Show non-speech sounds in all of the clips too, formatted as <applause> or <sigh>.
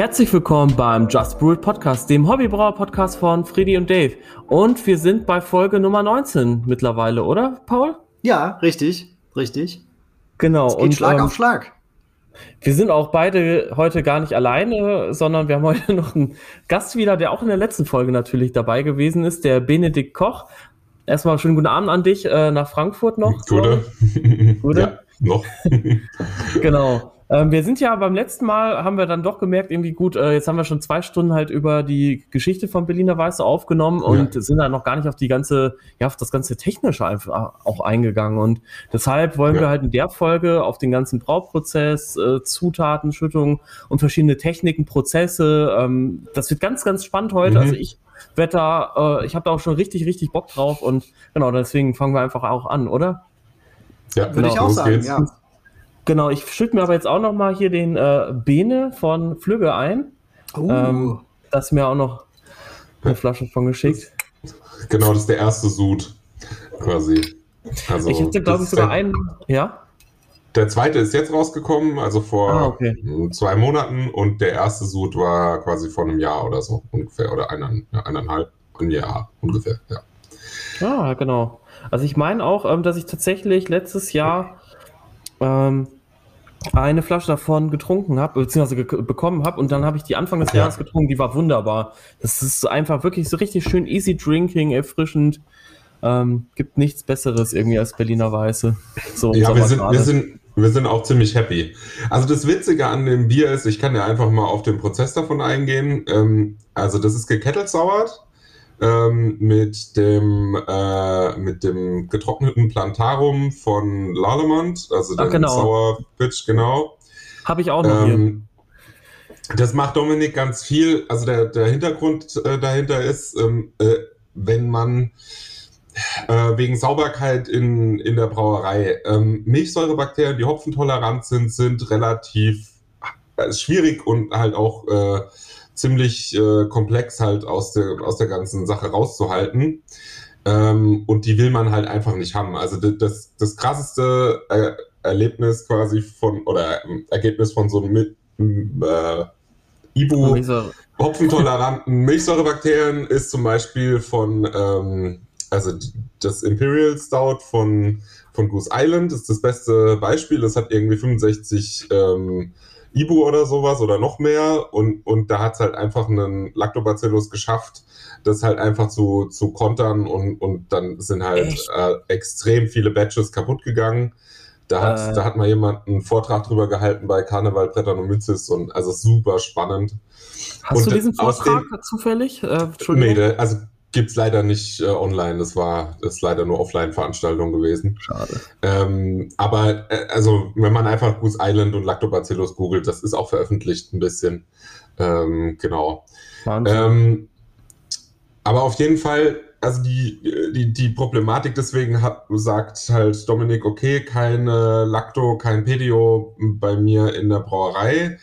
Herzlich willkommen beim Just Brewed Podcast, dem Hobbybrauer Podcast von Freddy und Dave. Und wir sind bei Folge Nummer 19 mittlerweile, oder, Paul? Ja, richtig, richtig. Genau. Es geht und Schlag ähm, auf Schlag. Wir sind auch beide heute gar nicht alleine, sondern wir haben heute <laughs> noch einen Gast wieder, der auch in der letzten Folge natürlich dabei gewesen ist, der Benedikt Koch. Erstmal schönen guten Abend an dich äh, nach Frankfurt noch. Gute. Gute? <laughs> Ja, noch. <laughs> genau. Ähm, wir sind ja beim letzten Mal, haben wir dann doch gemerkt, irgendwie gut, äh, jetzt haben wir schon zwei Stunden halt über die Geschichte von Berliner Weiße aufgenommen und ja. sind da noch gar nicht auf die ganze, ja, auf das ganze Technische einfach auch eingegangen. Und deshalb wollen ja. wir halt in der Folge auf den ganzen Brauprozess, äh, Zutaten, Schüttung und verschiedene Techniken, Prozesse. Ähm, das wird ganz, ganz spannend heute. Mhm. Also ich werde da, äh, ich habe da auch schon richtig, richtig Bock drauf und genau, deswegen fangen wir einfach auch an, oder? Ja, würde genau. ich auch sagen, ja. Genau, ich schütte mir aber jetzt auch noch mal hier den äh, Bene von Flügge ein. Oh. Ähm, das ist mir auch noch eine Flasche von geschickt. Genau, das ist der erste Sud quasi. Also, ich hätte, glaube ich, sogar der, einen. Ja? Der zweite ist jetzt rausgekommen, also vor ah, okay. zwei Monaten. Und der erste Sud war quasi vor einem Jahr oder so ungefähr. Oder eineinhalb, ja, eineinhalb ein Jahr ungefähr, ja. Ah, genau. Also ich meine auch, ähm, dass ich tatsächlich letztes Jahr ähm, eine Flasche davon getrunken habe, beziehungsweise ge bekommen habe und dann habe ich die Anfang des Jahres getrunken, die war wunderbar. Das ist einfach wirklich so richtig schön easy drinking, erfrischend. Ähm, gibt nichts Besseres irgendwie als Berliner Weiße. So ja, wir sind, wir, sind, wir sind auch ziemlich happy. Also das Witzige an dem Bier ist, ich kann ja einfach mal auf den Prozess davon eingehen. Ähm, also das ist gekettelsauert ähm, mit, dem, äh, mit dem getrockneten Plantarum von Lalemont, also Ach, dem genau. Sour Pitch, genau. Habe ich auch noch ähm, hier. Das macht Dominik ganz viel. Also der, der Hintergrund äh, dahinter ist, ähm, äh, wenn man äh, wegen Sauberkeit in, in der Brauerei ähm, Milchsäurebakterien, die hopfentolerant sind, sind relativ äh, schwierig und halt auch äh, ziemlich äh, komplex halt aus der, aus der ganzen Sache rauszuhalten. Ähm, und die will man halt einfach nicht haben. Also das, das krasseste äh, Erlebnis quasi von, oder äh, Ergebnis von so einem äh, Ibu hopfentoleranten <laughs> Milchsäurebakterien ist zum Beispiel von, ähm, also das Imperial Stout von, von Goose Island ist das beste Beispiel. Das hat irgendwie 65 ähm, Ibu oder sowas oder noch mehr. Und, und da hat es halt einfach einen Lactobacillus geschafft, das halt einfach zu, zu kontern und, und dann sind halt äh, extrem viele Batches kaputt gegangen. Da hat, äh. da hat mal jemand einen Vortrag drüber gehalten bei Karneval, Brettern und also super spannend. Hast und du diesen Vortrag dem, zufällig? Äh, nee, also gibt es leider nicht äh, online. Das war das ist leider nur Offline-Veranstaltung gewesen. Schade. Ähm, aber äh, also wenn man einfach Goose Island und Lactobacillus googelt, das ist auch veröffentlicht ein bisschen. Ähm, genau. Ähm, aber auf jeden Fall, also die, die, die Problematik deswegen hat, sagt halt Dominik, okay, keine Lacto, kein Pedio bei mir in der Brauerei.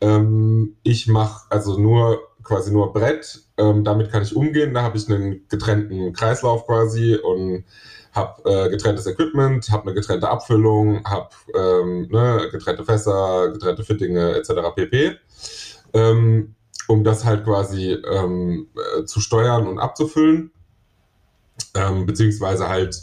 Ähm, ich mache also nur quasi nur Brett. Ähm, damit kann ich umgehen. Da habe ich einen getrennten Kreislauf quasi und habe äh, getrenntes Equipment, habe eine getrennte Abfüllung, habe ähm, ne, getrennte Fässer, getrennte Fittinge etc. pp. Ähm, um das halt quasi ähm, äh, zu steuern und abzufüllen. Ähm, beziehungsweise halt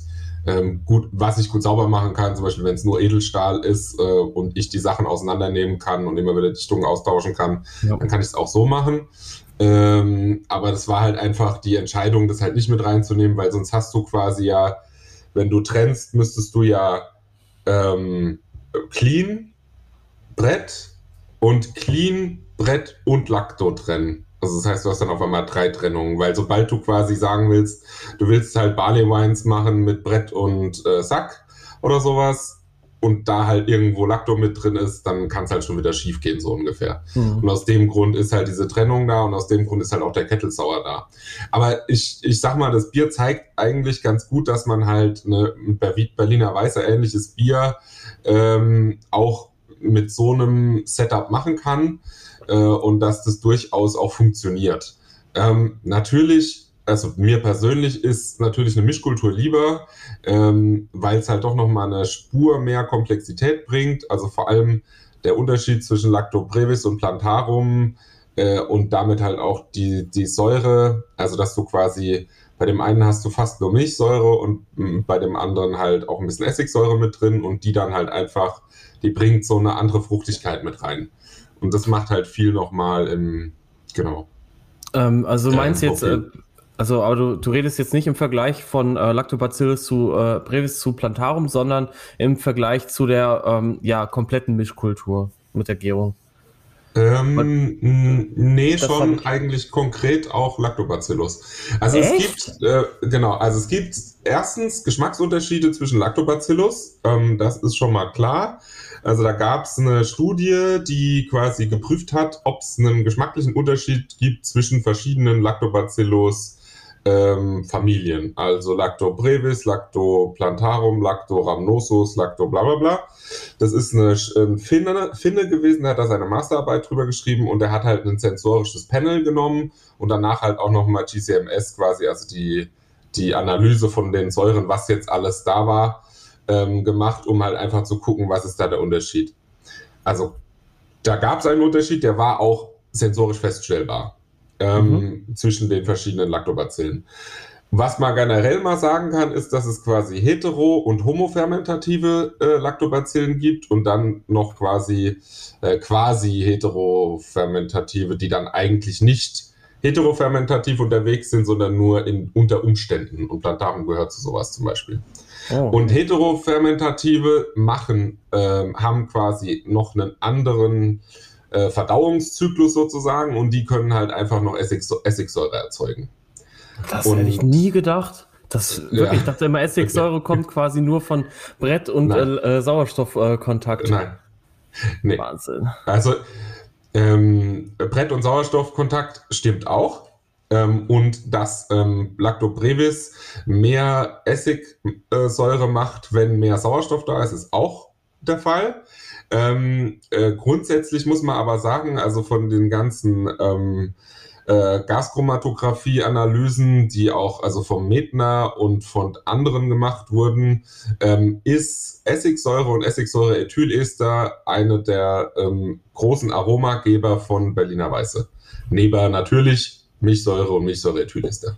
ähm, gut, was ich gut sauber machen kann, zum Beispiel wenn es nur Edelstahl ist äh, und ich die Sachen auseinandernehmen kann und immer wieder Dichtungen austauschen kann, ja. dann kann ich es auch so machen. Ähm, aber das war halt einfach die Entscheidung, das halt nicht mit reinzunehmen, weil sonst hast du quasi ja, wenn du trennst, müsstest du ja ähm, clean Brett und clean Brett und Lacto trennen. Also das heißt, du hast dann auf einmal drei Trennungen, weil sobald du quasi sagen willst, du willst halt Barley Wines machen mit Brett und äh, Sack oder sowas und da halt irgendwo Lacto mit drin ist, dann kann es halt schon wieder schief gehen, so ungefähr. Mhm. Und aus dem Grund ist halt diese Trennung da und aus dem Grund ist halt auch der Kettelsauer da. Aber ich, ich sag mal, das Bier zeigt eigentlich ganz gut, dass man halt eine Berliner Weiße ähnliches Bier ähm, auch mit so einem Setup machen kann äh, und dass das durchaus auch funktioniert. Ähm, natürlich, also mir persönlich ist natürlich eine Mischkultur lieber, ähm, weil es halt doch nochmal eine Spur mehr Komplexität bringt. Also vor allem der Unterschied zwischen Lactobrevis und Plantarum äh, und damit halt auch die, die Säure, also dass du quasi bei dem einen hast du fast nur Milchsäure und mm, bei dem anderen halt auch ein bisschen Essigsäure mit drin und die dann halt einfach, die bringt so eine andere Fruchtigkeit mit rein. Und das macht halt viel nochmal im, genau. Ähm, also du meinst jetzt, äh, also aber du, du redest jetzt nicht im Vergleich von äh, Lactobacillus zu äh, brevis zu Plantarum, sondern im Vergleich zu der ähm, ja, kompletten Mischkultur mit der Gärung. Ähm, nee, schon eigentlich konkret auch Lactobacillus. Also Echt? es gibt, äh, genau, also es gibt erstens Geschmacksunterschiede zwischen Lactobacillus, ähm, das ist schon mal klar. Also da gab es eine Studie, die quasi geprüft hat, ob es einen geschmacklichen Unterschied gibt zwischen verschiedenen Lactobacillus ähm, Familien. Also Lactobrevis, Lactoplantarum, Lactorhamnosus, Lacto bla bla bla. Das ist eine äh, Finne, Finne gewesen, der hat da seine Masterarbeit drüber geschrieben und der hat halt ein sensorisches Panel genommen und danach halt auch nochmal GCMS quasi, also die, die Analyse von den Säuren, was jetzt alles da war, ähm, gemacht, um halt einfach zu gucken, was ist da der Unterschied. Also da gab es einen Unterschied, der war auch sensorisch feststellbar ähm, mhm. zwischen den verschiedenen Lactobacillen. Was man generell mal sagen kann, ist, dass es quasi hetero- und homofermentative äh, Lactobacillen gibt und dann noch quasi äh, quasi heterofermentative, die dann eigentlich nicht heterofermentativ unterwegs sind, sondern nur in, unter Umständen. Und Plantarum gehört zu sowas zum Beispiel. Oh. Und heterofermentative machen, äh, haben quasi noch einen anderen äh, Verdauungszyklus sozusagen und die können halt einfach noch Essig, Essigsäure erzeugen. Das und, hätte ich nie gedacht. Das, wirklich, ja. Ich dachte immer, Essigsäure kommt quasi nur von Brett und äh, äh, Sauerstoffkontakt. Nein. Nee. Wahnsinn. Also ähm, Brett- und Sauerstoffkontakt stimmt auch. Ähm, und dass ähm, Lactobrevis mehr Essigsäure macht, wenn mehr Sauerstoff da ist, ist auch der Fall. Ähm, äh, grundsätzlich muss man aber sagen, also von den ganzen ähm, äh, Gaschromatographie-Analysen, die auch also vom Metner und von anderen gemacht wurden, ähm, ist Essigsäure und Essigsäure-Ethylester eine der ähm, großen Aromageber von Berliner Weiße. Neben natürlich Milchsäure und Milchsäure-Ethylester.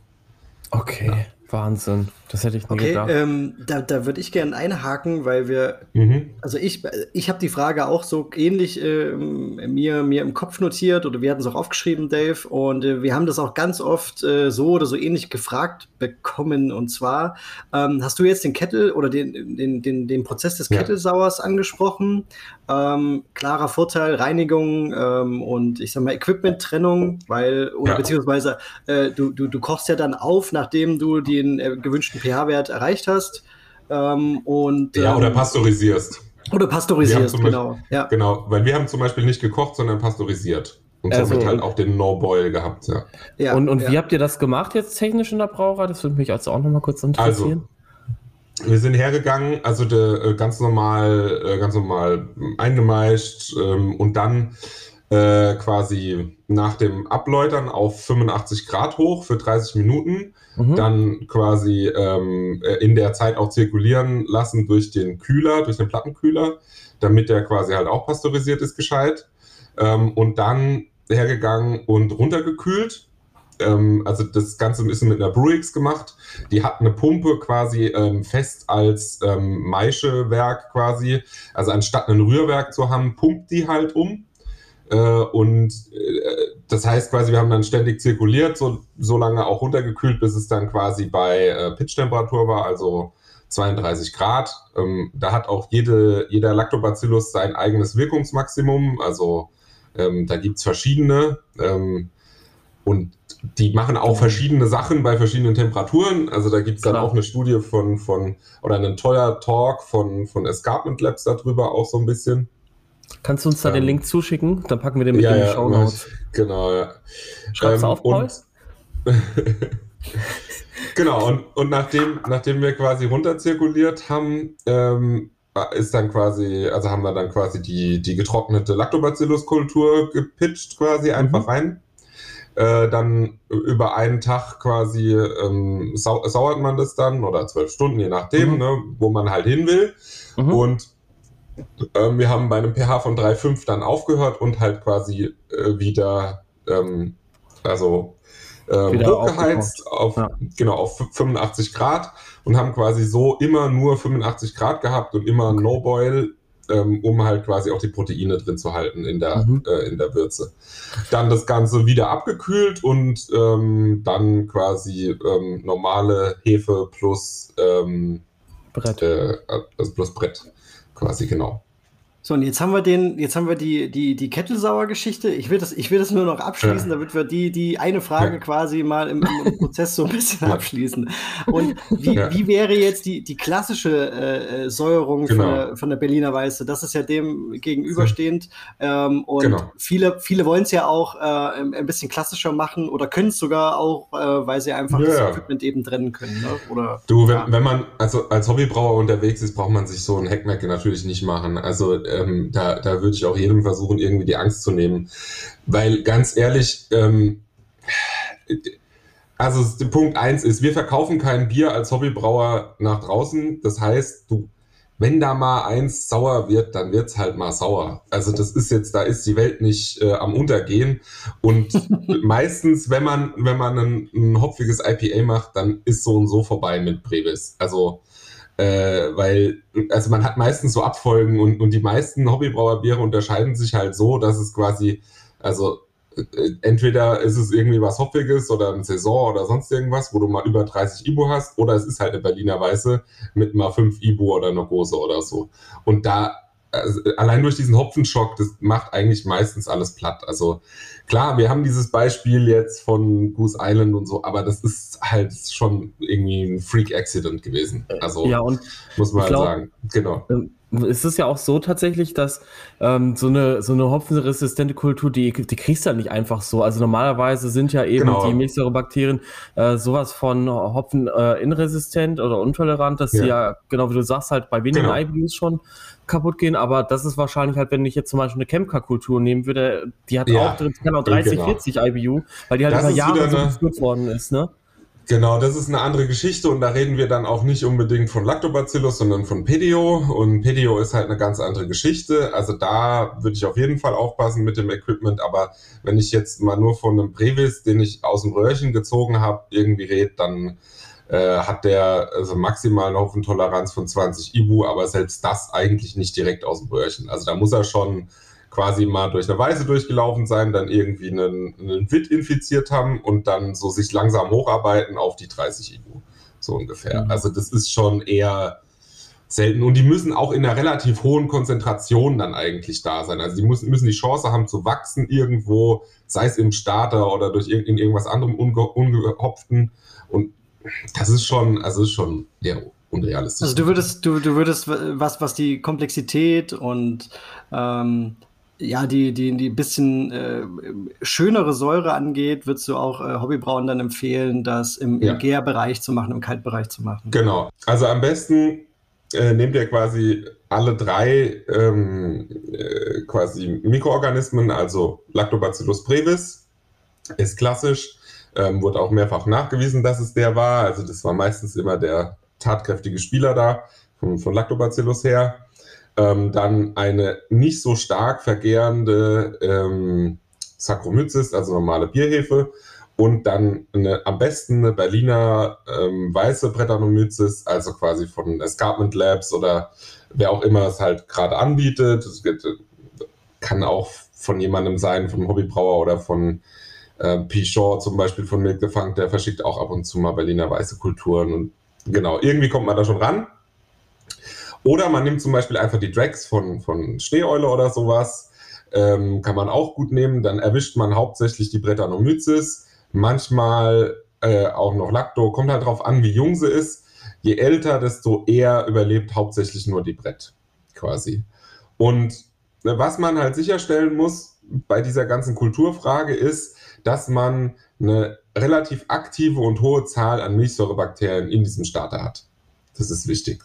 Okay. Ja. Wahnsinn, das hätte ich nie okay, gedacht. Ähm, da, da würde ich gerne einhaken, weil wir, mhm. also ich, ich habe die Frage auch so ähnlich äh, mir, mir im Kopf notiert oder wir hatten es auch aufgeschrieben, Dave, und äh, wir haben das auch ganz oft äh, so oder so ähnlich gefragt bekommen. Und zwar, ähm, hast du jetzt den Kettel oder den, den, den, den Prozess des ja. Kettelsauers angesprochen? Ähm, klarer Vorteil, Reinigung ähm, und ich sag mal Equipment-Trennung, weil, oder ja. beziehungsweise äh, du, du, du kochst ja dann auf, nachdem du den äh, gewünschten pH-Wert erreicht hast. Ähm, und, ja, oder ähm, pasteurisierst. Oder pasteurisierst, genau. Beispiel, ja. Genau, weil wir haben zum Beispiel nicht gekocht, sondern pasteurisiert. Und also, somit halt auch den No-Boil gehabt, ja. ja und und ja. wie habt ihr das gemacht jetzt technisch in der Brauerei? Das würde mich also auch nochmal kurz interessieren. Also, wir sind hergegangen, also de, äh, ganz normal, äh, ganz normal eingemeischt ähm, und dann äh, quasi nach dem Abläutern auf 85 Grad hoch für 30 Minuten, mhm. dann quasi ähm, äh, in der Zeit auch zirkulieren lassen durch den Kühler, durch den Plattenkühler, damit der quasi halt auch pasteurisiert ist gescheit ähm, und dann hergegangen und runtergekühlt ähm, also das Ganze ist mit einer Bruix gemacht. Die hat eine Pumpe quasi ähm, fest als ähm, Maischewerk quasi. Also anstatt ein Rührwerk zu haben, pumpt die halt um. Äh, und äh, das heißt quasi, wir haben dann ständig zirkuliert, so, so lange auch runtergekühlt, bis es dann quasi bei äh, Pitchtemperatur war, also 32 Grad. Ähm, da hat auch jede, jeder Lactobacillus sein eigenes Wirkungsmaximum. Also ähm, da gibt es verschiedene. Ähm, und die machen auch verschiedene Sachen bei verschiedenen Temperaturen. Also da gibt es dann Klar. auch eine Studie von, von oder einen teuer Talk von, von Escarpment Labs darüber auch so ein bisschen. Kannst du uns da ähm, den Link zuschicken? Dann packen wir den mit ja, in die Show Notes. Genau, ja. Schreib's ähm, auf, Paul. <laughs> genau, und, und nachdem, nachdem wir quasi runterzirkuliert haben, ähm, ist dann quasi, also haben wir dann quasi die, die getrocknete Lactobacillus-Kultur gepitcht quasi einfach mhm. rein äh, dann über einen Tag quasi ähm, sau sauert man das dann oder zwölf Stunden, je nachdem, mhm. ne, wo man halt hin will. Mhm. Und Ähm, wir haben bei einem pH von 3,5 dann aufgehört und halt quasi äh, wieder, ähm, also ähm, hochgeheizt auf, ja. genau, auf 85 Grad und haben quasi so immer nur 85 Grad gehabt und immer okay. No-Boil, ähm, um halt quasi auch die Proteine drin zu halten in der, mhm. äh, in der Würze. Dann das Ganze wieder abgekühlt und ähm, dann quasi ähm, normale Hefe plus ähm, Brett. Äh, also plus Brett, quasi genau. So, und jetzt haben wir den, jetzt haben wir die, die, die Kettelsauer-Geschichte. Ich will das, ich will das nur noch abschließen, ja. damit wir die, die eine Frage ja. quasi mal im, im, Prozess so ein bisschen <laughs> ja. abschließen. Und wie, wie wäre jetzt die, die klassische äh, äh, Säuerung genau. von, der, von der Berliner Weiße? Das ist ja dem gegenüberstehend. Ähm, und genau. viele, viele wollen es ja auch äh, ein bisschen klassischer machen oder können es sogar auch, äh, weil sie einfach das Equipment eben trennen können. Ne? Oder, du, wenn, wenn man also als Hobbybrauer unterwegs ist, braucht man sich so ein Heckmeck natürlich nicht machen. Also ähm, da, da würde ich auch jedem versuchen, irgendwie die Angst zu nehmen. Weil ganz ehrlich, ähm, also Punkt eins ist, wir verkaufen kein Bier als Hobbybrauer nach draußen. Das heißt, du, wenn da mal eins sauer wird, dann wird's halt mal sauer. Also das ist jetzt, da ist die Welt nicht äh, am Untergehen. Und <laughs> meistens, wenn man, wenn man ein, ein hopfiges IPA macht, dann ist so und so vorbei mit Brevis. Also äh, weil, also man hat meistens so Abfolgen und, und die meisten Hobbybrauerbiere unterscheiden sich halt so, dass es quasi, also äh, entweder ist es irgendwie was Hopfiges oder ein Saison oder sonst irgendwas, wo du mal über 30 Ibu hast, oder es ist halt eine Berliner Weiße mit mal 5 Ibu oder einer Gose oder so. Und da, also allein durch diesen Hopfenschock, das macht eigentlich meistens alles platt. Also klar, wir haben dieses Beispiel jetzt von Goose Island und so, aber das ist halt schon irgendwie ein Freak-Accident gewesen. Also ja, und muss man halt glaub, sagen. Genau. Ähm, ist es ja auch so tatsächlich, dass ähm, so eine so eine hopfenresistente Kultur, die, die kriegst du ja nicht einfach so. Also normalerweise sind ja eben genau. die Milchsäurebakterien äh, sowas von Hopfen äh, inresistent oder intolerant, dass ja. sie ja, genau wie du sagst, halt bei wenigen genau. IBUs schon kaputt gehen, aber das ist wahrscheinlich halt, wenn ich jetzt zum Beispiel eine Chemka-Kultur nehmen würde, die hat ja, auch, die kann auch 30, genau. 40 IBU, weil die halt das über Jahre so geführt worden ist, ne? Genau, das ist eine andere Geschichte und da reden wir dann auch nicht unbedingt von Lactobacillus, sondern von Pedio und Pedio ist halt eine ganz andere Geschichte. Also da würde ich auf jeden Fall aufpassen mit dem Equipment, aber wenn ich jetzt mal nur von einem Brevis, den ich aus dem Röhrchen gezogen habe, irgendwie rede, dann äh, hat der also maximal eine Hopfentoleranz von 20 Ibu, aber selbst das eigentlich nicht direkt aus dem Röhrchen. Also da muss er schon quasi mal durch eine Weise durchgelaufen sein, dann irgendwie einen, einen Wit infiziert haben und dann so sich langsam hocharbeiten auf die 30 Ibu. So ungefähr. Mhm. Also das ist schon eher selten. Und die müssen auch in einer relativ hohen Konzentration dann eigentlich da sein. Also die müssen, müssen die Chance haben zu wachsen irgendwo, sei es im Starter oder durch in irgendwas anderem unge, ungehopften. Das ist schon, also ist schon eher unrealistisch. Also du würdest, du, du würdest was, was die Komplexität und ähm, ja, die, die, die bisschen äh, schönere Säure angeht, würdest du auch äh, Hobbybrauen dann empfehlen, das im, ja. im Gärbereich zu machen, im Kaltbereich zu machen? Genau. Also am besten äh, nehmt ihr quasi alle drei ähm, äh, quasi Mikroorganismen, also Lactobacillus brevis, ist klassisch, ähm, wurde auch mehrfach nachgewiesen, dass es der war. Also das war meistens immer der tatkräftige Spieler da, von, von Lactobacillus her. Ähm, dann eine nicht so stark vergärende ähm, Saccharomyces, also normale Bierhefe. Und dann eine, am besten eine Berliner ähm, weiße Brettanomyces, also quasi von Escarpment Labs oder wer auch immer es halt gerade anbietet. Es kann auch von jemandem sein, vom Hobbybrauer oder von äh, P. Shaw zum Beispiel von Milk the Funk, der verschickt auch ab und zu mal Berliner weiße Kulturen. Und genau, irgendwie kommt man da schon ran. Oder man nimmt zum Beispiel einfach die Drags von, von Schneeeule oder sowas. Ähm, kann man auch gut nehmen. Dann erwischt man hauptsächlich die Brettanomyces. Manchmal äh, auch noch Lacto. Kommt halt drauf an, wie jung sie ist. Je älter, desto eher überlebt hauptsächlich nur die Brett quasi. Und äh, was man halt sicherstellen muss bei dieser ganzen Kulturfrage ist, dass man eine relativ aktive und hohe Zahl an Milchsäurebakterien in diesem Starter hat. Das ist wichtig.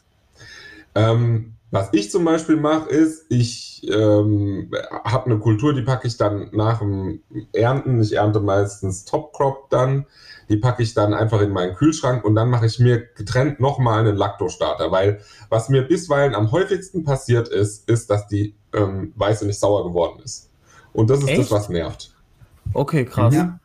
Ähm, Was ich zum Beispiel mache, ist, ich ähm, habe eine Kultur, die packe ich dann nach dem Ernten. Ich ernte meistens Top Crop dann. Die packe ich dann einfach in meinen Kühlschrank und dann mache ich mir getrennt nochmal einen Laktostarter. Weil was mir bisweilen am häufigsten passiert ist, ist, dass die ähm, Weiße nicht sauer geworden ist. Und das ist Echt? das, was nervt. Okay, krass. Ja.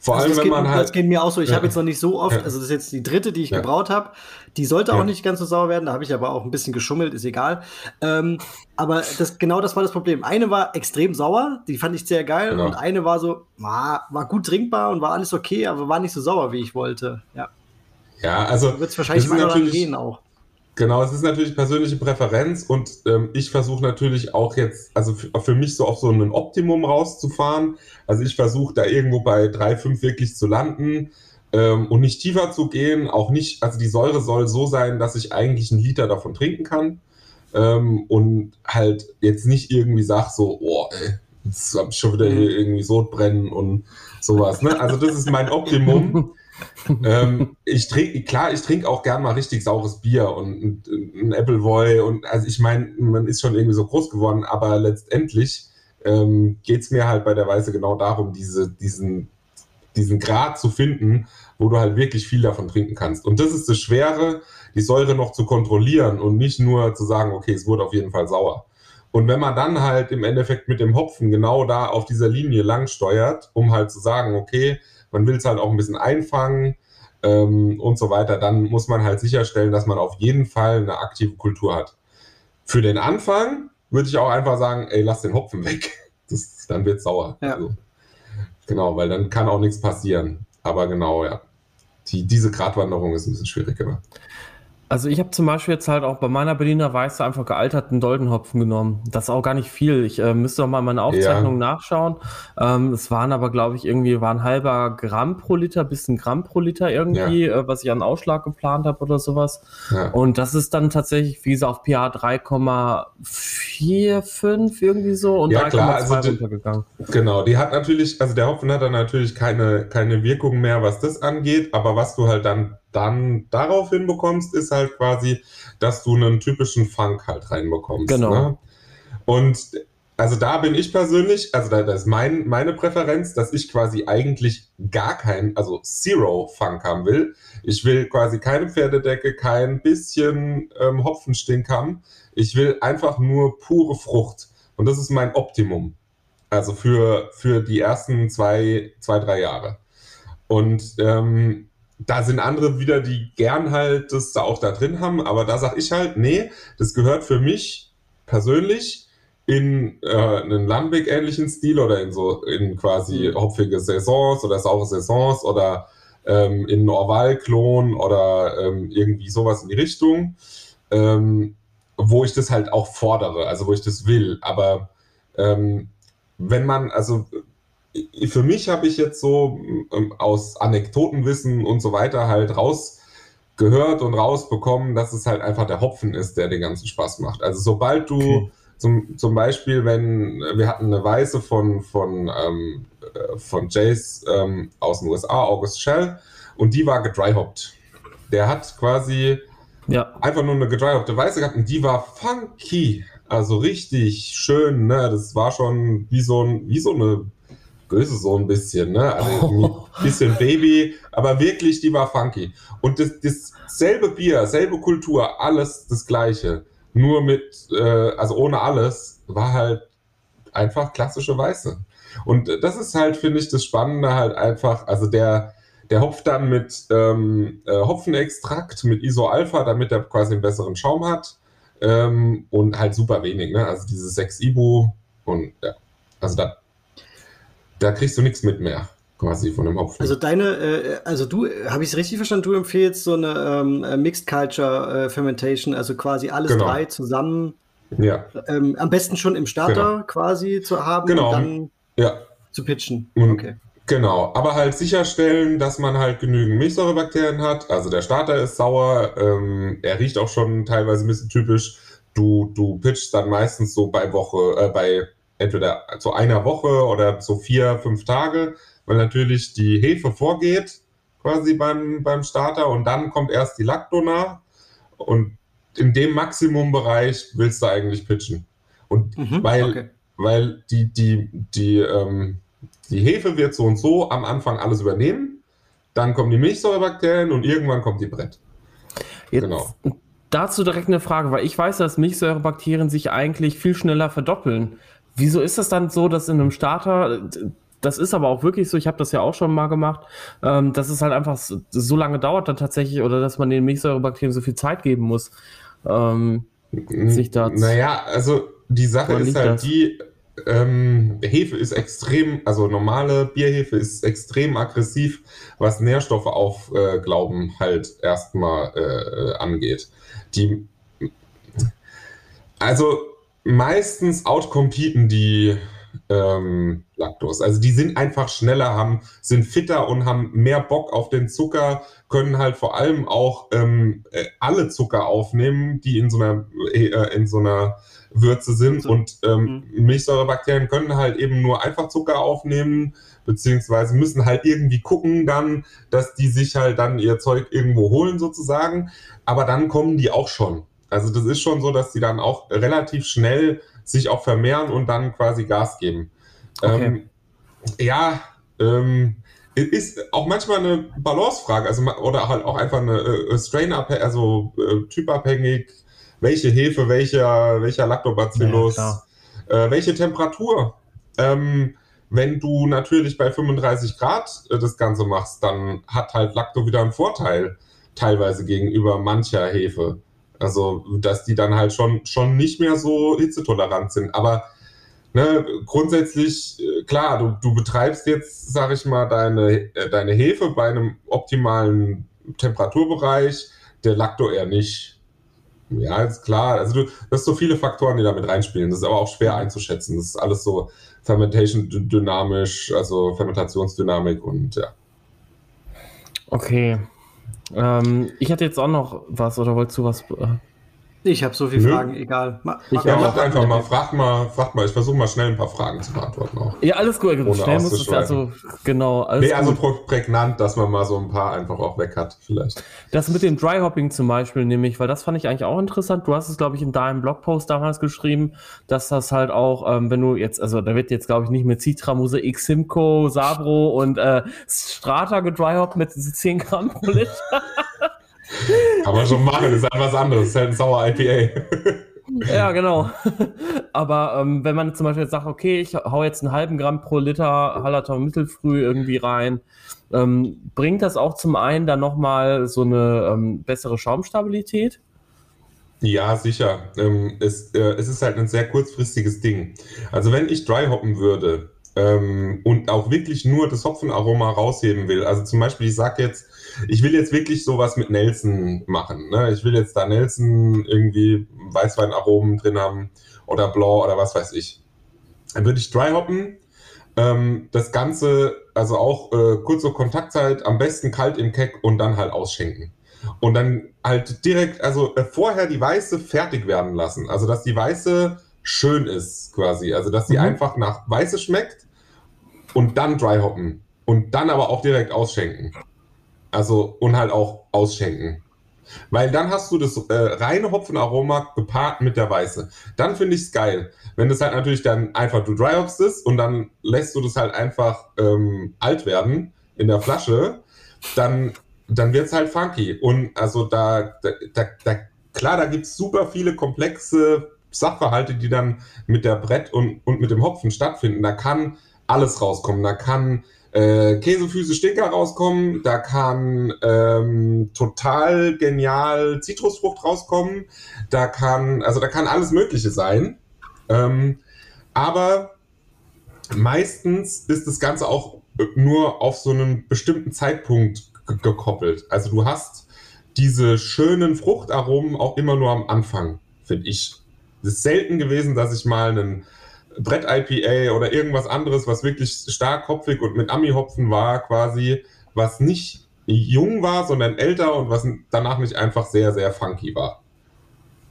Vor also allem, wenn geht, man halt. Das geht mir auch so. Ich ja. habe jetzt noch nicht so oft, also das ist jetzt die dritte, die ich ja. gebraut habe. Die sollte auch nicht ganz so sauer werden. Da habe ich aber auch ein bisschen geschummelt, ist egal. Ähm, aber das, genau das war das Problem. Eine war extrem sauer, die fand ich sehr geil. Genau. Und eine war so, war, war gut trinkbar und war alles okay, aber war nicht so sauer, wie ich wollte. Ja. Ja, also. Wird es wahrscheinlich mal gehen auch. Genau, es ist natürlich persönliche Präferenz und ähm, ich versuche natürlich auch jetzt, also für mich so auf so ein Optimum rauszufahren. Also ich versuche da irgendwo bei 3,5 wirklich zu landen ähm, und nicht tiefer zu gehen. Auch nicht, also die Säure soll so sein, dass ich eigentlich einen Liter davon trinken kann ähm, und halt jetzt nicht irgendwie sag so, oh, ey, jetzt hab ich schon wieder hier irgendwie Sodbrennen und sowas. Ne? Also das ist mein Optimum. <laughs> <laughs> ähm, ich trinke, klar, ich trinke auch gern mal richtig saures Bier und, ein Appleboy und also ich meine, man ist schon irgendwie so groß geworden, aber letztendlich ähm, geht es mir halt bei der Weise genau darum, diese, diesen, diesen Grad zu finden, wo du halt wirklich viel davon trinken kannst. Und das ist das Schwere, die Säure noch zu kontrollieren und nicht nur zu sagen, okay, es wurde auf jeden Fall sauer. Und wenn man dann halt im Endeffekt mit dem Hopfen genau da auf dieser Linie lang steuert, um halt zu sagen, okay, man will es halt auch ein bisschen einfangen ähm, und so weiter, dann muss man halt sicherstellen, dass man auf jeden Fall eine aktive Kultur hat. Für den Anfang würde ich auch einfach sagen, ey, lass den Hopfen weg. <laughs> Das, dann wird sauer. Ja. Also, genau, weil dann kann auch nichts passieren. Aber genau, ja. Die, diese Gratwanderung ist ein bisschen schwieriger. Also ich habe zum Beispiel jetzt halt auch bei meiner Berliner Weiße einfach gealterten Doldenhopfen genommen. Das ist auch gar nicht viel. Ich äh, müsste auch mal meine Aufzeichnung ja. nachschauen. Ähm, es waren aber, glaube ich, irgendwie war ein halber Gramm pro Liter bis ein Gramm pro Liter irgendwie, ja. äh, was ich an Ausschlag geplant habe oder sowas. Ja. Und das ist dann tatsächlich, wie gesagt, auf pH 3,45 irgendwie so und ja, 3,2 also runtergegangen. Genau, die hat natürlich, also der Hopfen hat dann natürlich keine, keine Wirkung mehr, was das angeht, aber was du halt dann dann darauf hinbekommst, ist halt quasi, dass du einen typischen Funk halt reinbekommst. Genau. Ne? Und also da bin ich persönlich, also da, das ist mein, meine Präferenz, dass ich quasi eigentlich gar kein, also Zero Funk haben will. Ich will quasi keine Pferdedecke, kein bisschen ähm, Hopfenstink haben. Ich will einfach nur pure Frucht. Und das ist mein Optimum. Also für, für die ersten zwei, zwei, drei Jahre. Und ähm, da sind andere wieder, die gern halt das da auch da drin haben, aber da sag ich halt, nee, das gehört für mich persönlich in äh, einen Lambic-ähnlichen Stil oder in so in quasi mhm. hopfige Saisons oder saure Saisons oder ähm, in Orval-Klon oder ähm, irgendwie sowas in die Richtung, ähm, wo ich das halt auch fordere, also wo ich das will. Aber ähm, wenn man, also für mich habe ich jetzt so ähm, aus Anekdotenwissen und so weiter halt rausgehört und rausbekommen, dass es halt einfach der Hopfen ist, der den ganzen Spaß macht. Also sobald du okay. zum, zum Beispiel, wenn wir hatten eine Weiße von, von, ähm, äh, von Jace ähm, aus den USA, August Shell, und die war gedryhopped. Der hat quasi ja. einfach nur eine gedryhoppte Weiße gehabt und die war funky. Also richtig schön, ne? Das war schon wie so, ein, wie so eine Böse so ein bisschen, ne? Also ein <laughs> bisschen Baby, aber wirklich, die war funky. Und das, dasselbe Bier, selbe Kultur, alles das gleiche. Nur mit, äh, also ohne alles, war halt einfach klassische Weiße. Und das ist halt, finde ich, das Spannende halt einfach, also der, der hopft dann mit ähm, äh, Hopfenextrakt, mit Iso-Alpha, damit er quasi einen besseren Schaum hat. Ähm, und halt super wenig, ne? Also diese 6 Ibu und ja, also da da kriegst du nichts mit mehr quasi von dem Hopfen. Also deine, äh, also du, habe ich es richtig verstanden, du empfehlst so eine ähm, äh, Mixed Culture äh, Fermentation, also quasi alles genau. drei zusammen. Ja. Ähm, am besten schon im Starter genau. quasi zu haben genau. und dann ja. zu pitchen. Und, okay. Genau, aber halt sicherstellen, dass man halt genügend Milchsäurebakterien hat. Also der Starter ist sauer, ähm, er riecht auch schon teilweise ein bisschen typisch. Du, du pitchst dann meistens so bei Woche, äh, bei entweder zu einer Woche oder so vier, fünf Tage, weil natürlich die Hefe vorgeht quasi beim, beim Starter und dann kommt erst die Lactona und in dem Maximumbereich willst du eigentlich pitchen. Und mhm, weil, okay. weil die, die, die, ähm, die Hefe wird so und so am Anfang alles übernehmen, dann kommen die Milchsäurebakterien und irgendwann kommt die Brett. Jetzt, genau. Dazu direkt eine Frage, weil ich weiß, dass Milchsäurebakterien sich eigentlich viel schneller verdoppeln. Wieso ist es dann so, dass in einem Starter, das ist aber auch wirklich so, ich habe das ja auch schon mal gemacht, ähm, dass es halt einfach so lange dauert dann tatsächlich oder dass man den Milchsäurebakterien so viel Zeit geben muss, ähm, sich da. Naja, also die Sache ist halt das? die, ähm, Hefe ist extrem, also normale Bierhefe ist extrem aggressiv, was Nährstoffe aufglauben äh, halt erstmal äh, angeht. Die, also meistens outcompeten die ähm, Lactose. Also die sind einfach schneller, haben, sind fitter und haben mehr Bock auf den Zucker, können halt vor allem auch ähm, äh, alle Zucker aufnehmen, die in so einer, äh, in so einer Würze sind. Und ähm, mhm. Milchsäurebakterien können halt eben nur einfach Zucker aufnehmen, beziehungsweise müssen halt irgendwie gucken dann, dass die sich halt dann ihr Zeug irgendwo holen sozusagen. Aber dann kommen die auch schon. Also das ist schon so, dass die dann auch relativ schnell sich auch vermehren und dann quasi Gas geben. Okay. Ähm, ja, ähm, ist auch manchmal eine Balancefrage, also oder halt auch einfach eine äh, Strain also äh, typabhängig, welche Hefe, welcher, welcher Lactobacillus, ja, äh, welche Temperatur. Ähm, wenn du natürlich bei 35 Grad äh, das Ganze machst, dann hat halt Lacto wieder einen Vorteil, teilweise gegenüber mancher Hefe. Also, dass die dann halt schon, schon nicht mehr so hitzetolerant sind. Aber ne, grundsätzlich, äh, klar, du, du betreibst jetzt, sag ich mal, deine, äh, deine Hefe bei einem optimalen Temperaturbereich, der Lacto eher nicht. Ja, ist klar. Also du, sind so viele Faktoren, die damit reinspielen. Das ist aber auch schwer einzuschätzen. Das ist alles so Fermentation dynamisch, also Fermentationsdynamik und ja. Okay. Ähm, ich hatte jetzt auch noch was, oder wolltest du was? Äh, ich habe so viele Nö. Fragen, egal. Ma, ich ja, mach einfach mal, frag mal, frag mal. Ich versuche mal schnell ein paar Fragen zu beantworten auch. Ja, alles gut. Ohne schnell muss es also, genau. Alles nee, also prägnant, dass man mal so ein paar einfach auch weg hat, vielleicht. Das mit dem Dry Hopping zum Beispiel, nämlich, weil das fand ich eigentlich auch interessant. Du hast es, glaube ich, in deinem Blogpost damals geschrieben, dass das halt auch, ähm, wenn du jetzt, also da wird jetzt, glaube ich, nicht mit Citramuse, X Simco, Sabro und äh, Strata gedryhoppt mit 10 Gramm pro Liter. Kann man schon machen, ist halt was anderes. Ist halt ein sauer IPA. ja, genau. Aber ähm, wenn man zum Beispiel jetzt sagt, okay, ich hau jetzt einen halben Gramm pro Liter Hallertau Mittelfrüh irgendwie rein, ähm, bringt das auch zum einen dann nochmal so eine ähm, bessere Schaumstabilität? Ja, sicher. Ähm, es, äh, es ist halt ein sehr kurzfristiges Ding. Also wenn ich dry hoppen würde ähm, und auch wirklich nur das Hopfenaroma rausheben will, also zum Beispiel, ich sage jetzt, ich will jetzt wirklich sowas mit Nelson machen. Ne? Ich will jetzt da Nelson irgendwie Weißweinaromen drin haben oder Blanc oder was weiß ich. Dann würde ich dry hoppen. Ähm, das Ganze, also auch äh, kurze Kontaktzeit, am besten kalt im Keck und dann halt ausschenken. Und dann halt direkt, also äh, vorher die Weiße fertig werden lassen. Also, dass die Weiße schön ist quasi. Also, dass sie mhm. einfach nach Weiße schmeckt und dann dry hoppen. Und dann aber auch direkt ausschenken. Also, und halt auch ausschenken. Weil dann hast du das äh, reine Hopfenaroma gepaart mit der Weiße. Dann finde ich es geil. Wenn das halt natürlich dann einfach du dry hoppst ist und dann lässt du das halt einfach ähm, alt werden in der Flasche, dann, dann wird es halt funky. Und also da, da, da, da klar, da gibt es super viele komplexe Sachverhalte, die dann mit der Brett und, und mit dem Hopfen stattfinden. Da kann alles rauskommen. Da kann äh, Käsefüße Stinker rauskommen, da kann ähm, total genial Zitrusfrucht rauskommen, da kann, also da kann alles Mögliche sein. Ähm, aber meistens ist das Ganze auch nur auf so einen bestimmten Zeitpunkt gekoppelt. Also du hast diese schönen Fruchtaromen auch immer nur am Anfang, finde ich. Es ist selten gewesen, dass ich mal einen Brett-IPA oder irgendwas anderes, was wirklich stark hopfig und mit Ami-Hopfen war, quasi, was nicht jung war, sondern älter und was danach nicht einfach sehr, sehr funky war.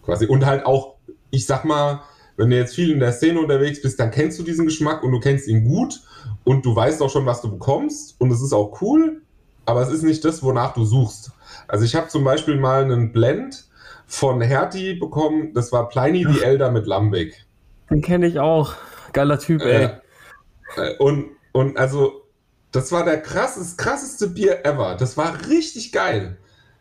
Quasi. Und halt auch, ich sag mal, wenn du jetzt viel in der Szene unterwegs bist, dann kennst du diesen Geschmack und du kennst ihn gut und du weißt auch schon, was du bekommst und es ist auch cool, aber es ist nicht das, wonach du suchst. Also ich habe zum Beispiel mal einen Blend von Hertie bekommen. Das war Pliny the Elder mit Lambic. Den kenne ich auch. Geiler Typ, ey. Äh, und, und also, das war der krasseste, krasseste Bier ever. Das war richtig geil.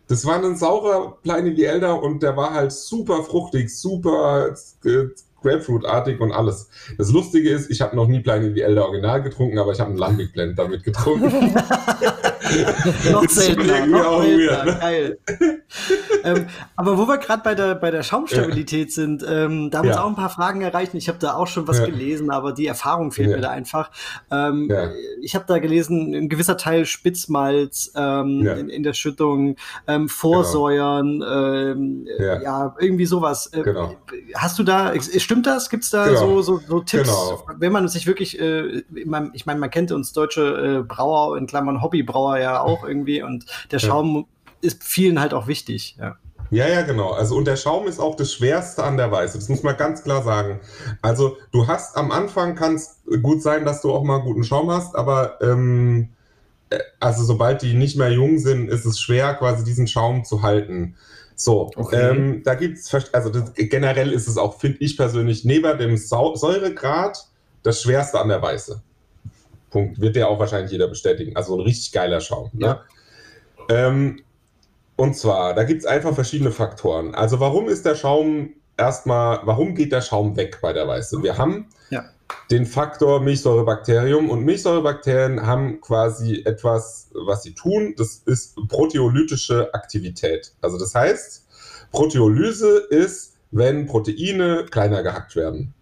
Das war ein saurer Pliny the Elder und der war halt super fruchtig, super äh, Grapefruit-artig und alles. Das Lustige ist, ich habe noch nie Pliny the Elder Original getrunken, aber ich habe einen Lambic Blend damit getrunken. <laughs> noch seltener, noch seltener. Geil. ähm, aber wo wir gerade bei der, bei der Schaumstabilität ja. sind, ähm, da haben ja. uns auch ein paar Fragen erreicht. Ich habe da auch schon was ja. gelesen, aber die Erfahrung fehlt mir da einfach. Ähm, ich habe da gelesen, ein gewisser Teil Spitzmalz ähm, in, in, der Schüttung, ähm, Vorsäuern, genau. ja. irgendwie sowas. Äh, genau. Hast du da, stimmt das? Gibt es da genau. so, so, so, Tipps, genau. wenn man sich wirklich, äh, ich meine, man kennt uns deutsche äh, Brauer, in Klammern Hobbybrauer ja auch irgendwie und der Schaum ja. ist vielen halt auch wichtig, ja. Ja, ja, genau. Also, und der Schaum ist auch das Schwerste an der Weiße. Das muss man ganz klar sagen. Also, du hast am Anfang kann es gut sein, dass du auch mal guten Schaum hast, aber ähm, äh, also sobald die nicht mehr jung sind, ist es schwer, quasi diesen Schaum zu halten. So, okay. ähm, da gibt es, also das, generell ist es auch, finde ich persönlich, neben dem Sau Säuregrad das Schwerste an der Weiße. Punkt. Wird der auch wahrscheinlich jeder bestätigen. Also ein richtig geiler Schaum. Ne? Ja. Ne? Ähm, und zwar, da gibt es einfach verschiedene Faktoren. Also warum ist der Schaum erstmal, warum geht der Schaum weg bei der Weiße? Wir haben ja. Den Faktor Milchsäurebakterium und Milchsäurebakterien haben quasi etwas, was sie tun, das ist proteolytische Aktivität. Also das heißt, Proteolyse ist, wenn Proteine kleiner gehackt werden.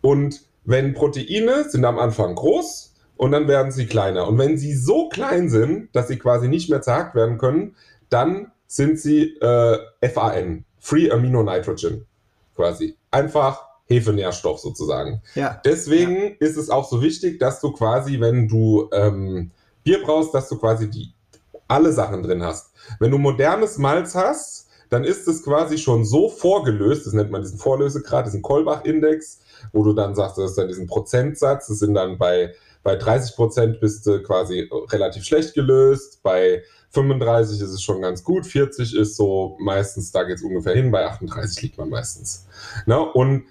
Und wenn Proteine sind am Anfang groß, und dann werden sie kleiner. Und wenn sie so klein sind, dass sie quasi nicht mehr zerhackt werden können, dann sind sie äh, FAN, Free Amino Nitrogen, quasi. Einfach Hefenährstoff sozusagen. Ja. Deswegen ja. ist es auch so wichtig, dass du quasi, wenn du ähm, Bier brauchst, dass du quasi die alle Sachen drin hast. Wenn du modernes Malz hast, dann ist es quasi schon so vorgelöst, das nennt man diesen Vorlösegrad, diesen Kolbach-Index, wo du dann sagst, das ist dann diesen Prozentsatz, das sind dann bei bei 30 Prozent bist du quasi relativ schlecht gelöst. Bei 35 ist es schon ganz gut. 40 ist so meistens, da geht es ungefähr hin. Bei 38 liegt man meistens. Ne? Und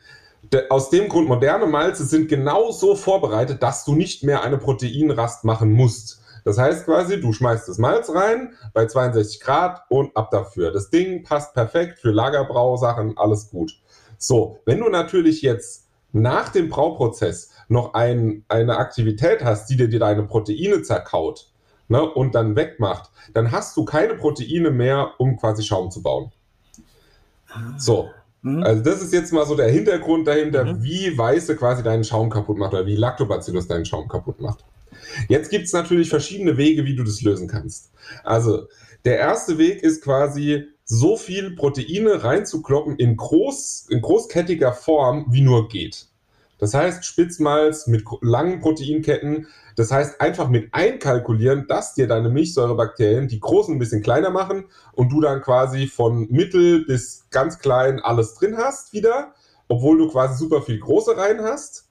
aus dem Grund, moderne Malze sind genau so vorbereitet, dass du nicht mehr eine Proteinrast machen musst. Das heißt quasi, du schmeißt das Malz rein bei 62 Grad und ab dafür. Das Ding passt perfekt für Lagerbrausachen, alles gut. So, wenn du natürlich jetzt nach dem Brauprozess noch ein, eine Aktivität hast, die dir, dir deine Proteine zerkaut ne, und dann wegmacht, dann hast du keine Proteine mehr, um quasi Schaum zu bauen. So. Mhm. Also das ist jetzt mal so der Hintergrund dahinter, mhm. wie Weiße quasi deinen Schaum kaputt macht oder wie Lactobacillus deinen Schaum kaputt macht. Jetzt gibt es natürlich verschiedene Wege, wie du das lösen kannst. Also der erste Weg ist quasi so viel Proteine reinzukloppen in, groß, in großkettiger Form, wie nur geht. Das heißt, Spitzmalz mit langen Proteinketten, das heißt einfach mit einkalkulieren, dass dir deine Milchsäurebakterien die großen ein bisschen kleiner machen und du dann quasi von mittel bis ganz klein alles drin hast wieder, obwohl du quasi super viel große rein hast,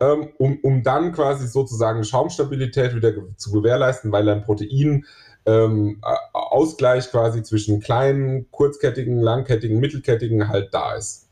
ähm, um, um dann quasi sozusagen Schaumstabilität wieder zu gewährleisten, weil dein Protein ähm, Ausgleich quasi zwischen kleinen, kurzkettigen, langkettigen, mittelkettigen halt da ist.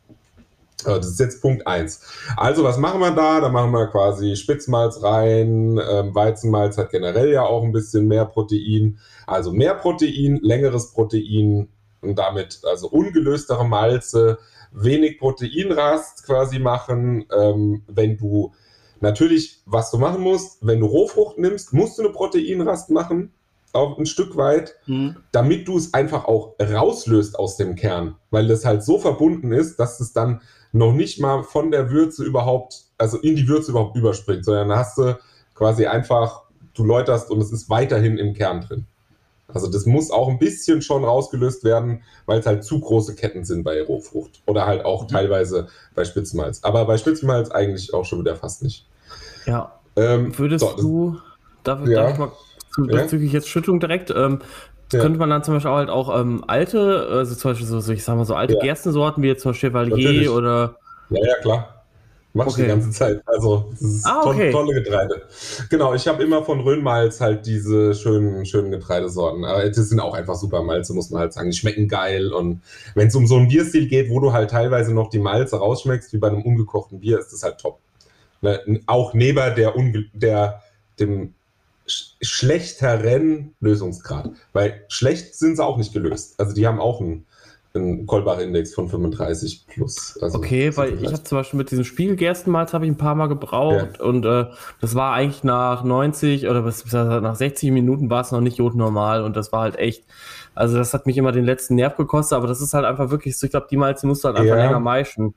Das ist jetzt Punkt 1. Also, was machen wir da? Da machen wir quasi Spitzmalz rein. Ähm, Weizenmalz hat generell ja auch ein bisschen mehr Protein. Also mehr Protein, längeres Protein und damit also ungelöstere Malze, wenig Proteinrast quasi machen. Ähm, wenn du natürlich, was du machen musst, wenn du Rohfrucht nimmst, musst du eine Proteinrast machen auch ein Stück weit, mhm. damit du es einfach auch rauslöst aus dem Kern, weil das halt so verbunden ist, dass es dann noch nicht mal von der Würze überhaupt, also in die Würze überhaupt überspringt, sondern dann hast du quasi einfach, du läuterst und es ist weiterhin im Kern drin. Also das muss auch ein bisschen schon rausgelöst werden, weil es halt zu große Ketten sind bei Rohfrucht oder halt auch mhm. teilweise bei Spitzmalz. Aber bei Spitzmalz eigentlich auch schon wieder fast nicht. Ja. Ähm, Würdest so, du, darf, ja. darf ich mal bezüglich jetzt Schüttung direkt, ähm, ja. könnte man dann zum Beispiel auch halt auch ähm, alte, also zum Beispiel so, so, ich sag mal so alte ja. Gerstensorten wie jetzt zum Beispiel Chevalier oder. Ja, ja, klar. Mach okay. ich die ganze Zeit. Also, das ist ah, okay. to tolle Getreide. Genau, ich habe immer von Rhönmalz halt diese schönen, schönen Getreidesorten. Aber das sind auch einfach super Malze, muss man halt sagen. Die schmecken geil. Und wenn es um so einen Bierstil geht, wo du halt teilweise noch die Malze rausschmeckst, wie bei einem ungekochten Bier, ist das halt top. Ne? Auch neben der, der dem sch schlechteren Lösungsgrad. Weil schlecht sind sie auch nicht gelöst. Also die haben auch einen ein Kolbach-Index von 35 plus. Also okay, weil ich habe zum Beispiel mit diesem Spiegelgerstenmalz habe ich ein paar Mal gebraucht ja. und äh, das war eigentlich nach 90 oder bis, bis nach 60 Minuten war es noch nicht jodnormal und das war halt echt, also das hat mich immer den letzten Nerv gekostet, aber das ist halt einfach wirklich so, ich glaube, die Malze musst du halt einfach ja. länger meischen.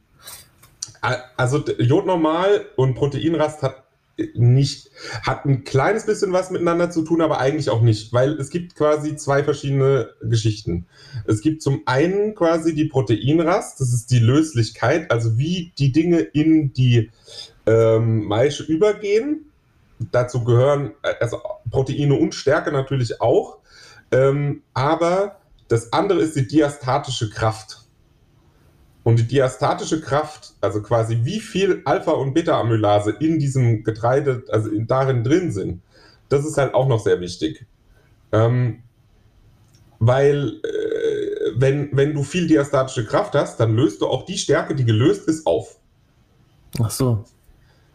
Also Jodnormal und Proteinrast hat nicht, hat ein kleines bisschen was miteinander zu tun, aber eigentlich auch nicht, weil es gibt quasi zwei verschiedene Geschichten. Es gibt zum einen quasi die Proteinrast, das ist die Löslichkeit, also wie die Dinge in die ähm, Maische übergehen. Dazu gehören also Proteine und Stärke natürlich auch, ähm, aber das andere ist die diastatische Kraft. Und die diastatische Kraft, also quasi wie viel Alpha- und Beta-Amylase in diesem Getreide, also in, darin drin sind, das ist halt auch noch sehr wichtig. Ähm, weil äh, wenn, wenn du viel diastatische Kraft hast, dann löst du auch die Stärke, die gelöst ist, auf. Ach so.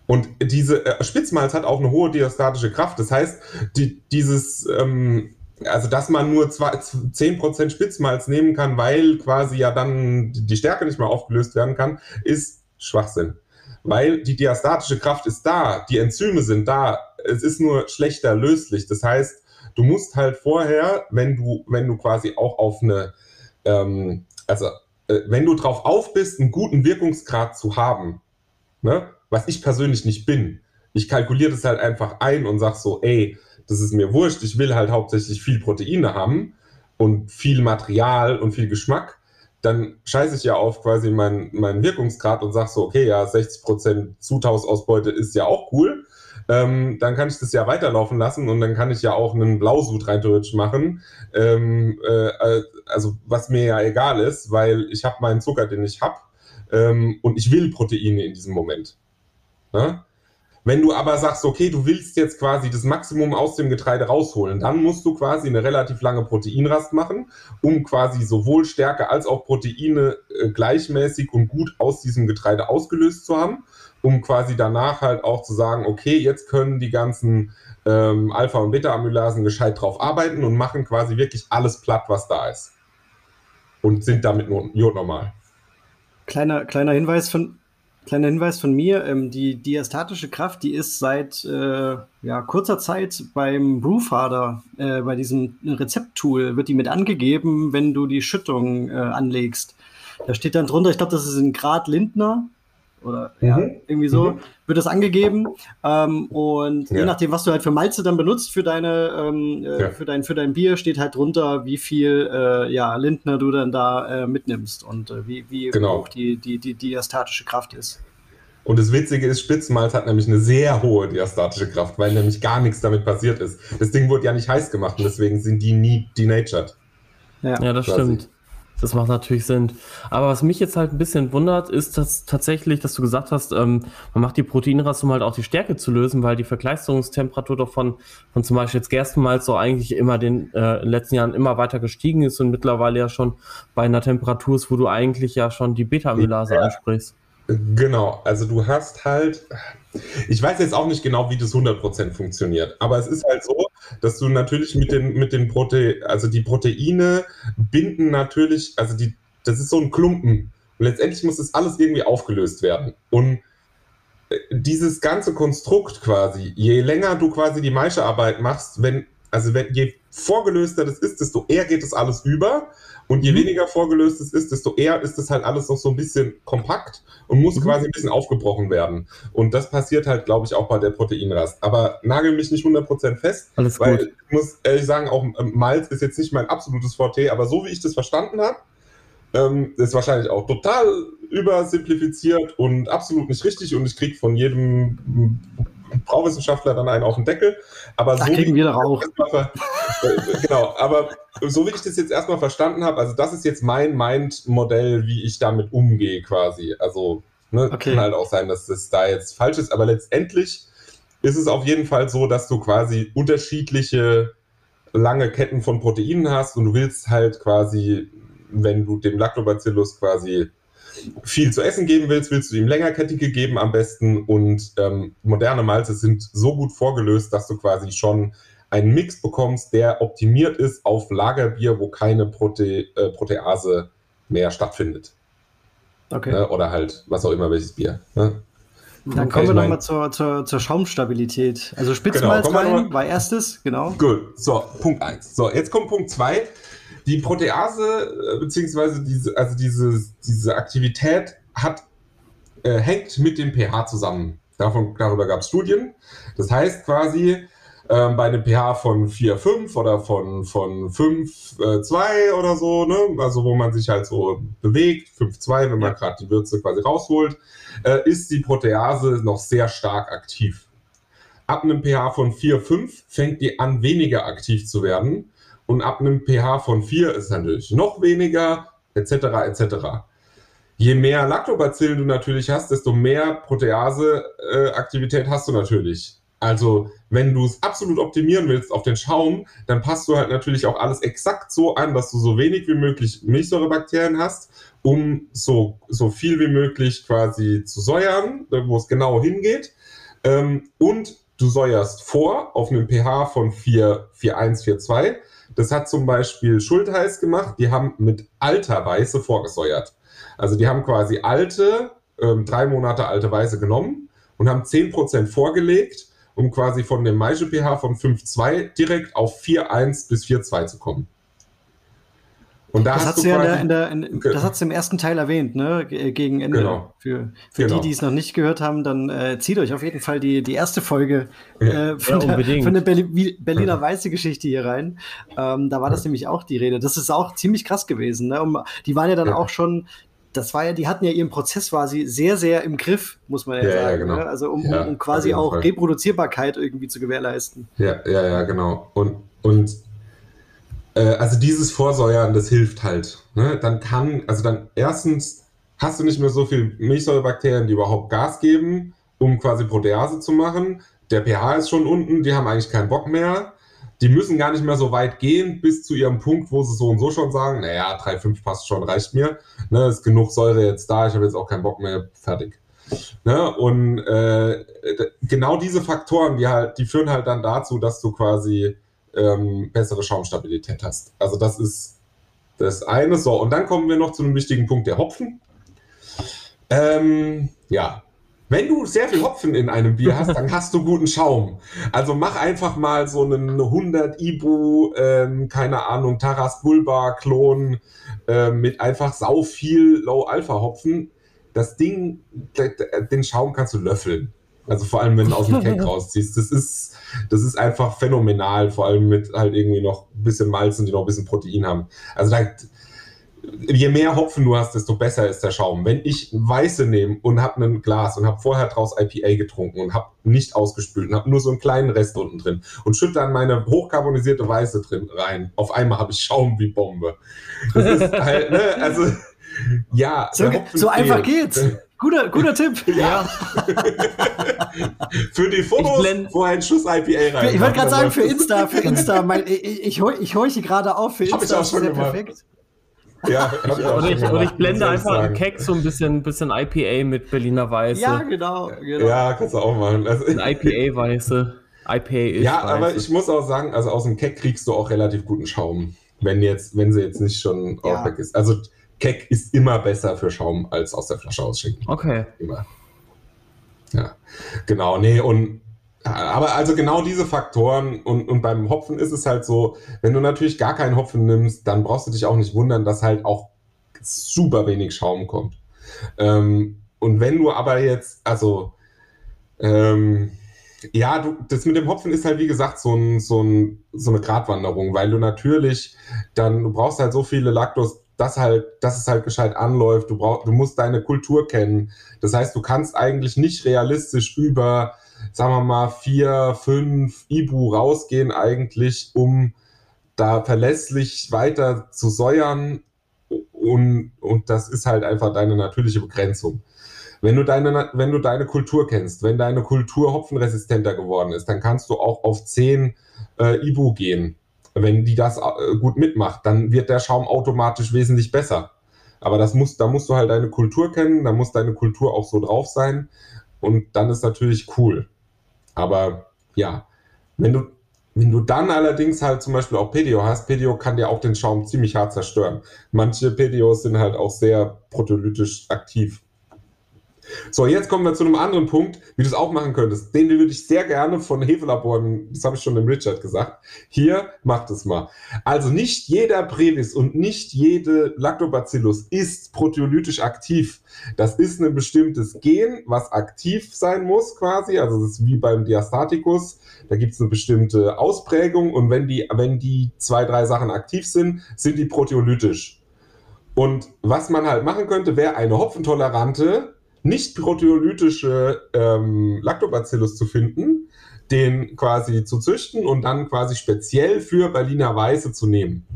Und diese äh, Spitzmalz hat auch eine hohe diastatische Kraft. Das heißt, die, dieses ähm, also dass man nur zwei, 10% Spitzmalz nehmen kann, weil quasi ja dann die Stärke nicht mehr aufgelöst werden kann, ist Schwachsinn. Weil die diastatische Kraft ist da, die Enzyme sind da, es ist nur schlechter löslich. Das heißt, du musst halt vorher, wenn du, wenn du quasi auch auf eine, ähm, also äh, wenn du drauf auf bist, einen guten Wirkungsgrad zu haben, ne, was ich persönlich nicht bin, ich kalkuliere das halt einfach ein und sag so, ey, das ist mir wurscht, ich will halt hauptsächlich viel Proteine haben und viel Material und viel Geschmack, dann scheiße ich ja auf quasi meinen mein Wirkungsgrad und sag so, okay, ja, 60% Zutauschsausbeute ist ja auch cool. Ähm, dann kann ich das ja weiterlaufen lassen und dann kann ich ja auch einen Blausud rein theoretisch machen. Ähm, äh, also was mir ja egal ist, weil ich habe meinen Zucker, den ich habe ähm, und ich will Proteine in diesem Moment. Ne? Wenn du aber sagst, okay, du willst jetzt quasi das Maximum aus dem Getreide rausholen, dann musst du quasi eine relativ lange Proteinrast machen, um quasi sowohl Stärke als auch Proteine äh, gleichmäßig und gut aus diesem Getreide ausgelöst zu haben, um quasi danach halt auch zu sagen, okay, jetzt können die ganzen ähm, Alpha- und Beta-Amylasen gescheit drauf arbeiten und machen quasi wirklich alles platt, was da ist. Und sind damit nur jodnormal. Kleiner, kleiner Hinweis von, Kleiner Hinweis von mir, ähm, die diastatische Kraft, die ist seit äh, ja, kurzer Zeit beim Brewfather, äh, bei diesem Rezepttool, wird die mit angegeben, wenn du die Schüttung äh, anlegst. Da steht dann drunter, ich glaube, das ist ein Grad Lindner oder mhm. ja, irgendwie so, mhm. wird das angegeben. Ähm, und ja. je nachdem, was du halt für Malze dann benutzt für deine, ähm, äh, ja. für dein, für dein Bier, steht halt drunter, wie viel äh, ja, Lindner du dann da äh, mitnimmst und äh, wie, wie genau. hoch die, die, die diastatische Kraft ist. Und das Witzige ist, Spitzmalz hat nämlich eine sehr hohe diastatische Kraft, weil nämlich gar nichts damit passiert ist. Das Ding wurde ja nicht heiß gemacht und deswegen sind die nie denatured. Ja, ja das quasi. stimmt. Das macht natürlich Sinn. Aber was mich jetzt halt ein bisschen wundert, ist dass tatsächlich, dass du gesagt hast, ähm, man macht die Proteinrast, um halt auch die Stärke zu lösen, weil die Vergleichungstemperatur doch von, von zum Beispiel jetzt Gerstenmalz so eigentlich immer den, äh, in den letzten Jahren immer weiter gestiegen ist und mittlerweile ja schon bei einer Temperatur ist, wo du eigentlich ja schon die Beta-Amylase ja. ansprichst. Genau, also du hast halt, ich weiß jetzt auch nicht genau, wie das 100% funktioniert, aber es ist halt so, dass du natürlich mit den, mit den Proteinen, also die Proteine binden natürlich, also die, das ist so ein Klumpen. Und letztendlich muss das alles irgendwie aufgelöst werden. Und äh, dieses ganze Konstrukt quasi, je länger du quasi die Maischearbeit machst, wenn, also wenn, je vorgelöster das ist, desto eher geht das alles über. Und je mhm. weniger vorgelöst es ist, desto eher ist es halt alles noch so ein bisschen kompakt und muss mhm. quasi ein bisschen aufgebrochen werden. Und das passiert halt, glaube ich, auch bei der Proteinrast. Aber nagel mich nicht 100% fest, alles weil gut. ich muss ehrlich sagen, auch ähm, Malz ist jetzt nicht mein absolutes Forte, aber so wie ich das verstanden habe, ähm, ist wahrscheinlich auch total übersimplifiziert und absolut nicht richtig und ich kriege von jedem Brauvissenschaftler dann einen auf den Deckel. Aber da so kriegen wir auch. <laughs> genau, aber so wie ich das jetzt erstmal verstanden habe, also das ist jetzt mein Mind-Modell, wie ich damit umgehe quasi. Also Ne? Okay. Kann halt auch sein, dass das da jetzt falsch ist, aber letztendlich ist es auf jeden Fall so, dass du quasi unterschiedliche lange Ketten von Proteinen hast und du willst halt quasi, wenn du dem Lactobacillus quasi viel zu essen geben willst, willst du ihm längerkettige geben am besten und ähm, moderne Malze sind so gut vorgelöst, dass du quasi schon einen Mix bekommst, der optimiert ist auf Lagerbier, wo keine Prote äh, Protease mehr stattfindet. Okay. Ne? Oder halt, was auch immer, welches Bier. Ne? Dann kommen wir nochmal zur, zur, zur Schaumstabilität. Also Spitzmalz genau, rein war erstes, genau. Gut, so, Punkt 1. So, jetzt kommt Punkt 2. Die Protease, äh, beziehungsweise diese, also diese, diese Aktivität hat, äh, hängt mit dem pH zusammen. Davon, darüber gab es Studien. Das heißt quasi, ähm, bei einem pH von 4, 5 oder von, von 5, äh, 2 oder so, ne? also wo man sich halt so bewegt, 5, 2, wenn man gerade die Würze quasi rausholt, äh, ist die Protease noch sehr stark aktiv. Ab einem pH von 4, 5 fängt die an, weniger aktiv zu werden. Und ab einem pH von 4 ist natürlich noch weniger, etc. etc. Je mehr Lactobacillen du natürlich hast, desto mehr Protease-Aktivität hast du natürlich. Also, wenn du es absolut optimieren willst auf den Schaum, dann passt du halt natürlich auch alles exakt so an, dass du so wenig wie möglich Milchsäurebakterien hast, um so, so viel wie möglich quasi zu säuern, wo es genau hingeht. Ähm, und du säuerst vor auf einem pH von 4,1, 4,2. Das hat zum Beispiel Schultheiß gemacht. Die haben mit alter Weiße vorgesäuert. Also die haben quasi alte, ähm, drei Monate alte Weiße genommen und haben 10% vorgelegt um quasi von dem Maische pH von 5,2 direkt auf 4,1 bis 4,2 zu kommen. Und da das hast du ja in der, in der in, das hast du im ersten Teil erwähnt, ne? Äh, gegen Ende. Genau. Für, für genau. die, die es noch nicht gehört haben, dann äh, zieht euch auf jeden Fall die, die erste Folge äh, von, ja, der, von der Berli Berliner Weiße Geschichte hier rein. Ähm, da war das nämlich auch die Rede. Das ist auch ziemlich krass gewesen. Ne? Um, die waren ja dann ja. auch schon das war ja, die hatten ja ihren Prozess quasi sehr, sehr im Griff, muss man ja, ja sagen. Ja, genau. ne? Also um, ja, um, quasi auch Fall. Reproduzierbarkeit irgendwie zu gewährleisten. Ja, ja, ja, genau. Und, und also dieses Vorsäuern, das hilft halt. Ne? Dann kann, also dann erstens hast du nicht mehr so viel Milchsäurebakterien, die überhaupt Gas geben, um quasi Protease zu machen. Der pH ist schon unten, die haben eigentlich keinen Bock mehr die müssen gar nicht mehr so weit gehen bis zu ihrem Punkt, wo sie so und so schon sagen, naja, 3,5 passt schon, reicht mir. Ne, ist genug Säure jetzt da, ich habe jetzt auch keinen Bock mehr, fertig. Ne, und äh, genau diese Faktoren, die halt, die führen halt dann dazu, dass du quasi ähm, bessere Schaumstabilität hast. Also das ist das eine. So, und dann kommen wir noch zu einem wichtigen Punkt, der Hopfen. Ähm, ja, wenn du sehr viel Hopfen in einem Bier hast, dann hast du guten Schaum. Also mach einfach mal so einen 100 Ibu, ähm, keine Ahnung, Taras Bulba Klon äh, mit einfach sau viel Low Alpha Hopfen. Das Ding, den Schaum kannst du löffeln. Also vor allem, wenn du aus dem Cake <laughs> rausziehst. Das ist, das ist einfach phänomenal, vor allem mit halt irgendwie noch ein bisschen Malzen, die noch ein bisschen Protein haben. Also da, je mehr Hopfen du hast, desto besser ist der Schaum. Wenn ich Weiße nehme und habe ein Glas und habe vorher draus IPA getrunken und habe nicht ausgespült und habe nur so einen kleinen Rest unten drin und schütte dann meine hochkarbonisierte Weiße drin rein, auf einmal habe ich Schaum wie Bombe. Das ist halt, ne, also ja. So, so einfach geht's. Guter, guter Tipp. <laughs> Ja. <laughs> für die Fotos, wo ein Schuss IPA rein. Ich wollte gerade sagen, für Insta, für Insta, mein, ich, ich, ich horche gerade auf für Insta. Hab ich auch schon gemacht. perfekt. Ja, ich, oder, ich, oder ich blende einfach im Keck so ein bisschen, bisschen IPA mit Berliner Weiße. Ja, genau, genau. Ja, kannst du auch machen. Also, Ein IPA-Weiße. IPA ist Ja, Weiße. aber ich muss auch sagen, also aus dem Keck kriegst du auch relativ guten Schaum. Wenn jetzt, wenn sie jetzt nicht schon ja. weg ist. Also Keck ist immer besser für Schaum als aus der Flasche ausschenken. Okay. Immer. Ja, genau. Nee, und aber also genau diese Faktoren und, und beim Hopfen ist es halt so, wenn du natürlich gar keinen Hopfen nimmst, dann brauchst du dich auch nicht wundern, dass halt auch super wenig Schaum kommt. Ähm, und wenn du aber jetzt, also ähm, ja, du, das mit dem Hopfen ist halt wie gesagt so, ein, so, ein, so eine Gratwanderung, weil du natürlich dann, du brauchst halt so viele Laktos, dass halt, dass es halt gescheit anläuft. Du brauchst, du musst deine Kultur kennen. Das heißt, du kannst eigentlich nicht realistisch über sagen wir mal, vier, fünf Ibu rausgehen eigentlich, um da verlässlich weiter zu säuern. Und, und das ist halt einfach deine natürliche Begrenzung. Wenn du deine, wenn du deine Kultur kennst, wenn deine Kultur hopfenresistenter geworden ist, dann kannst du auch auf 10 äh, Ibu gehen. Wenn die das äh, gut mitmacht, dann wird der Schaum automatisch wesentlich besser. Aber das muss, da musst du halt deine Kultur kennen, da muss deine Kultur auch so drauf sein. Und dann ist natürlich cool. Aber ja, wenn du, wenn du dann allerdings halt zum Beispiel auch PDO hast, PDO kann dir auch den Schaum ziemlich hart zerstören. Manche PDOs sind halt auch sehr protolytisch aktiv. So, jetzt kommen wir zu einem anderen Punkt, wie du es auch machen könntest. Den würde ich sehr gerne von Hefelaboren, das habe ich schon dem Richard gesagt. Hier, macht es mal. Also nicht jeder Brevis und nicht jede Lactobacillus ist proteolytisch aktiv. Das ist ein bestimmtes Gen, was aktiv sein muss quasi. Also das ist wie beim Diastaticus. Da gibt es eine bestimmte Ausprägung und wenn die, wenn die zwei, drei Sachen aktiv sind, sind die proteolytisch. Und was man halt machen könnte, wäre eine hopfentolerante nicht proteolytische ähm, Lactobacillus zu finden, den quasi zu züchten und dann quasi speziell für Berliner Weiße zu nehmen.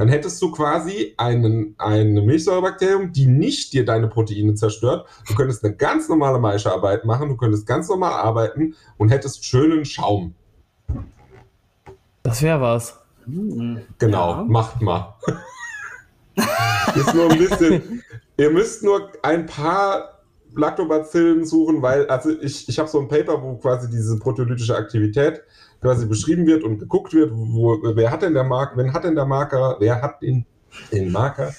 Dann hättest du quasi einen, eine Milchsäurebakterium, die nicht dir deine Proteine zerstört. Du könntest eine ganz normale Maischearbeit machen, du könntest ganz normal arbeiten und hättest schönen Schaum. Das wäre was. Genau, ja. macht mal. <laughs> Ist nur ein bisschen, Ihr müsst nur ein paar Lactobacillen suchen, weil, also ich, ich habe so ein Paper, wo quasi diese proteolytische Aktivität quasi beschrieben wird und geguckt wird, wo, wer hat denn der Marker, wen hat denn der Marker, wer hat den, den Marker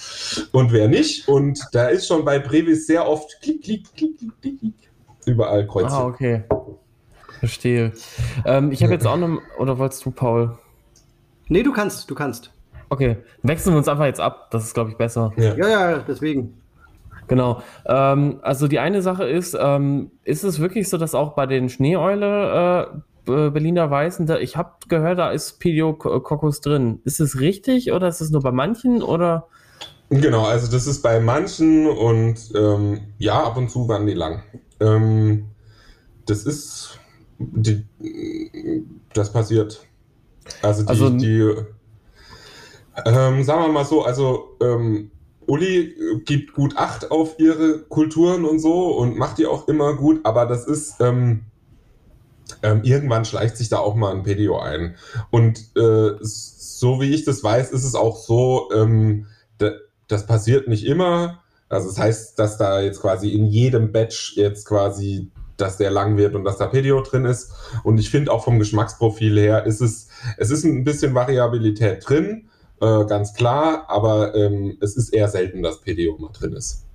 und wer nicht. Und da ist schon bei Brevis sehr oft klick, klick, klick, klick, klick, klick überall Kreuze. Ah, okay. Verstehe. Ähm, ich habe jetzt auch noch, oder wolltest du, Paul? Nee, du kannst, du kannst. Okay, wechseln wir uns einfach jetzt ab. Das ist, glaube ich, besser. Ja, ja, ja deswegen. Genau. Ähm, also die eine Sache ist, ähm, ist es wirklich so, dass auch bei den Schneeeule äh, Berliner Weißen, da, ich habe gehört, da ist Pediococcus drin. Ist es richtig oder ist es nur bei manchen oder? Genau, also das ist bei manchen und ähm, ja, ab und zu waren die lang. Ähm, das ist, die, das passiert. Also die, also, die ähm, sagen wir mal so, also ähm, Uli gibt gut Acht auf ihre Kulturen und so und macht die auch immer gut, aber das ist ähm, ähm, irgendwann schleicht sich da auch mal ein PDO ein. Und äh, so wie ich das weiß, ist es auch so, ähm, das passiert nicht immer. Also das heißt, dass da jetzt quasi in jedem Batch jetzt quasi dass der lang wird und dass da PDO drin ist. Und ich finde auch vom Geschmacksprofil her ist es, es ist ein bisschen Variabilität drin, äh, ganz klar, aber ähm, es ist eher selten, dass PDO mal drin ist.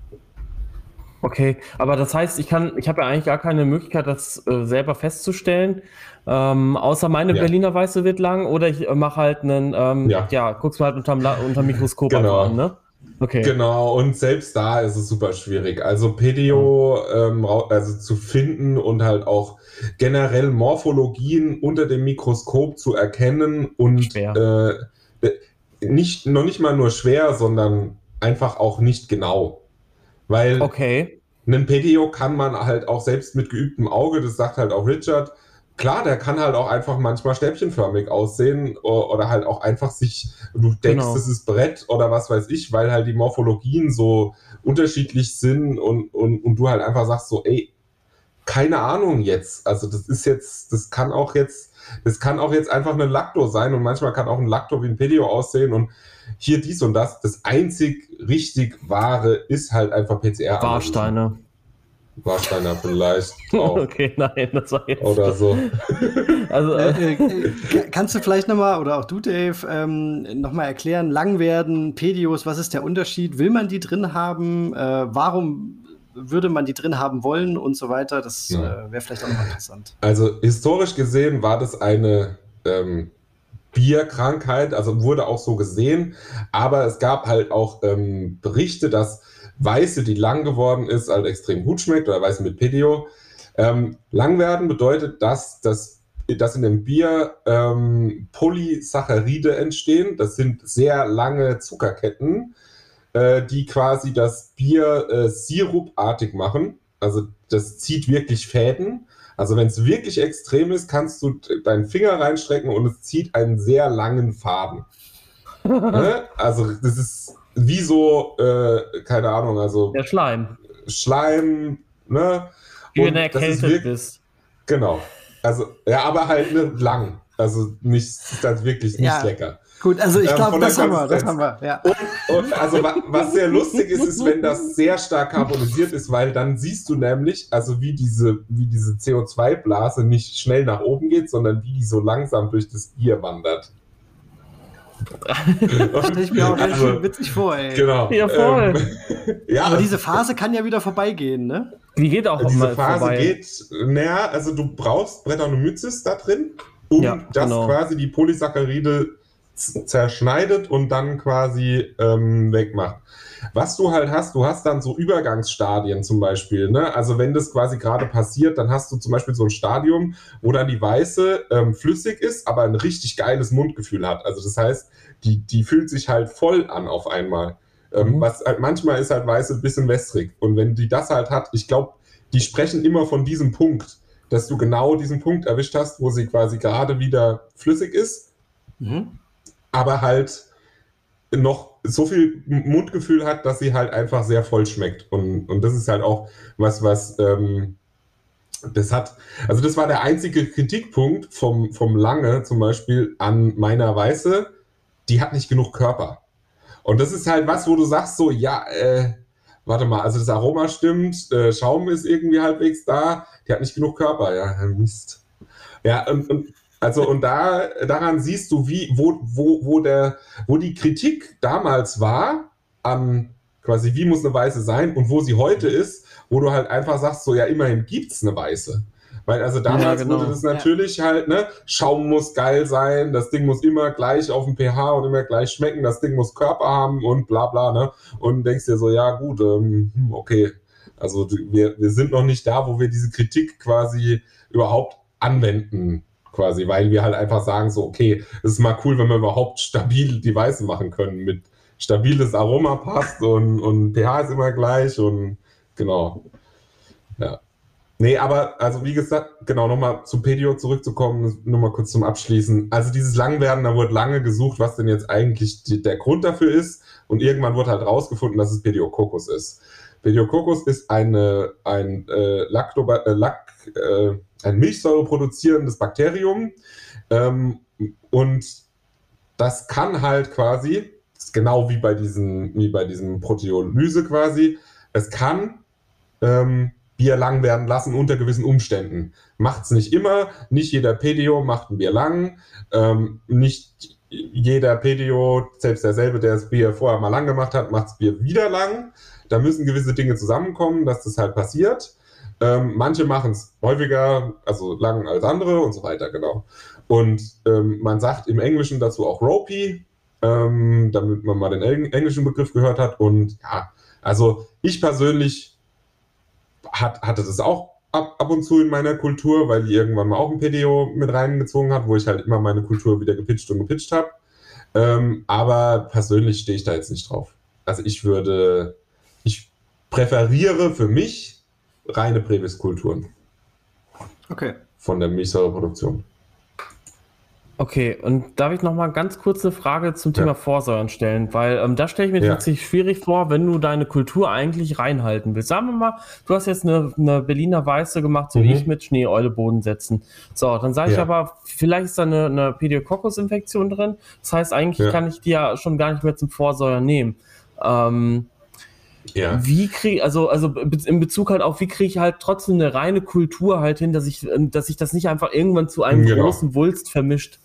Okay, aber das heißt, ich kann, ich habe ja eigentlich gar keine Möglichkeit, das äh, selber festzustellen. Ähm, außer meine ja. Berliner Weiße wird lang oder ich äh, mache halt einen, ähm, ja. ja, guck's mal halt unterm, unterm Mikroskop genau. an, ne? Okay. Genau, und selbst da ist es super schwierig. Also PDO ähm, also zu finden und halt auch generell Morphologien unter dem Mikroskop zu erkennen und äh, nicht, noch nicht mal nur schwer, sondern einfach auch nicht genau. Weil okay. einen PDO kann man halt auch selbst mit geübtem Auge, das sagt halt auch Richard, klar, der kann halt auch einfach manchmal stäbchenförmig aussehen oder halt auch einfach sich, du denkst, genau. das ist Brett oder was weiß ich, weil halt die Morphologien so unterschiedlich sind und, und, und du halt einfach sagst so, ey, keine Ahnung jetzt. Also das ist jetzt, das kann auch jetzt das kann auch jetzt einfach ein Lacto sein und manchmal kann auch ein Lacto wie ein Pedio aussehen und hier dies und das. Das einzig richtig wahre ist halt einfach PCR. Warsteiner. Warsteiner vielleicht. <laughs> Auch. Okay, nein, das war jetzt. Oder so. also, äh, äh, kannst du vielleicht nochmal, oder auch du, Dave, ähm, nochmal erklären, lang werden, Pedios, was ist der Unterschied? Will man die drin haben? Äh, warum würde man die drin haben wollen und so weiter. Das ja. äh, wäre vielleicht auch nochmal interessant. Also historisch gesehen war das eine ähm, Bierkrankheit, also wurde auch so gesehen, aber es gab halt auch ähm, Berichte, dass Weiße, die lang geworden ist, halt extrem gut schmeckt oder Weiße mit Pedio. Ähm, lang werden bedeutet, dass, dass, dass in dem Bier ähm, Polysaccharide entstehen. Das sind sehr lange Zuckerketten, äh, die quasi das Bier äh, sirupartig machen. Also das zieht wirklich Fäden. Also wenn es wirklich extrem ist, kannst du deinen Finger reinstrecken und es zieht einen sehr langen Faden. <laughs> ne? Also das ist wie so, äh, keine Ahnung, also. Der Schleim. Schleim, ne? Wie wenn du erkältet bist. Genau. Also, ja, aber halt ne, lang. Also nicht, das ist wirklich nicht ja. lecker. Gut, also ich ähm, glaube, ähm, das, haben wir, das haben wir, ja. Und, und also was sehr lustig ist, ist, wenn das sehr stark carbonisiert ist, weil dann siehst du nämlich, also wie diese, wie diese CO2-Blase nicht schnell nach oben geht, sondern wie die so langsam durch das Bier wandert. <laughs> Stelle ich mir auch ganz also, schön witzig vor, ey. Genau. Ja, voll. Ähm, <laughs> ja, Aber diese Phase kann ja wieder vorbeigehen, ne? Die geht auch Diese Phase vorbei. geht, naja, also du brauchst Brettanomyces da drin, um ja, das genau. quasi die Polysaccharide zerschneidet und dann quasi ähm, wegmacht. Was du halt hast, du hast dann so Übergangsstadien zum Beispiel. Ne? Also wenn das quasi gerade passiert, dann hast du zum Beispiel so ein Stadium, wo dann die Weiße ähm, flüssig ist, aber ein richtig geiles Mundgefühl hat. Also das heißt, die, die fühlt sich halt voll an auf einmal. Ähm, mhm. Was halt manchmal ist halt Weiße ein bisschen wässrig. Und wenn die das halt hat, ich glaube, die sprechen immer von diesem Punkt, dass du genau diesen Punkt erwischt hast, wo sie quasi gerade wieder flüssig ist. Mhm aber halt noch so viel Mundgefühl hat, dass sie halt einfach sehr voll schmeckt. Und, und das ist halt auch was, was ähm, das hat, also das war der einzige Kritikpunkt vom, vom Lange zum Beispiel an meiner Weiße, die hat nicht genug Körper. Und das ist halt was, wo du sagst so, ja, äh, warte mal, also das Aroma stimmt, äh, Schaum ist irgendwie halbwegs da, die hat nicht genug Körper, ja, Mist. Ja, und, und also und da daran siehst du, wie wo wo wo der wo die Kritik damals war an quasi wie muss eine Weiße sein und wo sie heute ist, wo du halt einfach sagst so ja immerhin gibt's eine Weiße. Weil also damals ja, genau. wurde das natürlich ja. halt, ne, Schaum muss geil sein, das Ding muss immer gleich auf dem pH und immer gleich schmecken, das Ding muss Körper haben und bla bla, ne? Und denkst dir so, ja gut, ähm, hm, okay. Also wir, wir sind noch nicht da, wo wir diese Kritik quasi überhaupt anwenden quasi, weil wir halt einfach sagen so, okay, es ist mal cool, wenn wir überhaupt stabil die Weiße machen können mit stabiles Aroma passt und, und pH ist immer gleich und genau. Ja. Nee, aber also wie gesagt, genau, nochmal zu Pedio zurückzukommen, nur mal kurz zum Abschließen. Also dieses Langwerden, da wurde lange gesucht, was denn jetzt eigentlich die, der Grund dafür ist und irgendwann wurde halt rausgefunden, dass es Pediococcus ist. Pediococcus ist eine, ein äh, Lactoba äh, Lac, äh, ein Milchsäure produzierendes Bakterium. Ähm, und das kann halt quasi, genau wie bei, diesen, wie bei diesem Proteolyse quasi, es kann ähm, Bier lang werden lassen unter gewissen Umständen. Macht es nicht immer, nicht jeder PDO macht ein Bier lang, ähm, nicht jeder PDO, selbst derselbe, der das Bier vorher mal lang gemacht hat, macht das Bier wieder lang. Da müssen gewisse Dinge zusammenkommen, dass das halt passiert. Ähm, manche machen es häufiger, also lang als andere und so weiter, genau. Und ähm, man sagt im Englischen dazu auch Ropey, ähm, damit man mal den englischen Begriff gehört hat. Und ja, also ich persönlich hat, hatte das auch ab, ab und zu in meiner Kultur, weil die irgendwann mal auch ein PDO mit reingezogen hat, wo ich halt immer meine Kultur wieder gepitcht und gepitcht habe. Ähm, aber persönlich stehe ich da jetzt nicht drauf. Also ich würde, ich präferiere für mich reine Präviskulturen. Okay. Von der Milchsäureproduktion. Okay, und darf ich noch mal ganz kurz eine Frage zum Thema ja. Vorsäuern stellen? Weil ähm, da stelle ich mir ja. tatsächlich schwierig vor, wenn du deine Kultur eigentlich reinhalten willst. Sagen wir mal, du hast jetzt eine, eine Berliner Weiße gemacht, so mhm. wie ich mit Schneeeule Boden setzen. So, dann sage ich ja. aber, vielleicht ist da eine, eine Pediococcus-Infektion drin. Das heißt, eigentlich kann ich die ja schon gar nicht mehr zum Vorsäuern nehmen. Ähm, ja. Wie kriege also also in Bezug halt auf wie kriege ich halt trotzdem eine reine Kultur halt hin, dass ich dass ich das nicht einfach irgendwann zu einem genau. großen Wulst vermischt.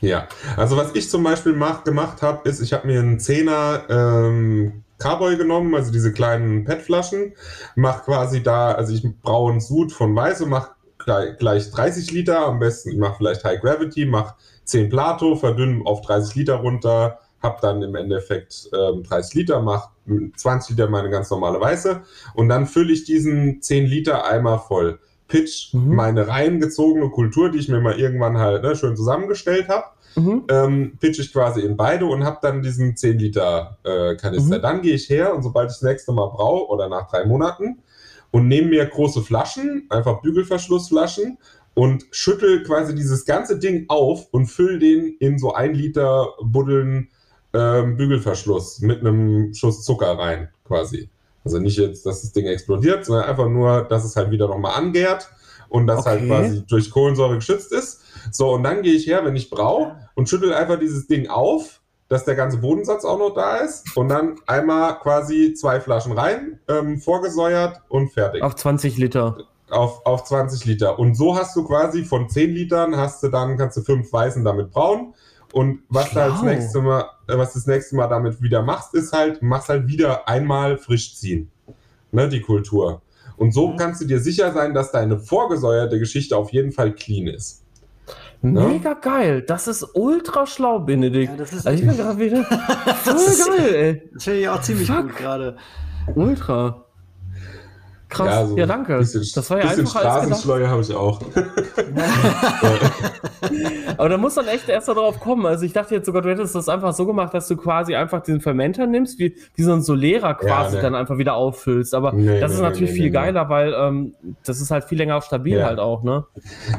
Ja, also was ich zum Beispiel mach, gemacht habe, ist, ich habe mir einen Zehner ähm, Carboy genommen, also diese kleinen PET-Flaschen, mache quasi da, also ich braue einen Sud von Weiß und mache gleich, gleich 30 Liter, am besten, ich mache vielleicht High Gravity, mache 10 Plato, verdünne auf 30 Liter runter, habe dann im Endeffekt ähm, 30 Liter, mache 20 Liter meine ganz normale Weiße und dann fülle ich diesen 10 Liter Eimer voll. Pitch mhm. meine reingezogene Kultur, die ich mir mal irgendwann halt ne, schön zusammengestellt habe, mhm. ähm, pitch ich quasi in beide und habe dann diesen 10 Liter äh, Kanister. Mhm. Dann gehe ich her und sobald ich das nächste Mal brauche oder nach drei Monaten und nehme mir große Flaschen, einfach Bügelverschlussflaschen und schüttel quasi dieses ganze Ding auf und fülle den in so ein Liter Buddeln ähm, Bügelverschluss mit einem Schuss Zucker rein, quasi. Also nicht jetzt, dass das Ding explodiert, sondern einfach nur, dass es halt wieder nochmal angärt und das halt okay. halt quasi durch Kohlensäure geschützt ist. So, und dann gehe ich her, wenn ich brauche, und schüttel einfach dieses Ding auf, dass der ganze Bodensatz auch noch da ist. Und dann einmal quasi zwei Flaschen rein, ähm, vorgesäuert und fertig. Auf 20 Liter. Auf, auf 20 Liter. Und so hast du quasi von 10 Litern hast du dann, kannst du fünf Weißen damit brauen. Und was du als nächstes Mal, äh, was das nächste Mal damit wieder machst, ist halt, machst halt wieder einmal frisch ziehen. Ne, die Kultur. Und so mhm. kannst du dir sicher sein, dass deine vorgesäuerte Geschichte auf jeden Fall clean ist. Ne? Mega geil. Das ist ultra schlau, Benedikt. Ja, das ist also ich bin gerade wieder <laughs> voll geil, ey. Das finde ich auch ziemlich Fuck. gut gerade. Ultra. Krass, ja, so ja danke. Bisschen, das war ja bisschen einfacher Straßenschleue habe ich auch. <laughs> Aber da muss dann echt erst darauf kommen. Also ich dachte jetzt sogar, du hättest das einfach so gemacht, dass du quasi einfach diesen Fermenter nimmst, wie, wie so ein Solera quasi ja, ne. dann einfach wieder auffüllst. Aber nee, das nee, ist natürlich nee, viel geiler, weil ähm, das ist halt viel länger stabil ja. halt auch, ne?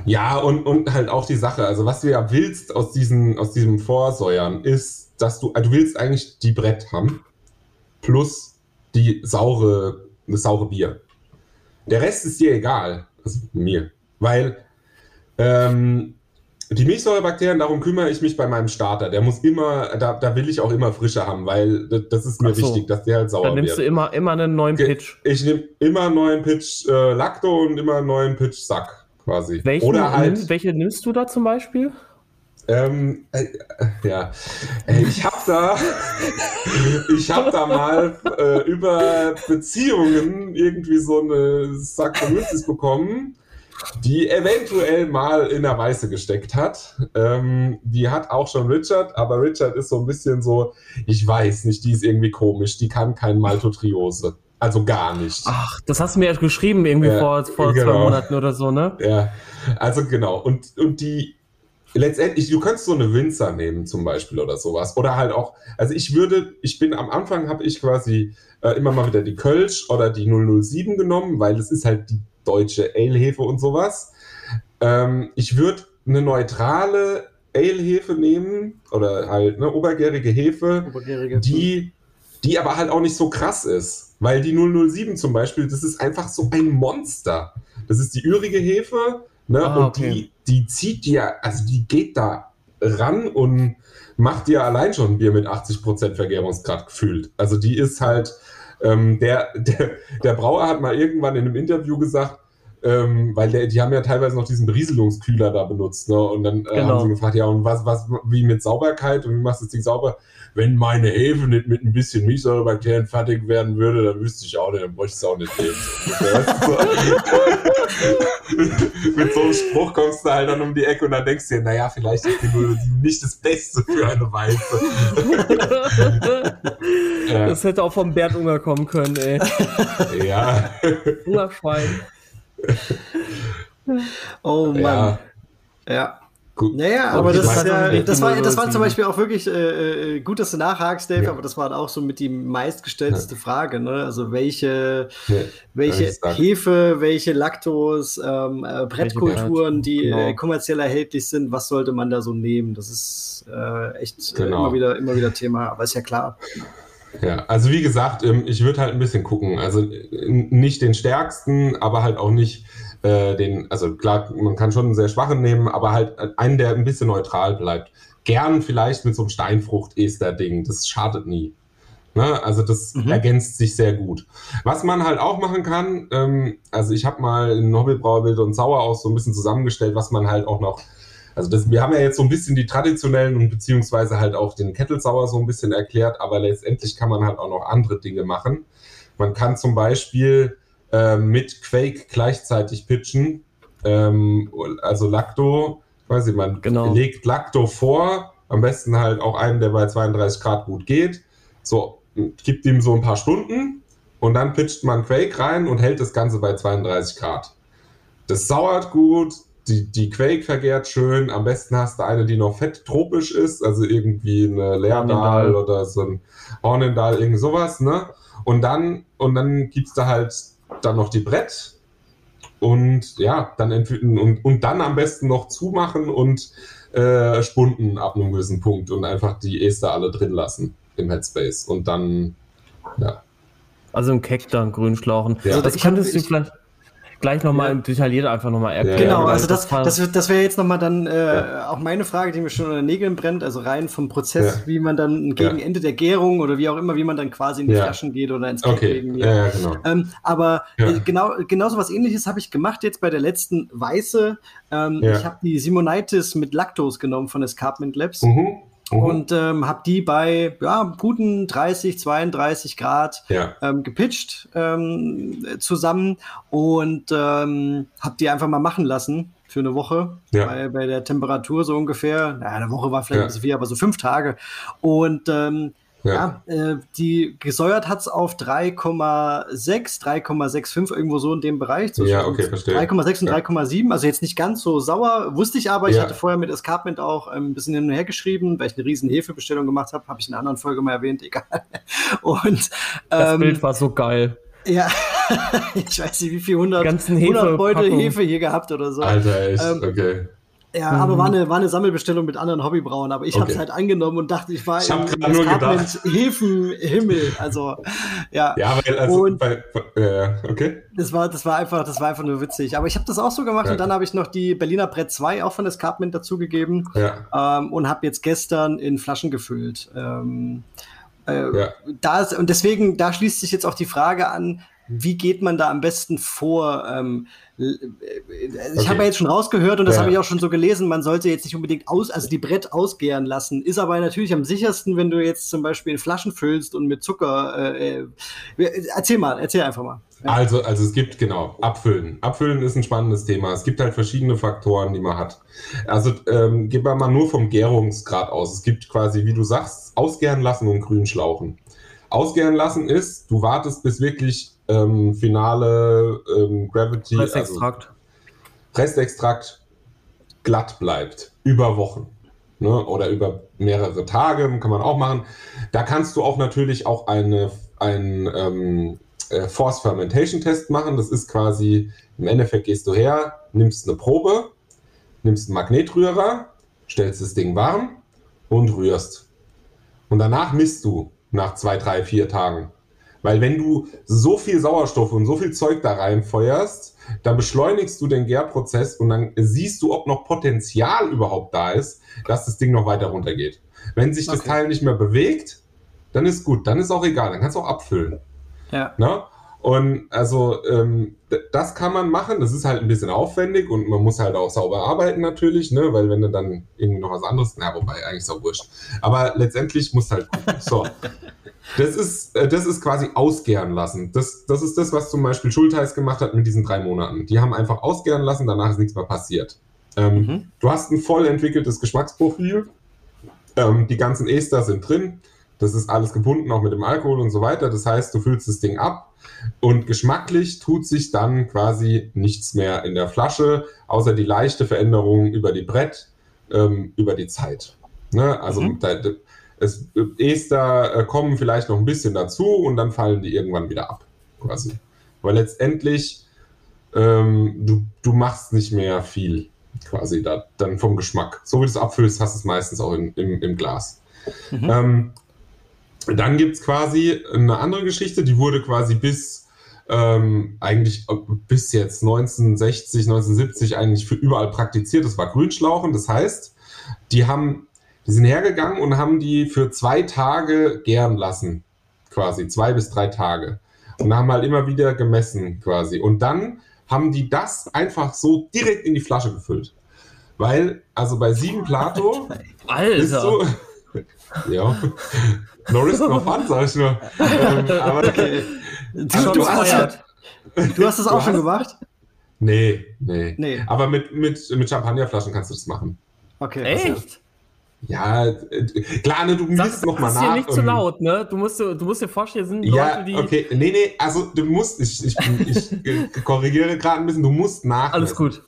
Ja, und, und halt auch die Sache, also was du ja willst aus, diesen, aus diesem Vorsäuern, ist, dass du, also du willst eigentlich die Brett haben, plus die saure, das saure Bier. Der Rest ist dir egal. Also mir. Weil ähm, die Milchsäurebakterien, darum kümmere ich mich bei meinem Starter. Der muss immer, da, da will ich auch immer frische haben, weil das ist mir so. wichtig, dass der halt sauer wird. Dann nimmst wird. du immer, immer einen neuen Pitch. Ich nehme immer einen neuen Pitch äh, Lacto und immer einen neuen Pitch Sack quasi. Welchen, Oder halt, welche nimmst du da zum Beispiel? Ähm, äh, ja, ich habe da, <laughs> ich habe da mal äh, über Beziehungen irgendwie so eine Sakramentis bekommen, die eventuell mal in der Weiße gesteckt hat. Ähm, die hat auch schon Richard, aber Richard ist so ein bisschen so, ich weiß nicht, die ist irgendwie komisch, die kann kein Maltotriose. Also gar nicht. Ach, das hast du mir ja geschrieben irgendwie ja, vor, vor genau. zwei Monaten oder so, ne? Ja, also genau. Und, und die letztendlich, du könntest so eine Winzer nehmen zum Beispiel oder sowas. Oder halt auch, also ich würde, ich bin am Anfang habe ich quasi äh, immer mal wieder die Kölsch oder die 007 genommen, weil es ist halt die deutsche Ale-Hefe und sowas. Ähm, ich würde eine neutrale Ale-Hefe nehmen oder halt eine obergärige Hefe, obergärige. die die aber halt auch nicht so krass ist. Weil die 007 zum Beispiel, das ist einfach so ein Monster. Das ist die ürige Hefe, Ne? Ah, und die, die zieht dir, also die geht da ran und macht dir allein schon ein Bier mit 80% Vergärungsgrad gefühlt. Also die ist halt, ähm, der, der, der Brauer hat mal irgendwann in einem Interview gesagt, ähm, weil der, die haben ja teilweise noch diesen Berieselungskühler da benutzt, ne? Und dann äh, genau. haben sie gefragt, ja, und was, was, wie mit Sauberkeit und wie machst du das Ding sauber? Wenn meine Hefe nicht mit ein bisschen Milchsäurebakterien fertig werden würde, dann wüsste ich auch nicht, dann bräuchte ich es auch nicht nehmen. <laughs> <laughs> mit so einem Spruch kommst du halt dann um die Ecke und dann denkst du dir, naja, vielleicht ist die nicht das Beste für eine Weiße. <laughs> das hätte auch vom Bert Unger kommen können, ey. Ja. Hungerschwein. oh Mann. Ja. ja. Gut. Naja, aber das, ist ja, das, war, das war zum Beispiel auch wirklich äh, äh, gut, dass du nachhakst, Dave, ja. aber das war auch so mit die meistgestellteste ja. Frage. Ne? Also welche, welche Hefe, welche Laktos, ähm, äh, Brettkulturen, die genau. äh, kommerziell erhältlich sind, was sollte man da so nehmen? Das ist äh, echt äh, genau. immer, wieder, immer wieder Thema, aber ist ja klar. Ja, also wie gesagt, ähm, ich würde halt ein bisschen gucken. Also nicht den stärksten, aber halt auch nicht äh, den, also klar, man kann schon einen sehr schwachen nehmen, aber halt einen, der ein bisschen neutral bleibt. Gern vielleicht mit so einem Steinfrucht-Ester-Ding, das schadet nie. Ne? Also das mhm. ergänzt sich sehr gut. Was man halt auch machen kann, ähm, also ich habe mal in Hobbybrauerbild und Sauer auch so ein bisschen zusammengestellt, was man halt auch noch also das, wir haben ja jetzt so ein bisschen die traditionellen und beziehungsweise halt auch den Kettelsauer so ein bisschen erklärt, aber letztendlich kann man halt auch noch andere Dinge machen. Man kann zum Beispiel äh, mit Quake gleichzeitig pitchen, ähm, also Lacto, weiß ich, man genau. legt Lacto vor, am besten halt auch einen, der bei 32 Grad gut geht, so, gibt ihm so ein paar Stunden und dann pitcht man Quake rein und hält das Ganze bei 32 Grad. Das sauert gut, die, die Quake vergärt schön. Am besten hast du eine, die noch fett tropisch ist, also irgendwie eine Leerdal oder so ein Hornendal, irgend sowas, ne? Und dann, und dann gibst du halt dann noch die Brett und ja, dann und, und dann am besten noch zumachen und äh, spunden ab einem gewissen Punkt und einfach die Ester alle drin lassen im Headspace und dann, ja. Also ein Keck dann Grünschlauchen. Ja. Also das könntest du vielleicht gleich nochmal ja. detailliert einfach nochmal erklären. Genau, also das, das, das wäre jetzt nochmal dann äh, ja. auch meine Frage, die mir schon unter den Nägeln brennt, also rein vom Prozess, ja. wie man dann gegen Ende der Gärung oder wie auch immer, wie man dann quasi in die Flaschen geht oder ins okay. Ja, genau. Ähm, aber äh, genau, genauso was ähnliches habe ich gemacht jetzt bei der letzten Weiße. Ähm, ich habe die Simonitis mit Lactose genommen von Escarpment Labs. Mhm. Mhm. Und ähm, habe die bei ja, guten 30, 32 Grad ja. ähm, gepitcht ähm, zusammen und ähm, habe die einfach mal machen lassen für eine Woche ja. bei, bei der Temperatur so ungefähr. Naja, eine Woche war vielleicht ja. ein bisschen viel, aber so fünf Tage. Und ähm, ja, ja äh, die gesäuert hat es auf 3,6, 3,65, irgendwo so in dem Bereich. So ja, okay, verstehe. 3,6 und ja. 3,7, also jetzt nicht ganz so sauer, wusste ich aber. Ich ja. hatte vorher mit Escarpment auch ähm, ein bisschen hin und her geschrieben, weil ich eine riesen Hefebestellung gemacht habe, habe ich in einer anderen Folge mal erwähnt, <laughs> egal. Und, ähm, das Bild war so geil. Ja, <laughs> ich weiß nicht, wie viel 100, 100 Beutel Hefe hier gehabt oder so. Alter, echt, ähm, okay. Ja, mhm. aber war eine, war eine Sammelbestellung mit anderen Hobbybrauern, aber ich okay. habe es halt angenommen und dachte, ich war ich im nur gedacht. Häfenhimmel. Also, ja. Ja, weil, also, und bei, äh, okay. Das war, das war einfach, das war einfach nur witzig. Aber ich habe das auch so gemacht ja. und dann habe ich noch die Berliner Brett 2 auch von Escarpment dazugegeben ja. ähm, und habe jetzt gestern in Flaschen gefüllt. Ähm, äh, ja. da ist, und deswegen, da schließt sich jetzt auch die Frage an, wie geht man da am besten vor? Ähm, ich okay. habe ja jetzt schon rausgehört und das ja. habe ich auch schon so gelesen, man sollte jetzt nicht unbedingt aus, also die Brett ausgären lassen. Ist aber natürlich am sichersten, wenn du jetzt zum Beispiel in Flaschen füllst und mit Zucker. Äh, äh erzähl mal, erzähl einfach mal. Ja. Also, also es gibt, genau, Abfüllen. Abfüllen ist ein spannendes Thema. Es gibt halt verschiedene Faktoren, die man hat. Also ähm, gehen wir mal nur vom Gärungsgrad aus. Es gibt quasi, wie du sagst, ausgären lassen und grün schlauchen. Ausgären lassen ist, du wartest bis wirklich ähm, finale ähm, Gravity, Restextrakt. Also Restextrakt glatt bleibt über Wochen. Ne? Oder über mehrere Tage kann man auch machen. Da kannst du auch natürlich auch eine, ein ähm, äh, Force Fermentation Test machen. Das ist quasi, im Endeffekt gehst du her, nimmst eine Probe, nimmst einen Magnetrührer, stellst das Ding warm und rührst. Und danach misst du nach zwei, drei, vier Tagen. Weil wenn du so viel Sauerstoff und so viel Zeug da reinfeuerst, dann beschleunigst du den Gärprozess und dann siehst du, ob noch Potenzial überhaupt da ist, dass das Ding noch weiter runtergeht. Wenn sich das Teil nicht mehr bewegt, dann ist gut, dann ist auch egal, dann kannst du auch abfüllen. Ja. Na? Und also ähm, das kann man machen, das ist halt ein bisschen aufwendig und man muss halt auch sauber arbeiten natürlich, ne? weil wenn du dann irgendwie noch was anderes, na wobei eigentlich ist auch wurscht. Aber letztendlich muss halt gucken. So. <laughs> Das ist, äh, das ist quasi ausgären lassen. Das, das ist das, was zum Beispiel Schultheiß gemacht hat mit diesen drei Monaten. Die haben einfach ausgären lassen, danach ist nichts mehr passiert. Ähm, mhm. Du hast ein voll entwickeltes Geschmacksprofil. Ähm, die ganzen Ester sind drin. Das ist alles gebunden, auch mit dem Alkohol und so weiter. Das heißt, du füllst das Ding ab und geschmacklich tut sich dann quasi nichts mehr in der Flasche, außer die leichte Veränderung über die Brett, ähm, über die Zeit. Ne? Also mhm. da, es, Ester äh, kommen vielleicht noch ein bisschen dazu und dann fallen die irgendwann wieder ab, quasi. Weil letztendlich ähm, du, du machst nicht mehr viel, quasi, da, dann vom Geschmack. So wie du es abfüllst, hast du es meistens auch in, im, im Glas. Mhm. Ähm, dann gibt es quasi eine andere Geschichte, die wurde quasi bis ähm, eigentlich bis jetzt 1960, 1970 eigentlich für überall praktiziert. Das war Grünschlauchen. Das heißt, die haben die sind hergegangen und haben die für zwei Tage gären lassen. Quasi, zwei bis drei Tage. Und haben halt immer wieder gemessen, quasi. Und dann haben die das einfach so direkt in die Flasche gefüllt. Weil, also bei sieben Plato Alter. Ja. Norris noch an, sag ich nur. ähm, aber okay. Du, du, hast, du hast das auch schon gemacht? Nee, nee, nee. Aber mit, mit, mit Champagnerflaschen kannst du das machen. Okay. Echt? Ja, äh, klar, ne, du musst noch mal nach. hier nicht zu laut, ne? Du musst, du musst dir vorstellen, sind ja, Leute, die. Okay, nee, nee, also du musst, ich, ich, ich <laughs> korrigiere gerade ein bisschen, du musst nach. Alles gut.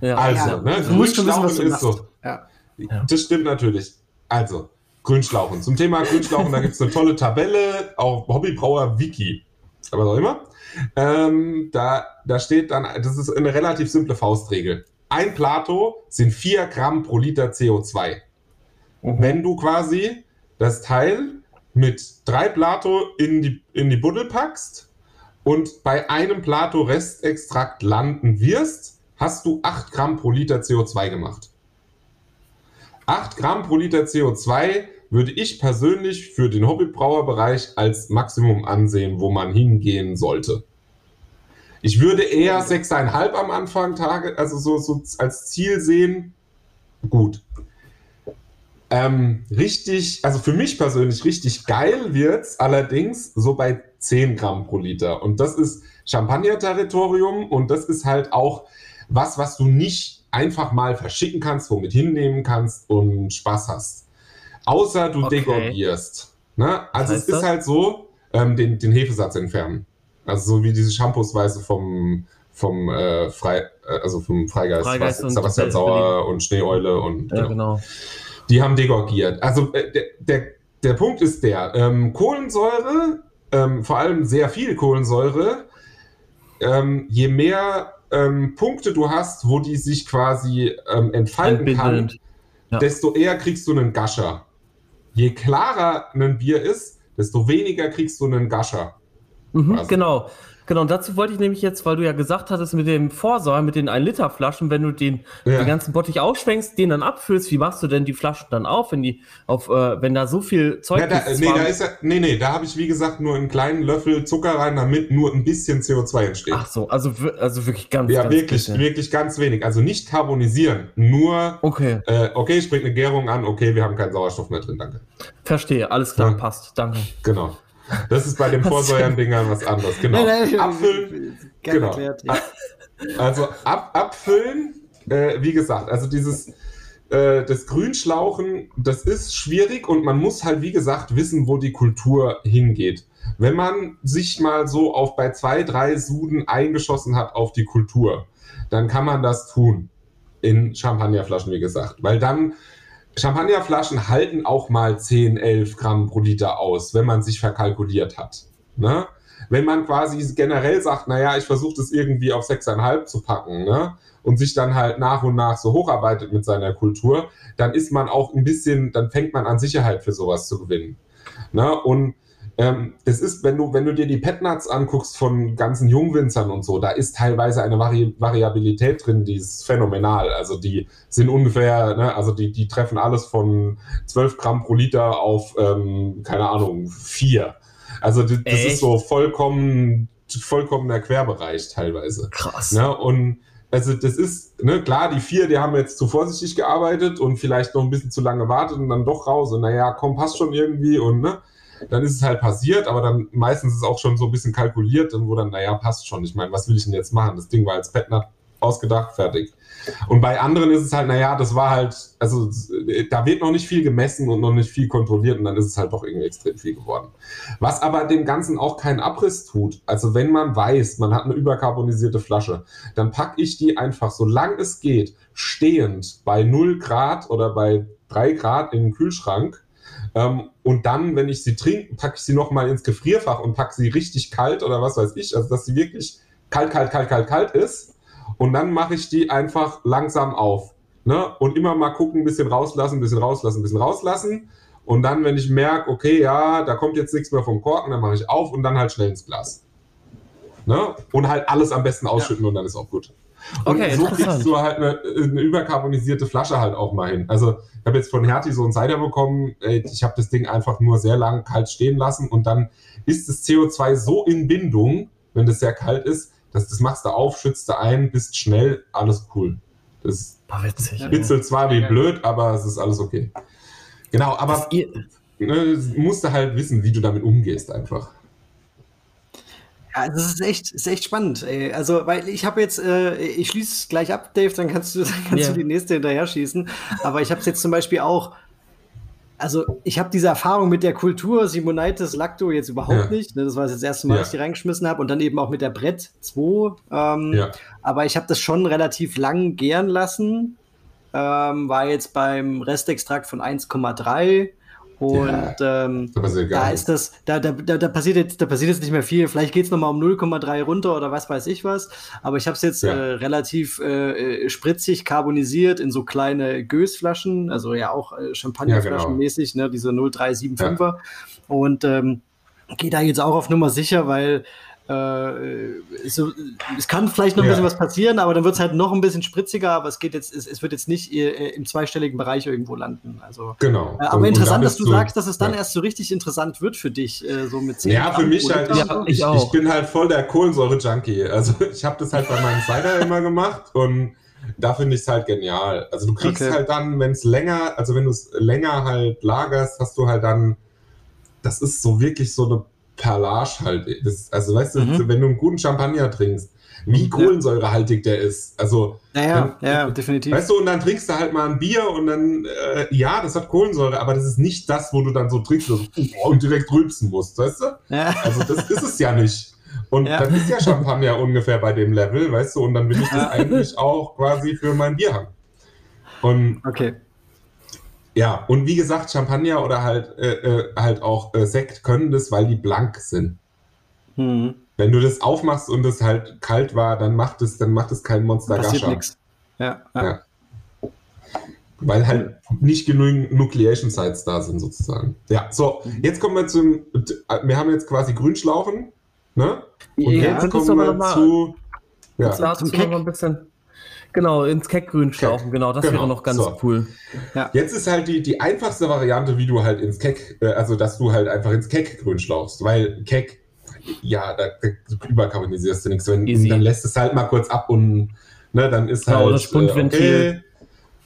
Ja. Also, ja, ne, du musst schon wissen, was du ist so. Ja. Das stimmt natürlich. Also, Grünschlauchen. Zum Thema Grünschlauchen, da gibt es eine tolle Tabelle auf Hobbybrauer Wiki. Aber auch immer. Ähm, da, da steht dann, das ist eine relativ simple Faustregel. Ein Plato sind 4 Gramm pro Liter CO2. Mhm. Wenn du quasi das Teil mit drei Plato in die, in die Buddel packst und bei einem Plato Restextrakt landen wirst, hast du 8 Gramm pro Liter CO2 gemacht. 8 Gramm pro Liter CO2 würde ich persönlich für den Hobbybrauerbereich als Maximum ansehen, wo man hingehen sollte. Ich würde eher 6,5 am Anfang Tage, also so, so als Ziel sehen. Gut. Ähm, richtig, also für mich persönlich richtig geil wird es allerdings so bei 10 Gramm pro Liter. Und das ist Champagner-Territorium und das ist halt auch was, was du nicht einfach mal verschicken kannst, womit hinnehmen kannst und Spaß hast. Außer du okay. degorgierst. Ne? Also es ist das? halt so, ähm, den, den Hefesatz entfernen. Also so wie diese Shampoosweise vom, vom äh, Frei, äh, also vom Freigeist, Freigeist was, Sebastian Sauer und Schneeeule und ja, genau. genau. Die haben degorgiert. Also äh, der, der, der Punkt ist der, ähm, Kohlensäure, ähm, vor allem sehr viel Kohlensäure, ähm, je mehr ähm, Punkte du hast, wo die sich quasi ähm, entfalten kann, ja. desto eher kriegst du einen Gascher. Je klarer ein Bier ist, desto weniger kriegst du einen Gascher. Mhm, genau. Genau, und dazu wollte ich nämlich jetzt, weil du ja gesagt hattest, mit dem Vorsäuer, mit den 1-Liter-Flaschen, wenn du den, ja. den ganzen Bottich ausschwenkst, den dann abfüllst, wie machst du denn die Flaschen dann auf, wenn die auf, äh, wenn da so viel Zeug ja, da, ist? Nee, da ist ja, nee, nee, da habe ich wie gesagt nur einen kleinen Löffel Zucker rein, damit nur ein bisschen CO2 entsteht. Ach so, also, also wirklich ganz Ja, ganz wirklich, bisschen. wirklich ganz wenig. Also nicht carbonisieren, nur, okay, äh, okay, ich bringe eine Gärung an, okay, wir haben keinen Sauerstoff mehr drin, danke. Verstehe, alles klar, ja. passt, danke. Genau. Das ist bei den Vorsäuern-Dingern was anderes. Genau. Nein, nein, abfüllen. Genau. Erklärt, ja. Also ab, abfüllen, äh, wie gesagt, also dieses äh, das Grünschlauchen, das ist schwierig und man muss halt, wie gesagt, wissen, wo die Kultur hingeht. Wenn man sich mal so auf bei zwei, drei Suden eingeschossen hat auf die Kultur, dann kann man das tun. In Champagnerflaschen, wie gesagt. Weil dann Champagnerflaschen halten auch mal 10, 11 Gramm pro Liter aus, wenn man sich verkalkuliert hat. Ne? Wenn man quasi generell sagt, naja, ich versuche das irgendwie auf 6,5 zu packen ne? und sich dann halt nach und nach so hocharbeitet mit seiner Kultur, dann ist man auch ein bisschen, dann fängt man an Sicherheit für sowas zu gewinnen. Ne? Und ähm, das ist, wenn du, wenn du dir die Petnuts anguckst von ganzen Jungwinzern und so, da ist teilweise eine Vari Variabilität drin, die ist phänomenal. Also die sind ungefähr, ne, also die, die treffen alles von 12 Gramm pro Liter auf, ähm, keine Ahnung, 4. Also das, das ist so vollkommen, vollkommener Querbereich teilweise. Krass. Ne? Und also das ist, ne, klar, die vier, die haben jetzt zu vorsichtig gearbeitet und vielleicht noch ein bisschen zu lange gewartet und dann doch raus und naja, komm, passt schon irgendwie und ne, dann ist es halt passiert, aber dann meistens ist es auch schon so ein bisschen kalkuliert, und wo dann, naja, passt schon. Ich meine, was will ich denn jetzt machen? Das Ding war als Petner ausgedacht, fertig. Und bei anderen ist es halt, naja, das war halt, also da wird noch nicht viel gemessen und noch nicht viel kontrolliert und dann ist es halt doch irgendwie extrem viel geworden. Was aber dem Ganzen auch keinen Abriss tut. Also wenn man weiß, man hat eine überkarbonisierte Flasche, dann packe ich die einfach, solange es geht, stehend bei 0 Grad oder bei 3 Grad in den Kühlschrank ähm, und dann, wenn ich sie trinke, packe ich sie nochmal ins Gefrierfach und packe sie richtig kalt oder was weiß ich. Also, dass sie wirklich kalt, kalt, kalt, kalt, kalt ist. Und dann mache ich die einfach langsam auf. Ne? Und immer mal gucken, ein bisschen rauslassen, ein bisschen rauslassen, ein bisschen rauslassen. Und dann, wenn ich merke, okay, ja, da kommt jetzt nichts mehr vom Korken, dann mache ich auf und dann halt schnell ins Glas. Ne? Und halt alles am besten ausschütten ja. und dann ist auch gut. Und okay, so kriegst du halt eine, eine, überkarbonisierte Flasche halt auch mal hin. Also ich habe jetzt von Hertie so einen Cider bekommen, ich habe das Ding einfach nur sehr lang kalt stehen lassen und dann ist das CO2 so in Bindung, wenn das sehr kalt ist, dass das machst du auf, schützt du ein, bist schnell, alles cool. Das kitzelt zwar wie blöd, aber es ist alles okay. Genau, aber ne, musst du halt wissen, wie du damit umgehst einfach. Ja, das ist echt, ist echt spannend. Ey. Also, weil ich habe jetzt, äh, ich schließe gleich ab, Dave, dann kannst du, <laughs> dann kannst yeah. du die nächste hinterher schießen. Aber ich habe es jetzt zum Beispiel auch, also ich habe diese Erfahrung mit der Kultur Simonitis Lacto jetzt überhaupt ja. nicht. Ne? Das war das erste Mal, ja. dass ich die reingeschmissen habe und dann eben auch mit der Brett 2. Ähm, ja. Aber ich habe das schon relativ lang gären lassen. Ähm, war jetzt beim Restextrakt von 1,3 Und ja, ähm, da ist das, da, da, da, passiert jetzt, da passiert jetzt nicht mehr viel. Vielleicht geht es nochmal um 0,3 runter oder was weiß ich was. Aber ich habe es jetzt ja. äh, relativ äh, spritzig carbonisiert in so kleine Gösflaschen, also ja auch äh, Champagnerflaschen genau. mäßig, ne, diese 0375er. Ja. Und ähm, gehe da jetzt auch auf Nummer sicher, weil äh, so, es kann vielleicht noch ein ja. bisschen was passieren, aber dann wird es halt noch ein bisschen spritziger, aber es geht jetzt, es, es wird jetzt nicht äh, im zweistelligen Bereich irgendwo landen. Also, genau. Äh, aber und, interessant, und dass du, sagst, dass es dann ja. erst so richtig interessant wird für dich, äh, so mit 10 Ja, für mich halt, ich, ja, ich, ich, bin halt voll der Kohlensäure-Junkie. Also <laughs> ich habe das halt bei meinem Cider <laughs> immer gemacht und da finde ich es halt genial. Also du kriegst okay. halt dann, wenn es länger, also wenn du es länger halt lagerst, hast du halt dann, das ist so wirklich so eine Perlage halt. Das, also weißt mhm. du, wenn du einen guten Champagner trinkst, wie kohlensäurehaltig der ist. Also, naja, dann, ja, definitiv. Weißt du, und dann trinkst du halt mal ein Bier und dann, äh, ja, das hat Kohlensäure, aber das ist nicht das, wo du dann so trinkst und direkt rülpsen musst, weißt du? Ja. Also, das ist es ja nicht. Und ja. dann ist ja Champagner ungefähr bei dem Level, weißt du, und dann will ich das eigentlich auch quasi für mein Bier haben. Und okay. Ja, und wie gesagt, Champagner oder halt, äh, äh, halt auch äh, Sekt können das, weil die blank sind. Mhm. Wenn du das aufmachst und es halt kalt war, dann macht es, dann macht es kein Monster Gascha. nichts. Ja, ja. ja. Weil halt nicht genügend Nucleation Sites da sind, sozusagen. Ja, so, mhm. jetzt kommen wir zum. Wir haben jetzt quasi Grünschlauchen, ne? Und ja, jetzt kommen wir zu. Ja. Zum Keck. ein bisschen Genau, ins Keckgrün schlaufen, genau, das genau. wäre noch ganz so. cool. Ja. Jetzt ist halt die, die einfachste Variante, wie du halt ins Keck, äh, also dass du halt einfach ins Keckgrün schlauchst, weil Keck, ja, da, da überkarbonisierst du nichts, wenn, Easy. dann lässt es halt mal kurz ab und ne, dann ist genau, halt. Das Spundventil. Äh, okay,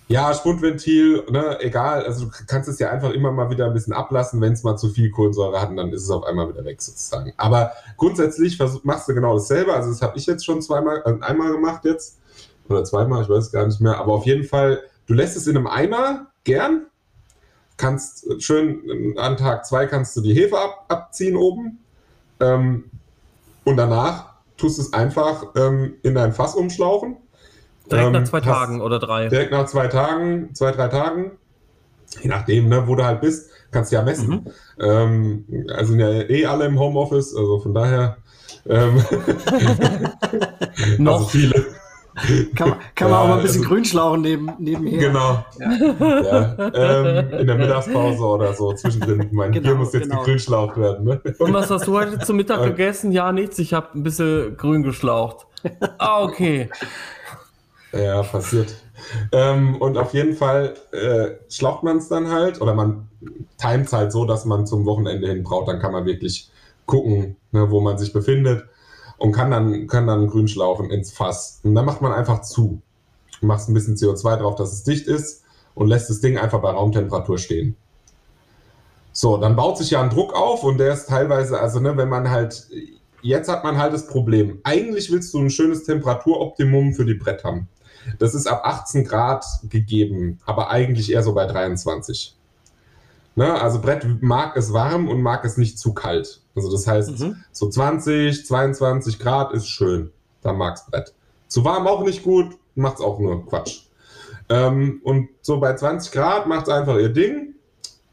ja, Spundventil, ne, egal. Also du kannst es ja einfach immer mal wieder ein bisschen ablassen, wenn es mal zu viel Kohlensäure hat, und dann ist es auf einmal wieder weg sozusagen. Aber grundsätzlich machst du genau dasselbe. Also das habe ich jetzt schon zweimal, also einmal gemacht jetzt oder zweimal, ich weiß es gar nicht mehr, aber auf jeden Fall, du lässt es in einem Eimer gern, kannst schön an Tag zwei kannst du die Hefe ab, abziehen oben ähm, und danach tust du es einfach ähm, in dein Fass umschlauchen. Direkt nach ähm, zwei Tagen oder drei. Direkt nach zwei Tagen, zwei, drei Tagen. Je nachdem, ne, wo du halt bist, kannst du ja messen. Mhm. Ähm, also sind ja eh alle im Homeoffice, also von daher. Ähm, <laughs> <laughs> Noch also viele. Kann, kann man auch mal ein bisschen also, Grünschlauchen neben, nebenher. Genau. Ja. ja. Ähm, in der Mittagspause oder so zwischendrin. Mein genau, Bier muss jetzt genau. gegrünschlaucht werden. Ne? Und was hast du heute zum Mittag <laughs> gegessen? Ja, nichts. Ich habe ein bisschen grün geschlaucht. Ah, okay. Ja, passiert. Ähm, und auf jeden Fall äh, schlaucht man es dann halt oder man timet es halt so, dass man zum Wochenende hin braucht. Dann kann man wirklich gucken, ne, wo man sich befindet und kann dann, kann dann grün schlauchen ins Fass. Und dann macht man einfach zu. Machst ein bisschen CO2 drauf, dass es dicht ist und lässt das Ding einfach bei Raumtemperatur stehen. So, dann baut sich ja ein Druck auf und der ist teilweise, also ne, wenn man halt, jetzt hat man halt das Problem. Eigentlich willst du ein schönes Temperaturoptimum für die Brett haben. Das ist ab 18 Grad gegeben, aber eigentlich eher so bei 23. Ne? Also Brett mag es warm und mag es nicht zu kalt. Also das heißt, mhm. so 20, 22 Grad ist schön. Da mag's Brett. Zu warm auch nicht gut, macht's auch nur Quatsch. Ähm, und so bei 20 Grad macht's einfach ihr Ding.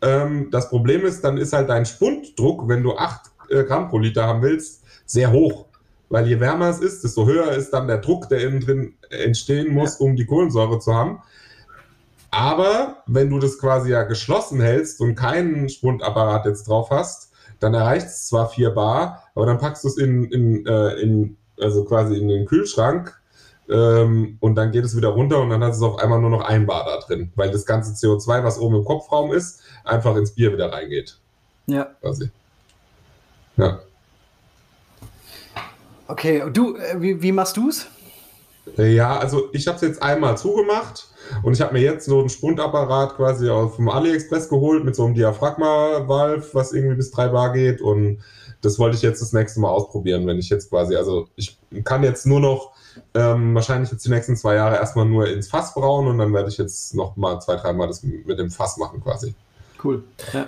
Ähm, das Problem ist, dann ist halt dein Spunddruck, wenn du 8 äh, Gramm pro Liter haben willst, sehr hoch. Weil je wärmer es ist, desto höher ist dann der Druck, der innen drin entstehen muss, ja. um die Kohlensäure zu haben. Aber wenn du das quasi ja geschlossen hältst und keinen Spundapparat jetzt drauf hast, dann erreicht es zwar 4 Bar, aber dann packst du es in, in, äh, in, also quasi in den Kühlschrank ähm, und dann geht es wieder runter und dann hast du auf einmal nur noch ein Bar da drin, weil das ganze CO2, was oben im Kopfraum ist, einfach ins Bier wieder reingeht. Ja. Quasi. Ja. Okay, und du, äh, wie, wie machst du es? Ja, also ich habe es jetzt einmal zugemacht und ich habe mir jetzt so einen Spundapparat quasi vom AliExpress geholt mit so einem Diaphragma-Valve, was irgendwie bis 3 Bar geht. Und das wollte ich jetzt das nächste Mal ausprobieren, wenn ich jetzt quasi, also ich kann jetzt nur noch ähm, wahrscheinlich jetzt die nächsten zwei Jahre erstmal nur ins Fass brauen und dann werde ich jetzt noch mal zwei, dreimal das mit dem Fass machen quasi. Cool. Ja.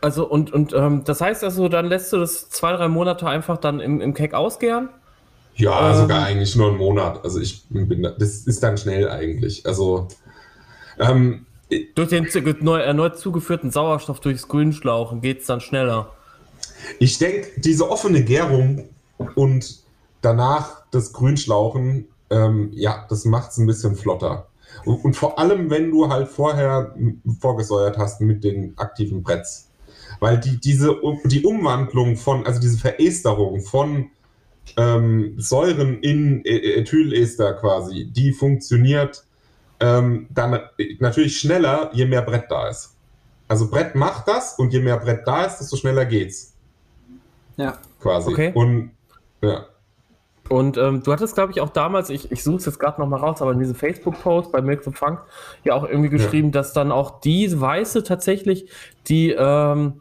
Also und, und ähm, das heißt also, dann lässt du das zwei, drei Monate einfach dann im, im Keck ausgären? Ja, ähm, sogar eigentlich nur einen Monat. Also ich bin, das ist dann schnell eigentlich. Also ähm, durch den neu, erneut zugeführten Sauerstoff durchs Grünschlauchen geht es dann schneller. Ich denke, diese offene Gärung und danach das Grünschlauchen, ähm, ja, das macht es ein bisschen flotter. Und, und, vor allem, wenn du halt vorher vorgesäuert hast mit den aktiven Bretts. Weil die, diese, die Umwandlung von, also diese Veresterung von ähm, Säuren in Ethylester quasi, die funktioniert ähm, dann natürlich schneller, je mehr Brett da ist. Also Brett macht das und je mehr Brett da ist, desto schneller geht's. Ja. Quasi. Okay. Und ja. Und ähm, du hattest, glaube ich, auch damals, ich, ich suche es jetzt gerade nochmal raus, aber in diesem Facebook-Post bei Milk the Funk ja auch irgendwie geschrieben, ja. dass dann auch die Weiße tatsächlich die, ähm,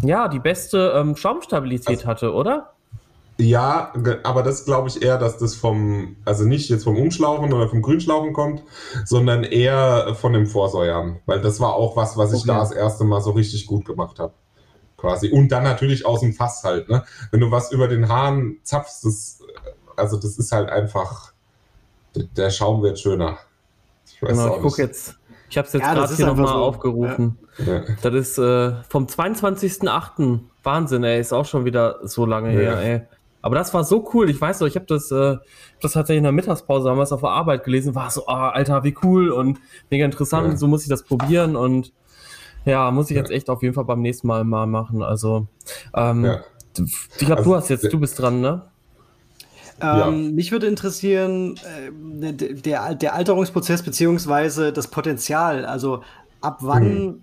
ja, die beste ähm, Schaumstabilität also, hatte, oder? Ja, aber das glaube ich eher, dass das vom, also nicht jetzt vom Umschlauchen oder vom Grünschlauchen kommt, sondern eher von dem Vorsäuern. Weil das war auch was, was ich okay. da das erste Mal so richtig gut gemacht habe. Quasi. Und dann natürlich aus dem Fass halt, ne? Wenn du was über den Hahn zapfst, das, also das ist halt einfach, der Schaum wird schöner. Ich genau, ich gucke jetzt. Ich habe es jetzt ja, gerade hier nochmal so. aufgerufen. Ja. Das ist äh, vom 22.08. Wahnsinn, ey. Ist auch schon wieder so lange ja. her, ey. Aber das war so cool. Ich weiß noch, ich habe das, äh, das tatsächlich in der Mittagspause damals auf der Arbeit gelesen. War so, oh, Alter, wie cool und mega interessant. Ja. So muss ich das probieren und ja, muss ich jetzt echt auf jeden Fall beim nächsten Mal mal machen. Also, ähm, ja. ich glaube, also, du hast jetzt, du bist dran, ne? Ähm, ja. Mich würde interessieren, äh, der, der Alterungsprozess beziehungsweise das Potenzial. Also ab wann hm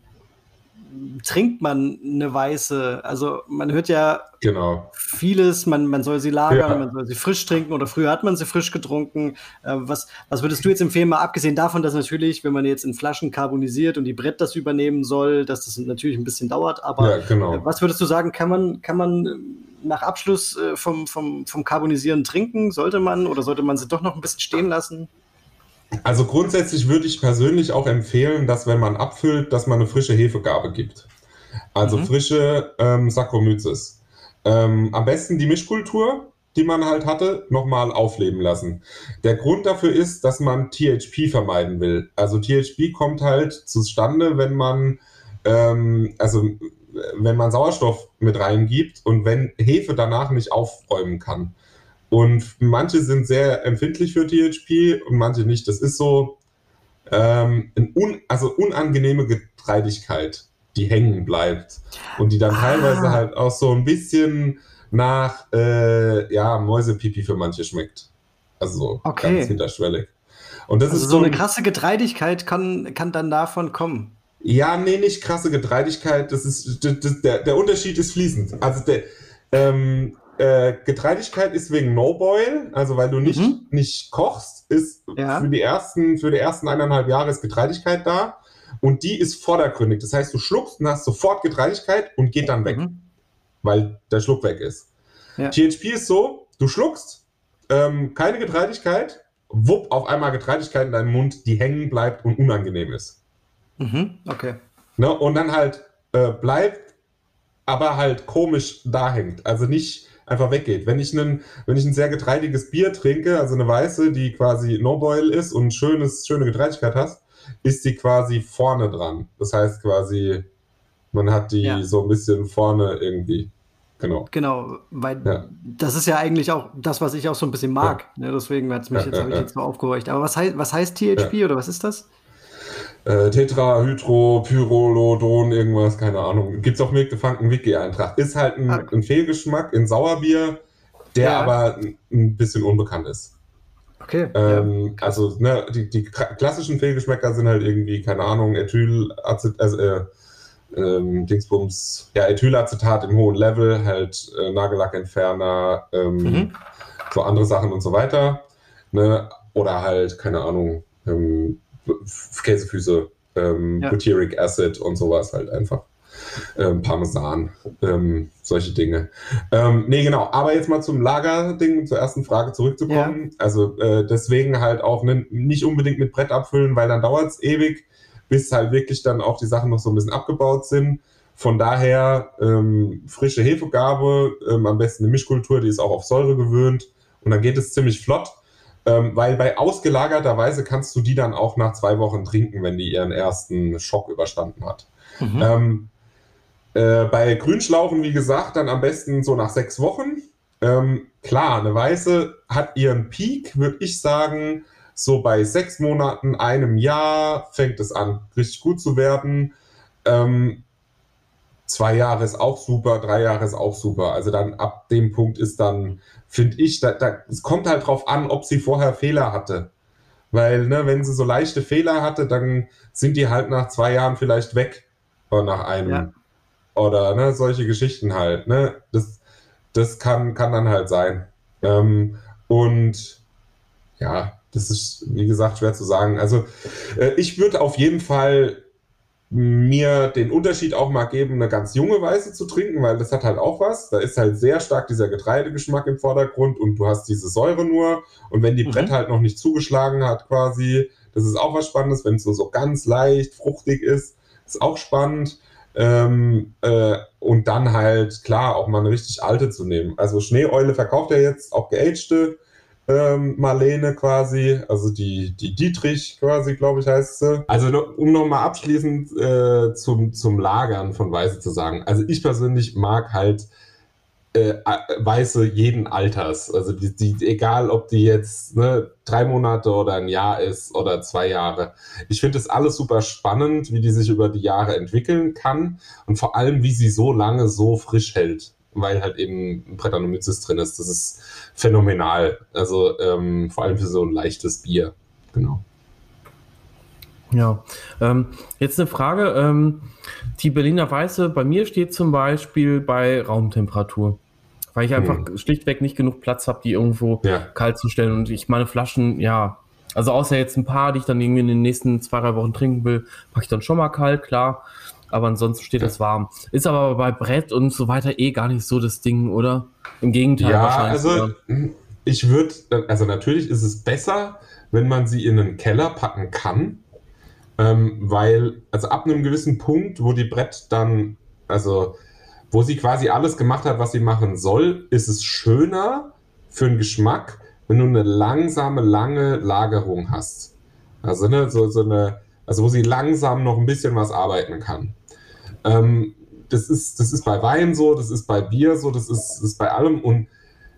trinkt man eine weiße? Also man hört ja genau. vieles, man, man soll sie lagern, ja. man soll sie frisch trinken oder früher hat man sie frisch getrunken. Äh, was, was würdest du jetzt empfehlen, mal abgesehen davon, dass natürlich, wenn man jetzt in Flaschen karbonisiert und die Brett das übernehmen soll, dass das natürlich ein bisschen dauert, aber ja, genau. äh, was würdest du sagen, kann man, kann man nach Abschluss äh, vom, vom, vom Carbonisieren trinken? Sollte man oder sollte man sie doch noch ein bisschen stehen lassen? Also grundsätzlich würde ich persönlich auch empfehlen, dass wenn man abfüllt, dass man eine frische Hefegabe gibt. Also mhm. frische ähm, Saccharomyces. Ähm, am besten die Mischkultur, die man halt hatte, nochmal aufleben lassen. Der Grund dafür ist, dass man THP vermeiden will. Also THP kommt halt zustande, wenn man ähm, also wenn man Sauerstoff mit reingibt und wenn Hefe danach nicht aufräumen kann. Und manche sind sehr empfindlich für THP und manche nicht. Das ist so ähm, ein un, also unangenehme Getreidigkeit, die hängen bleibt. Und die dann ah. teilweise halt auch so ein bisschen nach äh, ja, Mäusepipi für manche schmeckt. Also so okay. ganz hinterschwellig. Und das also ist so eine krasse Getreidigkeit kann, kann dann davon kommen. Ja, nee, nicht krasse Getreidigkeit. Das ist das, das, der, der Unterschied ist fließend. Also der, ähm, äh, Getreidigkeit ist wegen No-Boil, also weil du nicht, mhm. nicht kochst, ist ja. für, die ersten, für die ersten eineinhalb Jahre ist Getreidigkeit da und die ist vordergründig. Das heißt, du schluckst und hast sofort Getreidigkeit und geht dann weg, mhm. weil der Schluck weg ist. Ja. THP ist so, du schluckst, ähm, keine Getreidigkeit, wupp, auf einmal Getreidigkeit in deinem Mund, die hängen bleibt und unangenehm ist. Mhm. Okay. Ne? Und dann halt äh, bleibt, aber halt komisch da hängt. Also nicht einfach weggeht. Wenn ich, einen, wenn ich ein sehr getreidiges Bier trinke, also eine weiße, die quasi No-Boil ist und schönes, schöne Getreidigkeit hast, ist die quasi vorne dran. Das heißt quasi, man hat die ja. so ein bisschen vorne irgendwie. Genau. Genau, weil ja. das ist ja eigentlich auch das, was ich auch so ein bisschen mag. Ja. Ne, deswegen hat es mich jetzt, habe ich jetzt so aufgehorcht. Aber was heißt, was heißt THP oder was ist das? Äh, Tetrahydropyrolodon, irgendwas, keine Ahnung. Gibt es auch mitgefangen Wiki-Eintrag. Ist halt ein, okay. ein, Fehlgeschmack in Sauerbier, der ja. aber ein bisschen unbekannt ist. Okay. Ähm, ja. Also, ne, die, die, klassischen Fehlgeschmäcker sind halt irgendwie, keine Ahnung, Ethylacetat, also, äh, ähm, Dingsbums, ja, Ethylacetat im hohen Level, halt äh, Nagellackentferner, ähm, mhm. so andere Sachen und so weiter. Ne? Oder halt, keine Ahnung, ähm, Käsefüße, ähm, ja. Butyric Acid und sowas halt einfach. Ähm, Parmesan, ähm, solche Dinge. Ähm, nee, genau. Aber jetzt mal zum Lagerding, zur ersten Frage zurückzukommen. Ja. Also äh, deswegen halt auch ne, nicht unbedingt mit Brett abfüllen, weil dann dauert es ewig, bis halt wirklich dann auch die Sachen noch so ein bisschen abgebaut sind. Von daher ähm, frische Hefegabe, ähm, am besten eine Mischkultur, die ist auch auf Säure gewöhnt und dann geht es ziemlich flott. Ähm, weil bei ausgelagerter Weise kannst du die dann auch nach zwei Wochen trinken, wenn die ihren ersten Schock überstanden hat. Mhm. Ähm, äh, bei Grünschlauchen, wie gesagt, dann am besten so nach sechs Wochen. Ähm, klar, eine Weiße hat ihren Peak, würde ich sagen, so bei sechs Monaten, einem Jahr fängt es an, richtig gut zu werden. Ähm, zwei Jahre ist auch super, drei Jahre ist auch super. Also dann ab dem Punkt ist dann, finde ich, da, da, es kommt halt drauf an, ob sie vorher Fehler hatte. Weil, ne, wenn sie so leichte Fehler hatte, dann sind die halt nach zwei Jahren vielleicht weg. Oder nach einem. Ja. Oder ne, solche Geschichten halt. Ne? Das, das kann, kann dann halt sein. Ähm, und ja, das ist, wie gesagt, schwer zu sagen. Also äh, ich würde auf jeden Fall mir den Unterschied auch mal geben, eine ganz junge Weiße zu trinken, weil das hat halt auch was. Da ist halt sehr stark dieser Getreidegeschmack im Vordergrund und du hast diese Säure nur. Und wenn die mhm. Brett halt noch nicht zugeschlagen hat, quasi, das ist auch was Spannendes. Wenn es so, so ganz leicht fruchtig ist, ist auch spannend. Ähm, äh, und dann halt, klar, auch mal eine richtig alte zu nehmen. Also Schneeeule verkauft er jetzt auch geagte ähm, Marlene quasi, also die, die Dietrich quasi, glaube ich, heißt sie. Also um nochmal abschließend äh, zum, zum Lagern von Weiße zu sagen. Also ich persönlich mag halt äh, Weiße jeden Alters. Also die, die, egal, ob die jetzt ne, drei Monate oder ein Jahr ist oder zwei Jahre. Ich finde es alles super spannend, wie die sich über die Jahre entwickeln kann und vor allem, wie sie so lange so frisch hält weil halt eben ein Brettanomyces drin ist. Das ist phänomenal. Also ähm, vor allem für so ein leichtes Bier. Genau. Ja, ähm, jetzt eine Frage. Ähm, die Berliner Weiße, bei mir steht zum Beispiel bei Raumtemperatur. Weil ich einfach hm. schlichtweg nicht genug Platz habe, die irgendwo ja. kalt zu stellen. Und ich meine Flaschen, ja, also außer jetzt ein paar, die ich dann irgendwie in den nächsten zwei, drei Wochen trinken will, packe ich dann schon mal kalt, klar aber ansonsten steht es warm. Ist aber bei Brett und so weiter eh gar nicht so das Ding, oder? Im Gegenteil ja, wahrscheinlich. Also oder? ich würde, also natürlich ist es besser, wenn man sie in einen Keller packen kann, ähm, weil, also ab einem gewissen Punkt, wo die Brett dann, also wo sie quasi alles gemacht hat, was sie machen soll, ist es schöner für den Geschmack, wenn du eine langsame, lange Lagerung hast. Also ne, so, so eine, also wo sie langsam noch ein bisschen was arbeiten kann. Ähm, das, ist, das ist bei Wein so, das ist bei Bier so, das ist, das ist bei allem. Und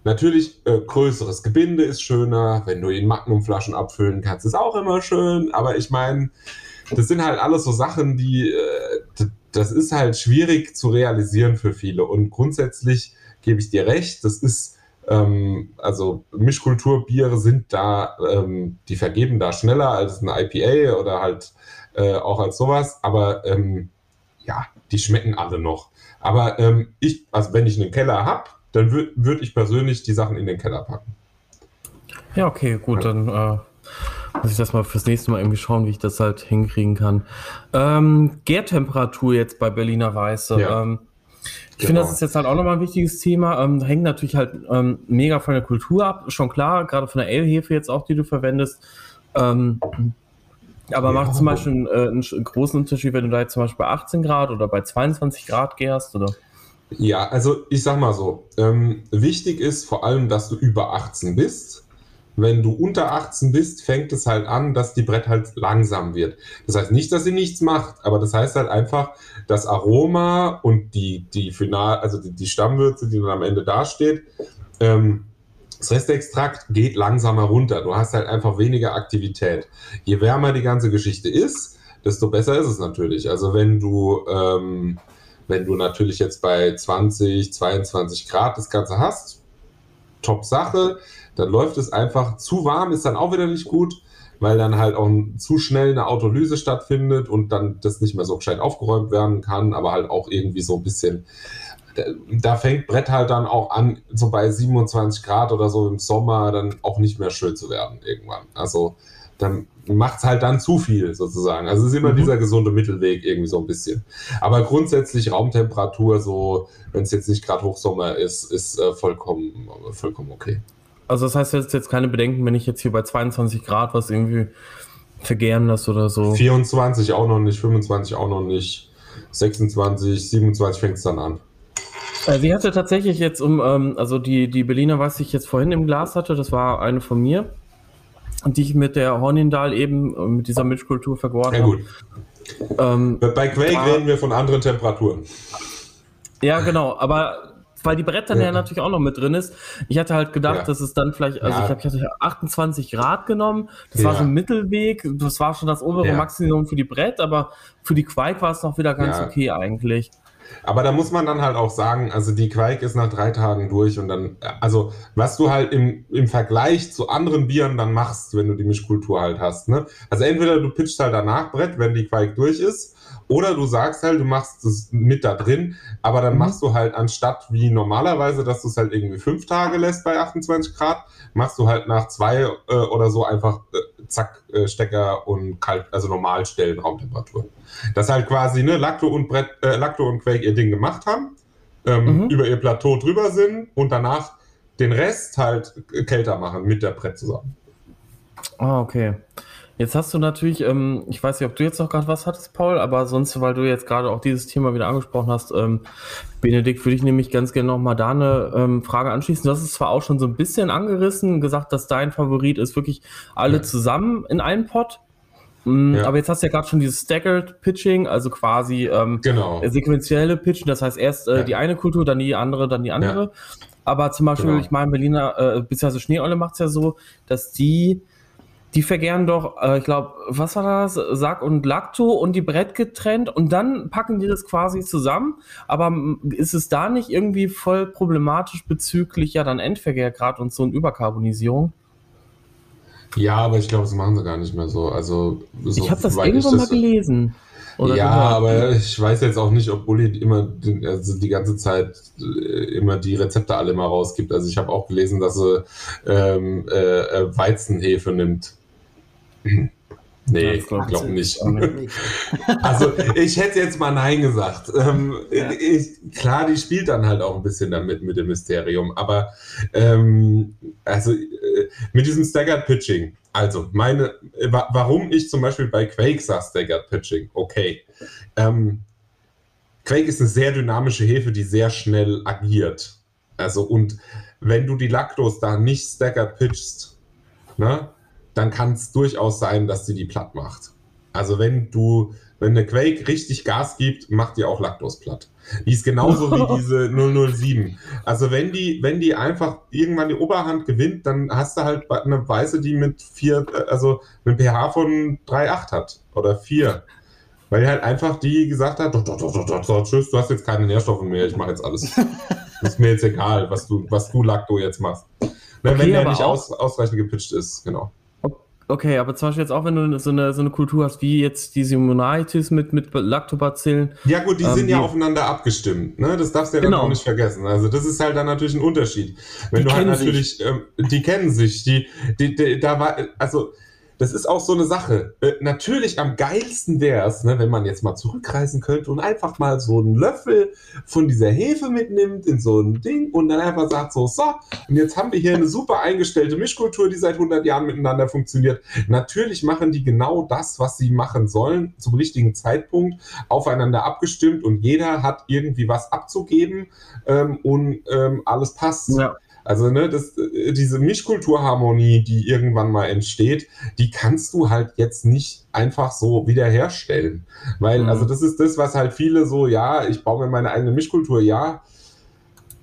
natürlich, äh, größeres Gebinde ist schöner. Wenn du in Magnumflaschen abfüllen kannst, ist auch immer schön. Aber ich meine, das sind halt alles so Sachen, die, äh, das ist halt schwierig zu realisieren für viele. Und grundsätzlich gebe ich dir recht, das ist, ähm, also Mischkulturbiere sind da, ähm, die vergeben da schneller als ein IPA oder halt äh, auch als sowas. Aber ähm, ja, die schmecken alle noch. Aber ähm, ich, also wenn ich einen Keller habe, dann würde würd ich persönlich die Sachen in den Keller packen. Ja, okay, gut, dann äh, muss ich das mal fürs nächste Mal irgendwie schauen, wie ich das halt hinkriegen kann. Ähm, Gärtemperatur jetzt bei Berliner Weiße. Ja. Ähm, ich genau. finde, das ist jetzt halt auch nochmal ein wichtiges Thema. Ähm, hängt natürlich halt ähm, mega von der Kultur ab, schon klar, gerade von der Ale-Hefe jetzt auch, die du verwendest. Ähm, aber ja. macht zum Beispiel äh, einen, einen, großen Unterschied, wenn du da jetzt zum Beispiel bei 18 Grad oder bei 22 Grad gärst, oder? Ja, also ich sag mal so, ähm, wichtig ist vor allem, dass du über 18 bist. Wenn du unter 18 bist, fängt es halt an, dass die Brett halt langsam wird. Das heißt nicht, dass sie nichts macht, aber das heißt halt einfach, das Aroma und die, die Final, also die, die Stammwürze, die dann am Ende dasteht, ähm, das Restextrakt geht langsamer runter. Du hast halt einfach weniger Aktivität. Je wärmer die ganze Geschichte ist, desto besser ist es natürlich. Also wenn du, ähm, wenn du natürlich jetzt bei 20, 22 Grad das Ganze hast, top Sache, dann läuft es einfach zu warm, ist dann auch wieder nicht gut, weil dann halt auch zu schnell eine Autolyse stattfindet und dann das nicht mehr so gescheit aufgeräumt werden kann, aber halt auch irgendwie so ein bisschen da fängt Brett halt dann auch an, so bei 27 Grad oder so im Sommer dann auch nicht mehr schön zu werden irgendwann. Also dann macht es halt dann zu viel sozusagen. Also es ist immer mhm. dieser gesunde Mittelweg irgendwie so ein bisschen. Aber grundsätzlich Raumtemperatur, so wenn es jetzt nicht gerade Hochsommer ist, ist äh, vollkommen, vollkommen okay. Also das heißt, jetzt jetzt keine Bedenken, wenn ich jetzt hier bei 22 Grad was irgendwie vergären lasse oder so. 24 auch noch nicht, 25 auch noch nicht, 26, 27 fängt es dann an. Äh, sie hatte tatsächlich jetzt um, ähm, also die, die Berliner, was ich jetzt vorhin im Glas hatte, das war eine von mir. die ich mit der Hornindal eben, äh, mit dieser Milchkultur vergoren habe. Ähm, Bei Quake war, reden wir von anderen Temperaturen. Ja, genau, aber weil die Bretter ja. ja natürlich auch noch mit drin ist. Ich hatte halt gedacht, ja. dass es dann vielleicht, also ja. ich glaube, ich hatte 28 Grad genommen. Das ja. war so ein Mittelweg. Das war schon das obere Maximum für die Brett, aber für die Quake war es noch wieder ganz okay eigentlich. Aber da muss man dann halt auch sagen, also die Quake ist nach drei Tagen durch und dann, also was du halt im, im Vergleich zu anderen Bieren dann machst, wenn du die Mischkultur halt hast, ne? Also entweder du pitchst halt danach Brett, wenn die Quake durch ist, oder du sagst halt, du machst es mit da drin, aber dann mhm. machst du halt anstatt wie normalerweise, dass du es halt irgendwie fünf Tage lässt bei 28 Grad, machst du halt nach zwei äh, oder so einfach äh, zack, äh, Stecker und kalt, also normal stellen Raumtemperatur. Dass halt quasi ne, Lacto und Brett, äh, Lacto und Quake ihr Ding gemacht haben, ähm, mhm. über ihr Plateau drüber sind und danach den Rest halt kälter machen mit der Brett zusammen. Ah, okay. Jetzt hast du natürlich, ähm, ich weiß nicht, ob du jetzt noch gerade was hattest, Paul, aber sonst, weil du jetzt gerade auch dieses Thema wieder angesprochen hast, ähm, Benedikt, würde ich nämlich ganz gerne nochmal da eine ähm, Frage anschließen. Du hast es zwar auch schon so ein bisschen angerissen, gesagt, dass dein Favorit ist wirklich alle ja. zusammen in einem Pot. Mhm, ja. Aber jetzt hast du ja gerade schon dieses Staggered Pitching, also quasi ähm, genau. sequenzielle Pitchen, das heißt erst äh, ja. die eine Kultur, dann die andere, dann die andere. Aber zum Beispiel, genau. ich meine, Berliner, äh, beziehungsweise Schneeolle macht es ja so, dass die die vergären doch, äh, ich glaube, was war das? Sack und Lacto und die Brett getrennt und dann packen die das quasi zusammen. Aber ist es da nicht irgendwie voll problematisch bezüglich ja dann Endverkehrgrad und so und Überkarbonisierung? Ja, aber ich glaube, das machen sie gar nicht mehr so. Also so, ich habe das irgendwo das mal gelesen. ja, gehört. aber ich weiß jetzt auch nicht, ob Uli immer also die ganze Zeit äh, immer die Rezepte alle mal rausgibt. Also ich habe auch gelesen, dass sie ähm, äh, Weizenhefe nimmt Nee, ich glaube nicht. <laughs> also ich hätte jetzt mal Nein gesagt. Ähm, ja. ich, klar, die spielt dann halt auch ein bisschen damit mit dem Mysterium, aber ähm, also äh, mit diesem Staggered Pitching, also meine, warum ich zum Beispiel bei Quake sage Staggered Pitching, okay. Ähm, Quake ist eine sehr dynamische Hefe, die sehr schnell agiert. Also und wenn du die Lactos da nicht staggered pitchst, ne, dann kann es durchaus sein, dass sie die platt macht. Also wenn du, wenn eine Quake richtig Gas gibt, macht die auch Lactos platt. Die ist genauso wie <laughs> diese 007. Also wenn die, wenn die einfach irgendwann die Oberhand gewinnt, dann hast du halt eine Weiße, die mit vier, also einen pH von 3,8 hat oder 4. Weil halt einfach die gesagt hat, doch, doch, doch, doch, doch, doch, tschüss, du hast jetzt keine Nährstoffe mehr, ich mache jetzt alles. <laughs> ist mir jetzt egal, was du, was du Lacto jetzt machst. Ne, okay, wenn der nicht aus, ausreichend gepitcht ist, genau. Okay, aber zum Beispiel jetzt auch, wenn du so eine, so eine Kultur hast, wie jetzt die Simonitis mit, mit Lactobacillen. Ja, gut, die ähm, sind ja aufeinander abgestimmt, ne? Das darfst du ja dann genau. auch nicht vergessen. Also, das ist halt dann natürlich ein Unterschied. Wenn die du halt natürlich, ähm, die kennen sich, die, die, die, da war, also, das ist auch so eine Sache. Äh, natürlich am geilsten wäre es, ne, wenn man jetzt mal zurückreisen könnte und einfach mal so einen Löffel von dieser Hefe mitnimmt in so ein Ding und dann einfach sagt so, so, und jetzt haben wir hier eine super eingestellte Mischkultur, die seit 100 Jahren miteinander funktioniert. Natürlich machen die genau das, was sie machen sollen, zum richtigen Zeitpunkt, aufeinander abgestimmt und jeder hat irgendwie was abzugeben ähm, und ähm, alles passt. Ja. Also, ne, das, äh, diese Mischkulturharmonie, die irgendwann mal entsteht, die kannst du halt jetzt nicht einfach so wiederherstellen. Weil, mhm. also, das ist das, was halt viele so, ja, ich baue mir meine eigene Mischkultur, ja.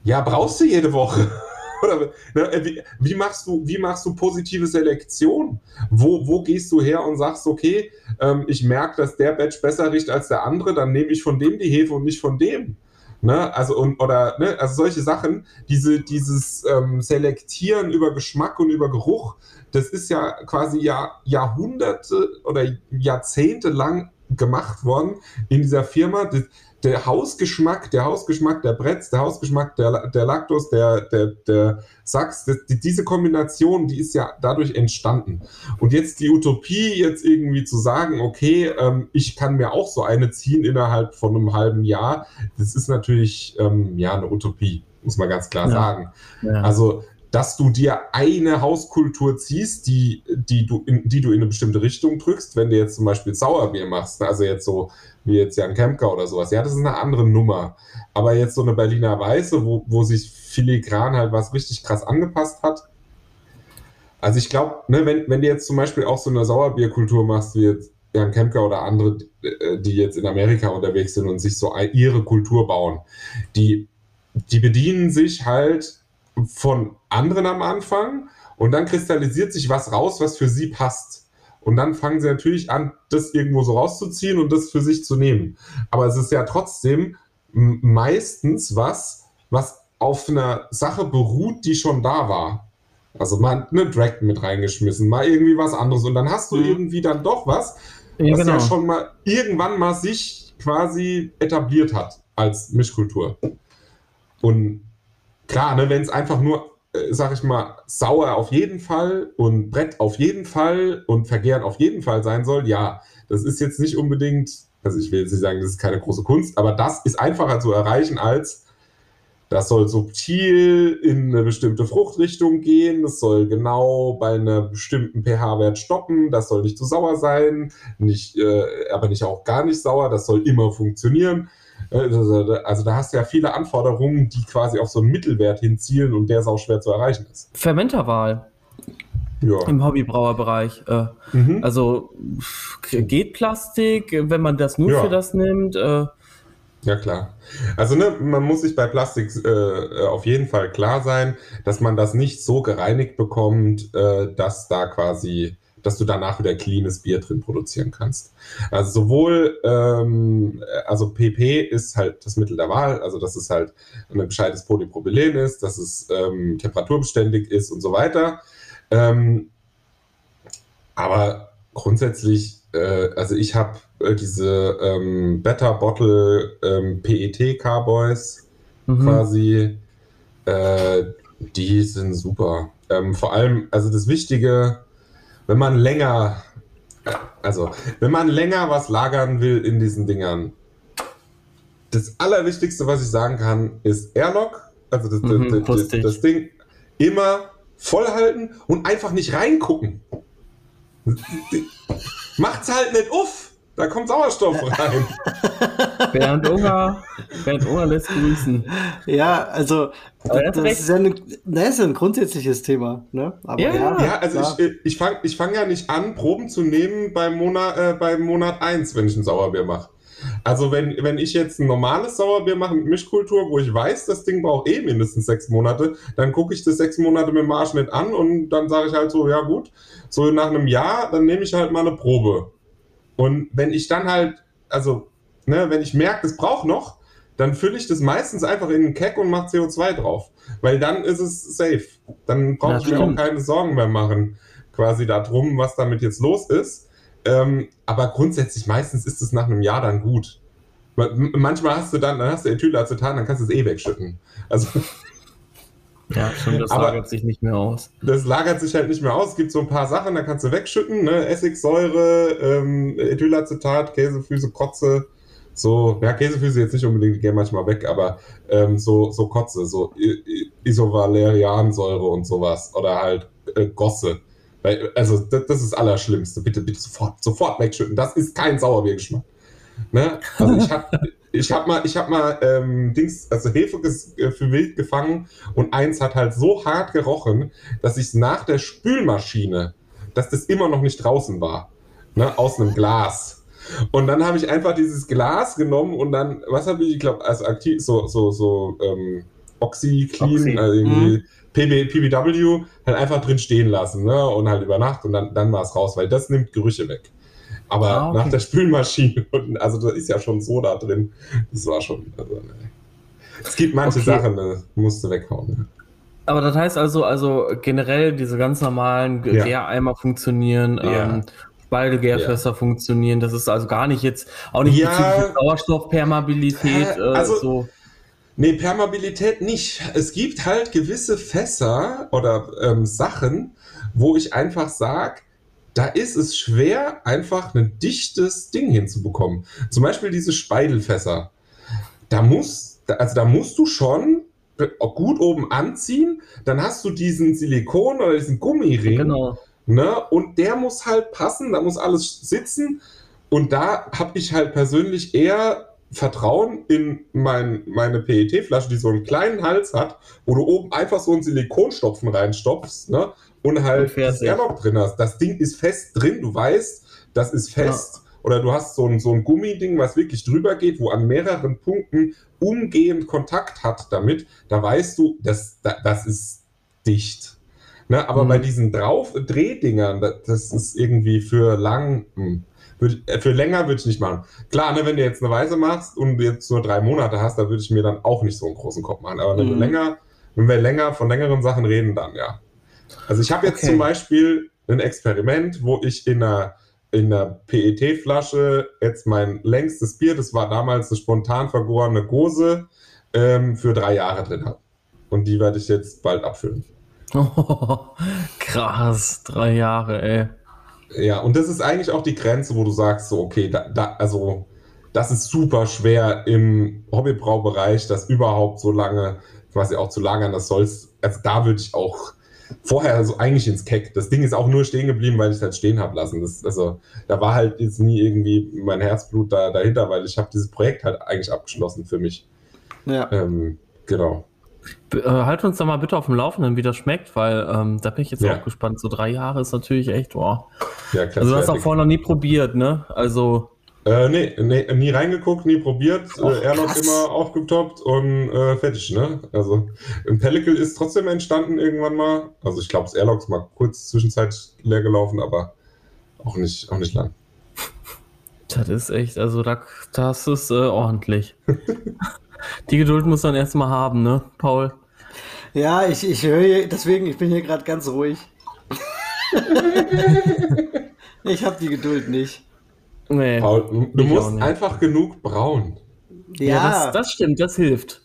Ja, brauchst du jede Woche. <laughs> Oder ne, äh, wie, wie, machst du, wie machst du positive Selektion? Wo, wo gehst du her und sagst, okay, ähm, ich merke, dass der Batch besser riecht als der andere, dann nehme ich von dem die Hefe und nicht von dem. Ne? Also, und, oder, ne? also solche Sachen, diese, dieses ähm, Selektieren über Geschmack und über Geruch, das ist ja quasi Jahr, Jahrhunderte oder Jahrzehnte lang gemacht worden in dieser Firma. Das, der Hausgeschmack, der Hausgeschmack der Bretz, der Hausgeschmack der, der Lactos, der, der, der Sachs, das, die, diese Kombination, die ist ja dadurch entstanden. Und jetzt die Utopie, jetzt irgendwie zu sagen, okay, ähm, ich kann mir auch so eine ziehen innerhalb von einem halben Jahr, das ist natürlich ähm, ja eine Utopie, muss man ganz klar ja. sagen. Ja. Also dass du dir eine Hauskultur ziehst, die, die, du in, die du in eine bestimmte Richtung drückst, wenn du jetzt zum Beispiel Sauerbier machst, also jetzt so wie jetzt Jan Kemker oder sowas, ja, das ist eine andere Nummer. Aber jetzt so eine Berliner Weiße, wo, wo sich filigran halt was richtig krass angepasst hat, Also ich glaube, ne, wenn, wenn du jetzt zum Beispiel auch so eine Sauerbierkultur machst, wie jetzt Jan Kemker oder andere, äh, die jetzt in Amerika unterwegs sind und sich so ihre Kultur bauen, die, die bedienen sich halt von anderen am Anfang und dann kristallisiert sich was raus, was für sie passt. Und dann fangen sie natürlich an, das irgendwo so rauszuziehen und das für sich zu nehmen. Aber es ist ja trotzdem meistens was, was auf einer Sache beruht, die schon da war. Also mal eine Drag mit reingeschmissen, mal irgendwie was anderes und dann hast du mhm. irgendwie dann doch was, ja, was genau. ja schon mal irgendwann mal sich quasi etabliert hat als Mischkultur. Und klar, ne, wenn es einfach nur, sag ich mal, sauer auf jeden Fall und Brett auf jeden Fall und Vergehren auf jeden Fall sein soll, ja, das ist jetzt nicht unbedingt, also ich will jetzt nicht sagen, das ist keine große Kunst, aber das ist einfacher zu erreichen als das soll subtil in eine bestimmte Fruchtrichtung gehen. Das soll genau bei einer bestimmten pH-Wert stoppen. Das soll nicht zu sauer sein, nicht, äh, aber nicht auch gar nicht sauer. Das soll immer funktionieren. Äh, also da hast du ja viele Anforderungen, die quasi auf so einen Mittelwert hinzielen und der sau schwer zu erreichen ist. Fermenterwahl. Ja. Im Hobbybrauerbereich. Äh, mhm. Also geht Plastik, wenn man das nur ja. für das nimmt. Äh, ja, klar. Also ne, man muss sich bei Plastik äh, auf jeden Fall klar sein, dass man das nicht so gereinigt bekommt, äh, dass da quasi, dass du danach wieder cleanes Bier drin produzieren kannst. Also sowohl, ähm, also PP ist halt das Mittel der Wahl, also dass es halt ein gescheites Polypropylen ist, dass es ähm, temperaturbeständig ist und so weiter. Ähm, aber grundsätzlich, äh, also ich habe äh, diese ähm, Better Bottle ähm, PET Carboys mhm. quasi, äh, die sind super. Ähm, vor allem, also das Wichtige, wenn man länger, also wenn man länger was lagern will in diesen Dingern, das Allerwichtigste, was ich sagen kann, ist Airlock, also das, mhm, das, das, das Ding immer voll halten und einfach nicht reingucken. Macht's halt nicht uff. Da kommt Sauerstoff rein. <laughs> Bernd Unger, Bernd Unger lässt grüßen. Ja, also das, das ist ja ein, das ist ein grundsätzliches Thema. Ne? Aber ja, ja, ja also klar. ich, ich fange ich fang ja nicht an, Proben zu nehmen beim Monat, äh, beim Monat 1, wenn ich ein Sauerbier mache. Also wenn, wenn ich jetzt ein normales Sauerbier mache mit Mischkultur, wo ich weiß, das Ding braucht eh mindestens sechs Monate, dann gucke ich das sechs Monate mit dem Marschnitt an und dann sage ich halt so, ja gut, so nach einem Jahr, dann nehme ich halt mal eine Probe. Und wenn ich dann halt, also, ne, wenn ich merke, es braucht noch, dann fülle ich das meistens einfach in einen Keck und mache CO2 drauf. Weil dann ist es safe. Dann brauche ich mir auch keine Sorgen mehr machen, quasi darum, was damit jetzt los ist. Ähm, aber grundsätzlich, meistens ist es nach einem Jahr dann gut. Manchmal hast du dann, dann hast du Ethylacetan, dann kannst du es eh wegschütten. Also <laughs> ja, schon, das Aber lagert sich nicht mehr aus. Das lagert sich halt nicht mehr aus. Es gibt so ein paar Sachen, da kannst du wegschütten, ne? Essigsäure, ähm, Ethylacetat, Käsefüße, Kotze. So, ja, Käsefüße jetzt nicht unbedingt, die gehen manchmal weg, aber ähm, so, so Kotze, so Isovaleriansäure und sowas. Oder halt äh, Gosse. Weil, also, das, das ist das Allerschlimmste. Bitte, bitte sofort, sofort wegschütten. Das ist kein Sauerbiergeschmack. Ne? Also ich habe ich habe mal, ich habe mal ähm, Dings, also Hefe äh, für wild gefangen und eins hat halt so hart gerochen, dass ich nach der Spülmaschine, dass das immer noch nicht draußen war, ne, aus einem Glas. Und dann habe ich einfach dieses Glas genommen und dann, was habe ich, ich glaube, also aktiv, so, so, so, ähm, OxyClean, Oxy. also irgendwie mhm. PB, PBW, halt einfach drin stehen lassen, ne, und halt über Nacht und dann, dann war es raus, weil das nimmt Gerüche weg. Aber ah, okay. nach der Spülmaschine, <laughs> also da ist ja schon so da drin. Das war schon. Also, ne. Es gibt manche okay. Sachen, da musst du weghauen. Ne? Aber das heißt also, also generell diese ganz normalen ja. Gäreimer funktionieren, ja. ähm, Spaltegärfässer ja. funktionieren. Das ist also gar nicht jetzt, auch nicht ja. bezüglich Sauerstoffpermeabilität. Äh, also, so. Nee, Permeabilität nicht. Es gibt halt gewisse Fässer oder ähm, Sachen, wo ich einfach sage, da ist es schwer, einfach ein dichtes Ding hinzubekommen. Zum Beispiel diese Speidelfässer. Da muss, also da musst du schon gut oben anziehen, dann hast du diesen Silikon oder diesen Gummiring. Genau. Ne? Und der muss halt passen, da muss alles sitzen. Und da habe ich halt persönlich eher Vertrauen in mein, meine PET-Flasche, die so einen kleinen Hals hat, wo du oben einfach so einen Silikonstopfen reinstopfst, ne? Und halt das Airlock drin hast. Das Ding ist fest drin, du weißt, das ist fest. Ja. Oder du hast so ein, so ein Gummiding, was wirklich drüber geht, wo an mehreren Punkten umgehend Kontakt hat damit. Da weißt du, das, das ist dicht. Ne? Aber mhm. bei diesen Drauf-Drehdingern, das ist irgendwie für lang. Hm. Äh, für länger würde ich nicht machen. Klar, ne, wenn du jetzt eine Weise machst und jetzt nur drei Monate hast, da würde ich mir dann auch nicht so einen großen Kopf machen. Aber wenn mhm. wir länger, wenn wir länger von längeren Sachen reden, dann ja. Also ich habe jetzt okay. zum Beispiel ein Experiment, wo ich in einer, in einer PET-Flasche jetzt mein längstes Bier, das war damals eine spontan vergorene Gose, ähm, für drei Jahre drin habe. Und die werde ich jetzt bald abfüllen. Oh, <laughs> krass, drei Jahre, ey. Ja, und das ist eigentlich auch die Grenze, wo du sagst, so, okay, da, da, also das ist super schwer im Hobbybraubereich, das überhaupt so lange quasi auch zu lagern. Das soll's, also da würde ich auch vorher also eigentlich ins Keck. Das Ding ist auch nur stehen geblieben, weil ich es halt stehen habe lassen. Das, also da war halt jetzt nie irgendwie mein Herzblut da, dahinter, weil ich habe dieses Projekt halt eigentlich abgeschlossen für mich. Ja. Ähm, genau. Äh, halt uns da mal bitte auf dem Laufenden, wie das schmeckt, weil ähm, da bin ich jetzt ja. auch gespannt. So drei Jahre ist natürlich echt, boah. Ja, klar. Also du hast auch vorher noch nie probiert, ne? Also. Äh, nee, nee, nie reingeguckt, nie probiert. Och, äh, Airlock immer aufgetoppt und äh, fertig, ne? Also im Pellicle ist trotzdem entstanden irgendwann mal. Also ich glaube, das Airlock ist mal kurz zwischenzeit leer gelaufen, aber auch nicht, auch nicht lang. Das ist echt, also da, das ist äh, ordentlich. <laughs> Die Geduld muss man erstmal haben, ne, Paul? Ja, ich, ich höre, deswegen, ich bin hier gerade ganz ruhig. <laughs> ich habe die Geduld nicht. Nee, Paul, du musst einfach genug brauen. Ja, ja das, das, stimmt, das hilft.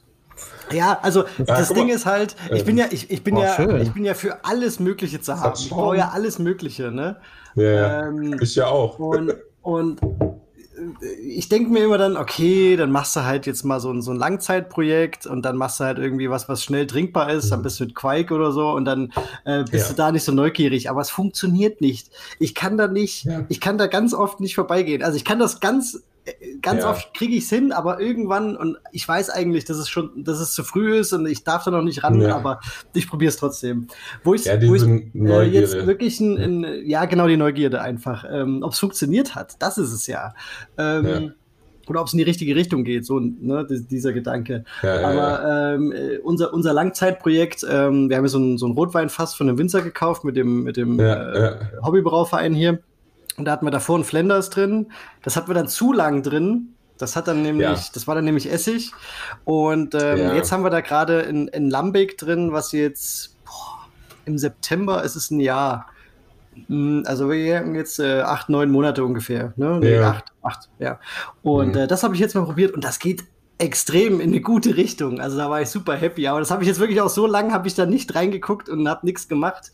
Ja, also ja, das Ding ist halt, ich bin ja, ich, ich bin oh, ja, schön. ich bin ja für alles Mögliche zu haben. Ich brauche ja alles Mögliche, ne? Ja, ähm, ich ja auch. Und, und ich denke mir immer dann, okay, dann machst du halt jetzt mal so ein, so ein Langzeitprojekt und dann machst du halt irgendwie was, was schnell trinkbar ist, dann mhm. bist du mit Quake oder so und dann äh, bist ja. du da nicht so neugierig. Aber es funktioniert nicht. Ich kann da nicht, ja. ich kann da ganz oft nicht vorbeigehen. Also ich kann das ganz ganz ja. oft kriege ich es hin, aber irgendwann, und ich weiß eigentlich, dass es schon, dass es zu früh ist und ich darf da noch nicht ran, ja. aber ich probiere es trotzdem. Wo ich, ja, wo ich äh, jetzt wirklich ein, ein, ja, genau die Neugierde einfach, ähm, ob es funktioniert hat, das ist es ja. Ähm, ja. Oder ob es in die richtige Richtung geht, so ne, dieser Gedanke. aber ähm, äh, unser, unser Langzeitprojekt, ähm, wir haben ja so ein, so ein Rotweinfass von einem Winzer gekauft mit dem, mit dem äh, Hobbybrauverein hier. Und da hatten wir davor einen Flenders drin. Das hatten wir dann zu lang drin. Das hat dann nämlich, ja. das war dann nämlich Essig. Und ähm, ja. jetzt haben wir da gerade in, in Lambic drin, was jetzt boah, im September ist es ein Jahr. Hm, also wir haben jetzt äh, acht, neun Monate ungefähr. Ne? Nee, ja. acht, acht, ja. Und mhm. äh, das habe ich jetzt mal probiert und das geht extrem in eine gute Richtung. Also da war ich super happy. Aber das habe ich jetzt wirklich auch so lange, habe ich da nicht reingeguckt und habe nichts gemacht.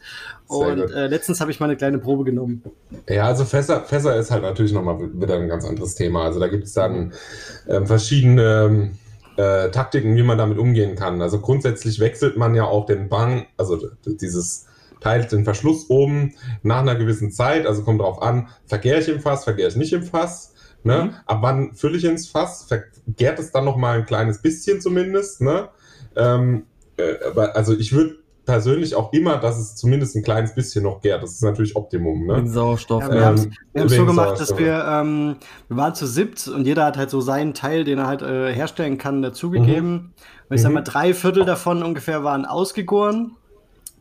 Und äh, letztens habe ich mal eine kleine Probe genommen. Ja, also Fässer, Fässer ist halt natürlich nochmal wieder ein ganz anderes Thema. Also da gibt es dann äh, verschiedene äh, Taktiken, wie man damit umgehen kann. Also grundsätzlich wechselt man ja auch den Bang, also dieses Teil, den Verschluss oben nach einer gewissen Zeit. Also kommt darauf an, vergehre ich im Fass, vergehre ich nicht im Fass. Ne? Mhm. Ab wann fülle ich ins Fass? Vergärt es dann noch mal ein kleines bisschen zumindest. Ne? Ähm, äh, aber also ich würde persönlich auch immer, dass es zumindest ein kleines bisschen noch gärt. Das ist natürlich Optimum. Ne? Mit Sauerstoff. Ja, wir ähm, haben es so gemacht, dass wir, ähm, wir waren zu siebt und jeder hat halt so seinen Teil, den er halt äh, herstellen kann, dazugegeben. Mhm. Und ich sag mal, mhm. drei Viertel davon ungefähr waren ausgegoren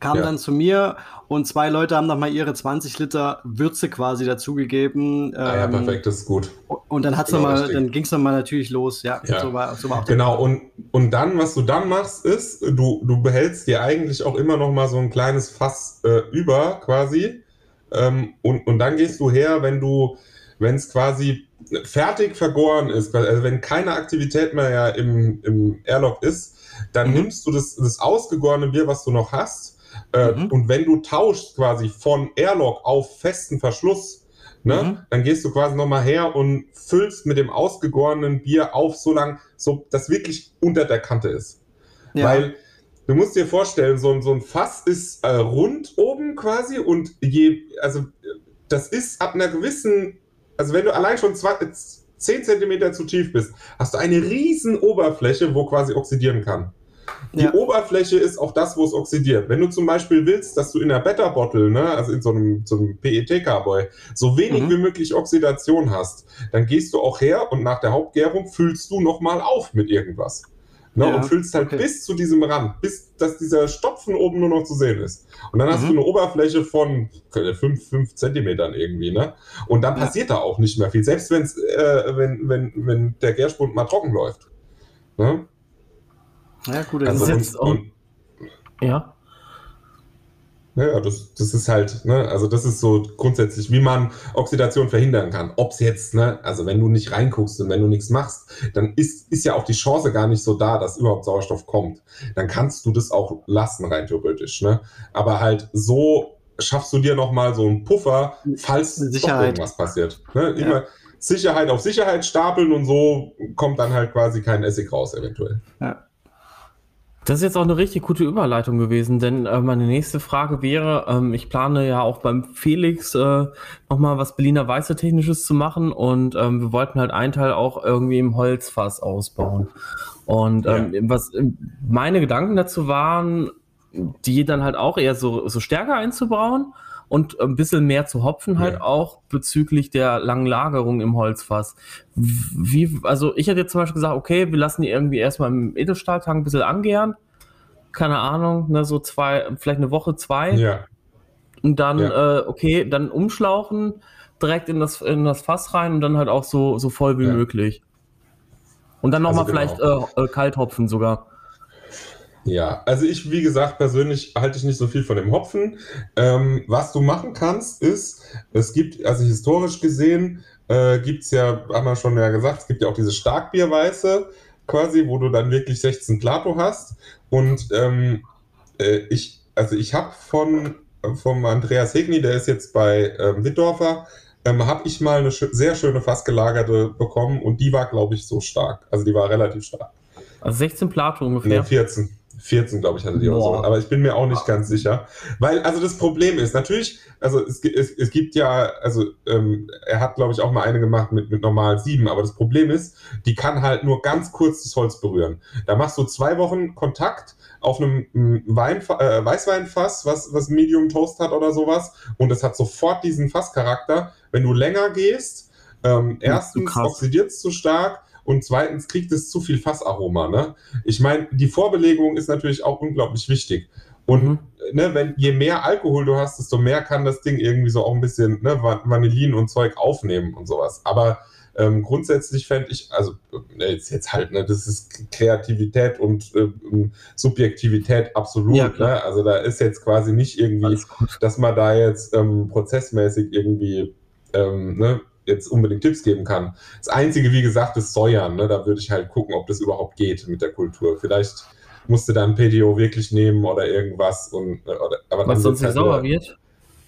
kam ja. dann zu mir und zwei Leute haben nochmal ihre 20 Liter Würze quasi dazugegeben. Ah, ja, ähm, perfekt, das ist gut. Und dann hat's genau, noch mal, dann ging es nochmal natürlich los. Ja, ja. So war, so war Genau, und, und dann, was du dann machst, ist, du, du behältst dir eigentlich auch immer noch mal so ein kleines Fass äh, über quasi. Ähm, und, und dann gehst du her, wenn du, wenn es quasi fertig vergoren ist, also wenn keine Aktivität mehr ja im, im Airlock ist, dann mhm. nimmst du das, das ausgegorene Bier, was du noch hast, äh, mhm. Und wenn du tauschst quasi von Airlock auf festen Verschluss, ne, mhm. dann gehst du quasi nochmal her und füllst mit dem ausgegorenen Bier auf, so lang, so das wirklich unter der Kante ist. Ja. Weil du musst dir vorstellen, so, ein, so ein Fass ist äh, rund oben quasi und je, also das ist ab einer gewissen, also wenn du allein schon 20, 10 cm zu tief bist, hast du eine riesen Oberfläche, wo quasi oxidieren kann. Die ja. Oberfläche ist auch das, wo es oxidiert. Wenn du zum Beispiel willst, dass du in einer Better Bottle, ne, also in so einem, so einem PET-Carboy, so wenig mhm. wie möglich Oxidation hast, dann gehst du auch her und nach der Hauptgärung füllst du nochmal auf mit irgendwas. Ne, ja, und füllst halt okay. bis zu diesem Rand, bis dass dieser Stopfen oben nur noch zu sehen ist. Und dann hast mhm. du eine Oberfläche von 5, 5 Zentimetern irgendwie, ne? Und dann ja. passiert da auch nicht mehr viel, selbst wenn's, äh, wenn, wenn, wenn der Gärspund mal trocken läuft. Ne? Ja, gut, das also ist jetzt und, ja. Ja, das, das ist halt, ne, also das ist so grundsätzlich, wie man Oxidation verhindern kann. Ob es jetzt, ne, also wenn du nicht reinguckst und wenn du nichts machst, dann ist, ist ja auch die Chance gar nicht so da, dass überhaupt Sauerstoff kommt. Dann kannst du das auch lassen, rein theoretisch, ne? Aber halt so schaffst du dir nochmal so einen Puffer, falls Sicherheit. irgendwas passiert. Ne? Immer ja. Sicherheit auf Sicherheit stapeln und so kommt dann halt quasi kein Essig raus, eventuell. Ja. Das ist jetzt auch eine richtig gute Überleitung gewesen, denn äh, meine nächste Frage wäre, ähm, ich plane ja auch beim Felix äh, nochmal was Berliner Weiße Technisches zu machen und ähm, wir wollten halt einen Teil auch irgendwie im Holzfass ausbauen. Und ähm, ja. was äh, meine Gedanken dazu waren, die dann halt auch eher so, so stärker einzubauen und ein bisschen mehr zu hopfen halt ja. auch bezüglich der langen Lagerung im Holzfass. Wie, also ich hätte jetzt zum Beispiel gesagt, okay, wir lassen die irgendwie erstmal im Edelstahltank ein bisschen angären. Keine Ahnung, ne, so zwei, vielleicht eine Woche, zwei. Ja. Und dann, ja. äh, okay, dann umschlauchen, direkt in das, in das Fass rein und dann halt auch so, so voll wie möglich. Und dann nochmal also genau. vielleicht äh, äh, Kalthopfen sogar. Ja, also ich, wie gesagt, persönlich halte ich nicht so viel von dem Hopfen. Ähm, was du machen kannst, ist, es gibt, also historisch gesehen, äh, gibt es ja, haben wir schon ja gesagt, es gibt ja auch diese Starkbierweiße, quasi, wo du dann wirklich 16 Plato hast. Und ähm, äh, ich, also ich habe von vom Andreas Hegni, der ist jetzt bei ähm, Wittdorfer, ähm, habe ich mal eine sch sehr schöne fassgelagerte bekommen und die war, glaube ich, so stark. Also die war relativ stark. Also 16 Plato ungefähr? Nee, 14. 14, glaube ich, hatte die oder so. Aber ich bin mir auch nicht ganz sicher. Weil, also das Problem ist, natürlich, also es, es, es gibt ja, also ähm, er hat, glaube ich, auch mal eine gemacht mit, mit normal 7, aber das Problem ist, die kann halt nur ganz kurz das Holz berühren. Da machst du zwei Wochen Kontakt auf einem Wein, äh, Weißweinfass, was, was Medium Toast hat oder sowas, und es hat sofort diesen Fasscharakter. Wenn du länger gehst, ähm, erstens oxidiert es zu stark und zweitens kriegt es zu viel Fassaroma. Ne? Ich meine, die Vorbelegung ist natürlich auch unglaublich wichtig. Und mhm. ne, wenn je mehr Alkohol du hast, desto mehr kann das Ding irgendwie so auch ein bisschen ne, Vanillin und Zeug aufnehmen und sowas. Aber ähm, grundsätzlich fände ich, also äh, jetzt, jetzt halt, ne, das ist Kreativität und äh, Subjektivität absolut. Ja, ne? Also da ist jetzt quasi nicht irgendwie, dass man da jetzt ähm, prozessmäßig irgendwie ähm, ne, jetzt unbedingt Tipps geben kann. Das Einzige, wie gesagt, ist Säuern. Ne? Da würde ich halt gucken, ob das überhaupt geht mit der Kultur. Vielleicht musste dann PTO wirklich nehmen oder irgendwas. Und, äh, oder, aber Was sonst halt sauer wieder, wird?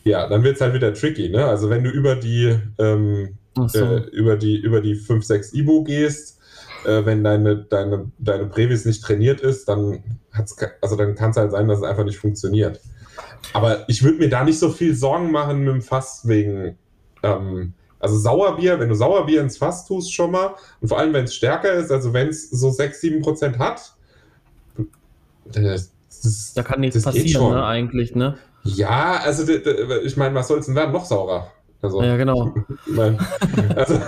Ja, dann wird es halt wieder tricky. Ne? Also wenn du über die, ähm, so. äh, über die, über die 5, 6 Ibu gehst, äh, wenn deine, deine, deine Brevis nicht trainiert ist, dann, hat's, also dann kann es halt sein, dass es einfach nicht funktioniert. Aber ich würde mir da nicht so viel Sorgen machen mit dem Fass wegen, ähm, also Sauerbier, wenn du Sauerbier ins Fass tust schon mal, und vor allem wenn es stärker ist, also wenn es so 6, 7 Prozent hat, das, das, da kann nichts passieren, ne, eigentlich, ne? Ja, also ich meine, was soll es denn werden? Noch saurer. Also, ja, genau. <laughs> Mein, also,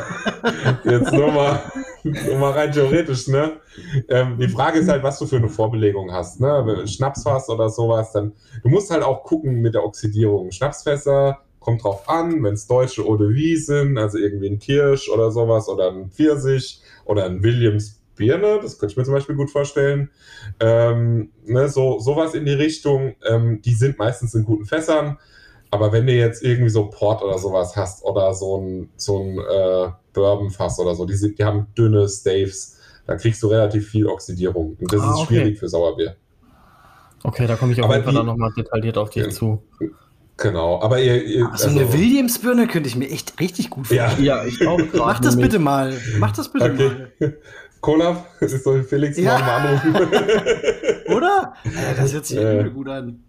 jetzt nur mal, nur mal rein theoretisch, ne? Ähm, die Frage ist halt, was du für eine Vorbelegung hast, ne? Schnapsfass oder sowas, dann, du musst halt auch gucken mit der Oxidierung. Schnapsfässer kommt drauf an, wenn es deutsche Eau de Vie sind, also irgendwie ein Kirsch oder sowas oder ein Pfirsich oder ein Williams Birne, das könnte ich mir zum Beispiel gut vorstellen. Ähm, ne, so sowas in die Richtung, ähm, die sind meistens in guten Fässern. Aber wenn du jetzt irgendwie so Port oder sowas hast oder so ein, so ein äh, Bourbon-Fass oder so, die, sind, die haben dünne Staves, da kriegst du relativ viel Oxidierung. Und das ah, ist okay. schwierig für Sauerbier. Okay, da komme ich auf jeden Fall dann nochmal detailliert auf dich zu. Genau, aber ihr. ihr also, also eine Williams-Birne könnte ich mir echt richtig gut vorstellen. Ja, ja ich auch. Mach das bitte mal. Mach das bitte okay. mal. <laughs> Cola, soll Felix ja. mal. <laughs> Oder? Ja, das hört sich äh, gut an.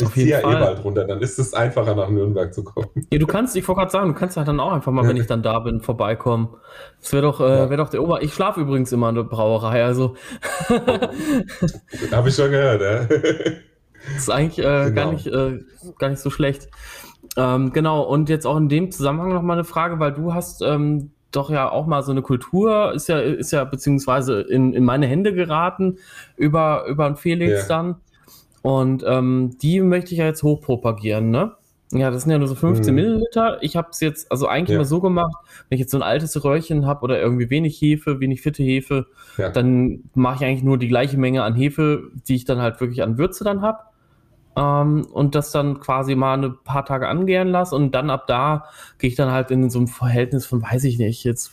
Ich ziehe ja eh bald runter, dann ist es einfacher nach Nürnberg zu kommen. Ja, du kannst, ich wollte gerade sagen, du kannst halt dann auch einfach mal, wenn ich dann da bin, vorbeikommen. Das wäre doch, äh, wär doch der Ober. Ich schlafe übrigens immer in der Brauerei, also. <laughs> Habe ich schon gehört, ja. Das ist eigentlich äh, genau. gar, nicht, äh, gar nicht so schlecht. Ähm, genau, und jetzt auch in dem Zusammenhang nochmal eine Frage, weil du hast ähm, doch ja auch mal so eine Kultur, ist ja, ist ja beziehungsweise in, in meine Hände geraten über, über einen Felix yeah. dann. Und ähm, die möchte ich ja jetzt hochpropagieren, ne? Ja, das sind ja nur so 15 hm. Milliliter. Ich habe es jetzt also eigentlich ja. mal so gemacht, wenn ich jetzt so ein altes Röhrchen habe oder irgendwie wenig Hefe, wenig fitte Hefe, ja. dann mache ich eigentlich nur die gleiche Menge an Hefe, die ich dann halt wirklich an Würze dann habe. Ähm, und das dann quasi mal ein paar Tage angären lasse und dann ab da gehe ich dann halt in so einem Verhältnis von, weiß ich nicht, jetzt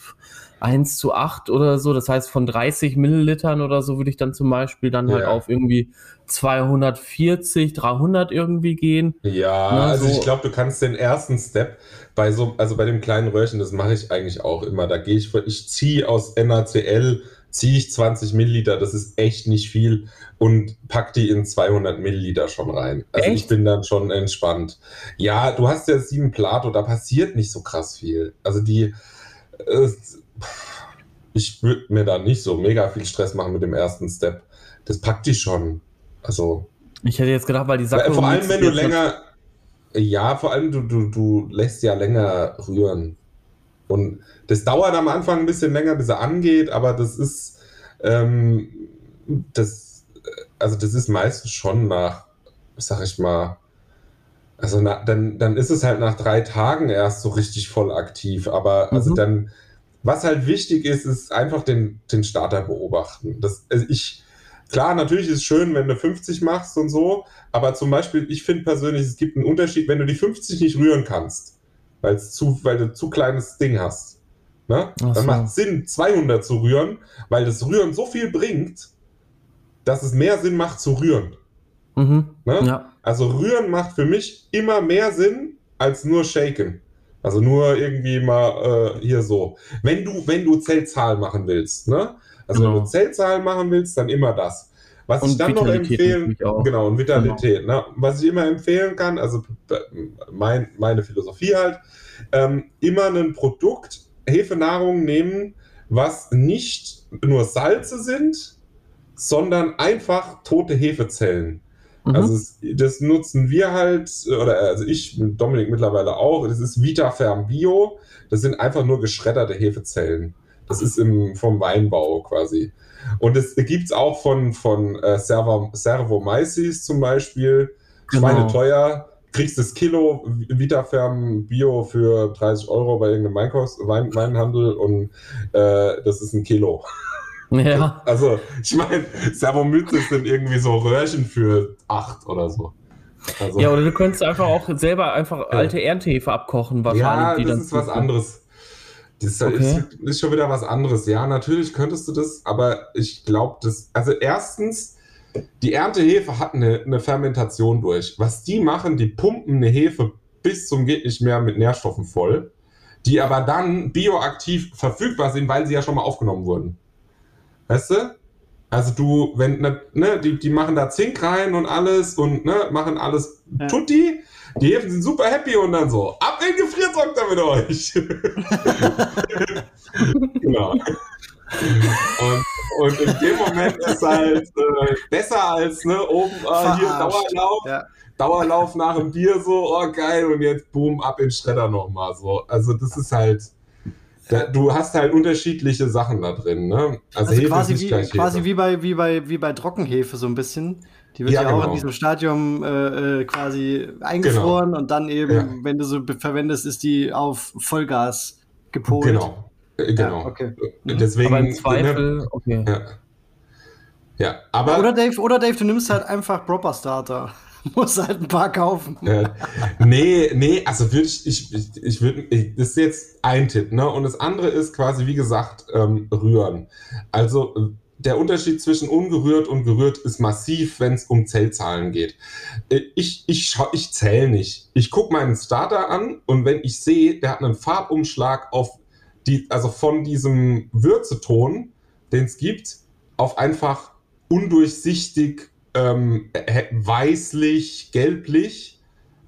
1 zu 8 oder so. Das heißt, von 30 Millilitern oder so würde ich dann zum Beispiel dann halt ja. halt auf irgendwie 240, 300 irgendwie gehen. Ja, Na, also so. ich glaube, du kannst den ersten Step bei so, also bei dem kleinen Röhrchen, das mache ich eigentlich auch immer. Da gehe ich, ich ziehe aus NaCl, ziehe ich 20 Milliliter, das ist echt nicht viel und pack die in 200 Milliliter schon rein. Also echt? ich bin dann schon entspannt. Ja, du hast ja sieben Plato, da passiert nicht so krass viel. Also die, äh, ich würde mir da nicht so mega viel Stress machen mit dem ersten Step. Das packt die schon. Also. Ich hätte jetzt gedacht, weil die Sache. Vor allem, wenn du länger. Ja, vor allem, du, du, du lässt ja länger rühren. Und das dauert am Anfang ein bisschen länger, bis er angeht, aber das ist. Ähm, das, also, das ist meistens schon nach, sag ich mal, also na, dann, dann ist es halt nach drei Tagen erst so richtig voll aktiv. Aber also mhm. dann, was halt wichtig ist, ist einfach den, den Starter beobachten. Das, also ich, klar, natürlich ist es schön, wenn du 50 machst und so, aber zum Beispiel, ich finde persönlich, es gibt einen Unterschied, wenn du die 50 nicht rühren kannst, weil's zu, weil du zu kleines Ding hast. Ne? Dann so. macht es Sinn, 200 zu rühren, weil das Rühren so viel bringt, dass es mehr Sinn macht zu rühren. Mhm. Ne? Ja. Also rühren macht für mich immer mehr Sinn als nur shaken. Also nur irgendwie mal äh, hier so. Wenn du, wenn du Zellzahl machen willst, ne? Also genau. wenn du Zellzahl machen willst, dann immer das. Was und ich dann Vitalität noch empfehlen, genau, und Vitalität, genau. ne? Was ich immer empfehlen kann, also mein, meine Philosophie halt, ähm, immer ein Produkt, Hefenahrung nehmen, was nicht nur Salze sind, sondern einfach tote Hefezellen. Mhm. Also es, das nutzen wir halt, oder also ich, Dominik mittlerweile auch, das ist VitaFerm Bio. Das sind einfach nur geschredderte Hefezellen. Das ist im, vom Weinbau quasi. Und es gibt es auch von, von äh, Servo, Servomyces zum Beispiel. Genau. Schweine teuer. Kriegst das Kilo Vitaferm Bio für 30 Euro bei irgendeinem Weinkost, Wein, Weinhandel und äh, das ist ein Kilo. Ja. <laughs> Also, ich meine, Servomyces sind irgendwie so Röhrchen für 8 oder so. Also, ja, oder du könntest einfach auch selber einfach alte Erntehefe abkochen, wahrscheinlich. Ja, das ist was anderes. Das okay. ist, ist, schon wieder was anderes. Ja, natürlich könntest du das, aber ich glaube, das. Also, erstens, die Erntehefe hat eine, eine Fermentation durch. Was die machen, die pumpen eine Hefe bis zum geht nicht mehr mit Nährstoffen voll, die aber dann bioaktiv verfügbar sind, weil sie ja schon mal aufgenommen wurden. Weißt du? Also du, wenn, ne, ne, die, die machen da Zink rein und alles und ne, machen alles ja. tutti. Die Häfen sind super happy und dann so, ab in den Gefriertrock da mit euch. <laughs> genau. Und, und in dem Moment ist halt äh, besser als ne, oben äh, hier Dauerlauf. Ja. Dauerlauf nach dem Bier so, oh geil, und jetzt boom, ab in den Schredder nochmal so. Also das ist halt, da, du hast halt unterschiedliche Sachen da drin, ne? Also, also quasi, wie, quasi wie, bei, wie, bei, wie bei Trockenhefe so ein bisschen. Die wird ja, ja auch genau. in diesem Stadium äh, äh, quasi eingefroren genau. und dann eben, ja. wenn du so verwendest, ist die auf Vollgas gepolt. Genau. Äh, genau. Ja, okay. Mhm. Deswegen. Aber im Zweifel, ne, okay. Ja. ja, aber. Oder Dave, oder Dave, du nimmst halt einfach Proper Starter. <laughs> Muss halt ein paar kaufen. Äh, nee, nee, also würde ich, ich, ich, ich würde, das ist jetzt ein Tipp, ne? Und das andere ist quasi, wie gesagt, ähm, rühren. Also der Unterschied zwischen ungerührt und gerührt ist massiv, wenn es um Zellzahlen geht. Äh, ich, ich, ich zähle nicht. Ich gucke meinen Starter an und wenn ich sehe, der hat einen Farbumschlag auf die, also von diesem Würzeton, den es gibt, auf einfach undurchsichtig ähm, weißlich, gelblich,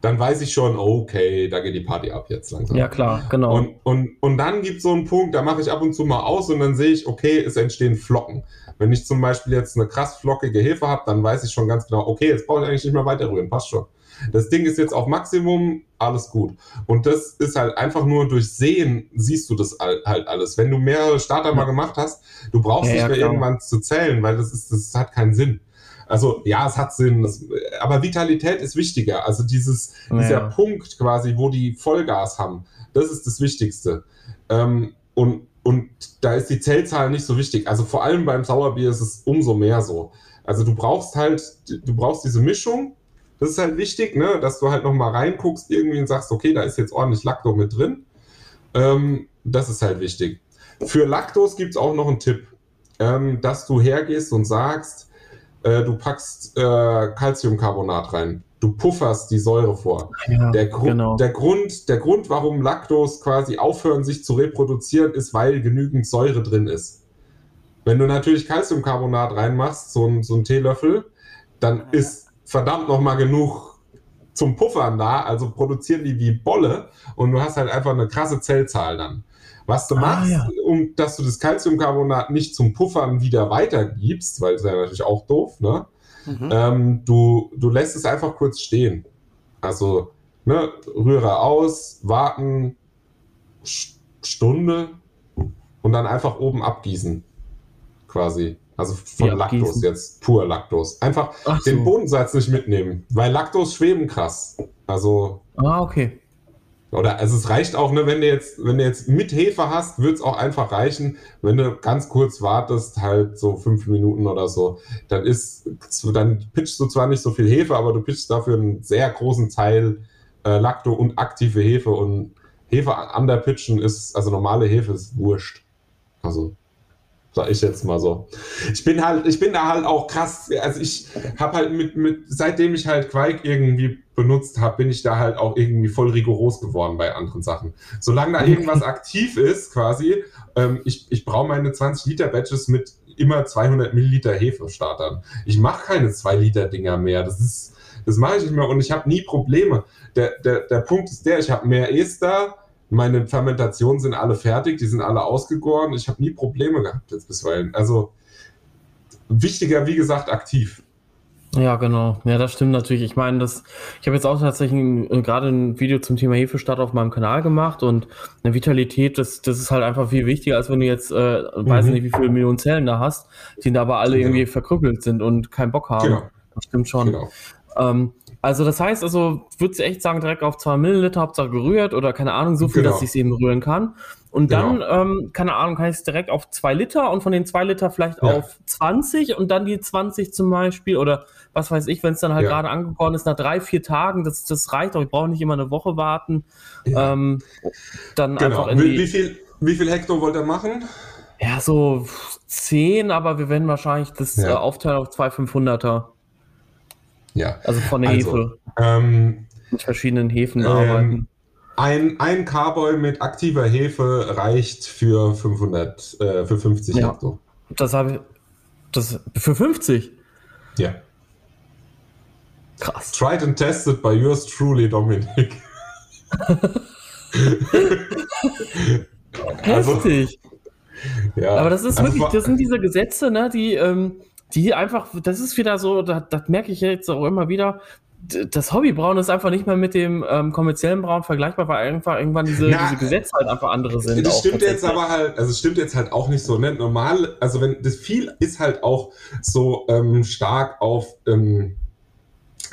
dann weiß ich schon, okay, da geht die Party ab jetzt langsam. Ja, klar, genau. Und, und, und dann gibt es so einen Punkt, da mache ich ab und zu mal aus und dann sehe ich, okay, es entstehen Flocken. Wenn ich zum Beispiel jetzt eine krass flockige Hefe habe, dann weiß ich schon ganz genau, okay, jetzt brauche ich eigentlich nicht mehr weiter rühren, passt schon. Das Ding ist jetzt auf Maximum, alles gut. Und das ist halt einfach nur durch Sehen siehst du das halt alles. Wenn du mehrere Starter mal gemacht hast, du brauchst ja, nicht mehr klar. irgendwann zu zählen, weil das ist, das hat keinen Sinn. Also ja, es hat Sinn, das, aber Vitalität ist wichtiger. Also dieses, ja. dieser Punkt quasi, wo die Vollgas haben, das ist das Wichtigste. Ähm, und, und da ist die Zellzahl nicht so wichtig. Also vor allem beim Sauerbier ist es umso mehr so. Also du brauchst halt, du brauchst diese Mischung. Das ist halt wichtig, ne, dass du halt nochmal reinguckst irgendwie und sagst, okay, da ist jetzt ordentlich Lacto mit drin. Ähm, das ist halt wichtig. Für Lactos gibt es auch noch einen Tipp, ähm, dass du hergehst und sagst, äh, du packst äh, Calciumcarbonat rein. Du pufferst die Säure vor. Ja, der, Gru genau. der, Grund, der Grund, warum Lactos quasi aufhören, sich zu reproduzieren, ist, weil genügend Säure drin ist. Wenn du natürlich Calciumcarbonat reinmachst, so, ein, so ein Teelöffel, dann ist verdammt nochmal genug zum Puffern da, also produzieren die wie Bolle und du hast halt einfach eine krasse Zellzahl dann. Was du ah, machst, ja. um dass du das Calciumcarbonat nicht zum Puffern wieder weitergibst, weil das ist ja natürlich auch doof, ne? Mhm. Ähm, du, du lässt es einfach kurz stehen. Also, ne, Rühre aus, warten, Stunde und dann einfach oben abgießen. Quasi. Also von ja, Laktos jetzt, pur Laktos. Einfach Ach den so. Bodensatz nicht mitnehmen, weil Laktos schweben krass. Also. Ah, okay. Oder also es reicht auch, ne, wenn du jetzt, wenn du jetzt mit Hefe hast, wird es auch einfach reichen, wenn du ganz kurz wartest, halt so fünf Minuten oder so, dann ist, dann pitchst du zwar nicht so viel Hefe, aber du pitchst dafür einen sehr großen Teil äh, Lacto und aktive Hefe und Hefe an der Pitchen ist, also normale Hefe ist wurscht. Also Sag ich jetzt mal so. Ich bin halt, ich bin da halt auch krass. Also ich habe halt mit, mit, seitdem ich halt Quake irgendwie benutzt habe, bin ich da halt auch irgendwie voll rigoros geworden bei anderen Sachen. Solange da irgendwas <laughs> aktiv ist, quasi, ähm, ich, ich brauche meine 20 Liter Batches mit immer 200 Milliliter Hefestartern. Ich mache keine 2 Liter Dinger mehr. Das ist, das mache ich nicht mehr und ich habe nie Probleme. Der, der, der Punkt ist der, ich habe mehr Ester, meine Fermentationen sind alle fertig, die sind alle ausgegoren. Ich habe nie Probleme gehabt jetzt bisweilen. Also wichtiger, wie gesagt, aktiv. Ja, genau. Ja, das stimmt natürlich. Ich meine, das, ich habe jetzt auch tatsächlich ein, gerade ein Video zum Thema Hefestart auf meinem Kanal gemacht und eine Vitalität, das, das ist halt einfach viel wichtiger, als wenn du jetzt, äh, mhm. weiß nicht, wie viele Millionen Zellen da hast, die da aber alle genau. irgendwie verkrüppelt sind und keinen Bock haben. Genau. Das stimmt schon. Genau. Ähm, also das heißt, also würdest du echt sagen, direkt auf 2 Milliliter Hauptsache gerührt oder keine Ahnung, so viel, genau. dass ich es eben rühren kann. Und dann, genau. ähm, keine Ahnung, kann ich es direkt auf 2 Liter und von den 2 Liter vielleicht ja. auf 20 und dann die 20 zum Beispiel oder was weiß ich, wenn es dann halt ja. gerade angekommen ist, nach drei, vier Tagen, das, das reicht auch, ich brauche nicht immer eine Woche warten. Ja. Ähm, dann genau. einfach in wie, wie, viel, wie viel Hektar wollt ihr machen? Ja, so 10, aber wir werden wahrscheinlich das äh, aufteilen auf zwei 500er. Ja. Also von der also, Hefe. Ähm, mit verschiedenen Hefen ähm, arbeiten. Ein, ein Carboy mit aktiver Hefe reicht für 500, äh, für 50 ja. Hektar. Das habe ich. Das, für 50? Ja. Krass. Tried and tested by yours truly, Dominik. <laughs> Heftig. Also, ja. Aber das ist also wirklich, das sind diese Gesetze, ne, die, ähm, die einfach, das ist wieder so, das, das merke ich jetzt auch immer wieder, das Hobbybrauen ist einfach nicht mehr mit dem ähm, kommerziellen Brauen vergleichbar, weil einfach irgendwann diese, Na, diese Gesetze halt einfach andere sind. Das stimmt jetzt aber halt, also stimmt jetzt halt auch nicht so, ne? Normal, also wenn das viel ist halt auch so ähm, stark auf ähm,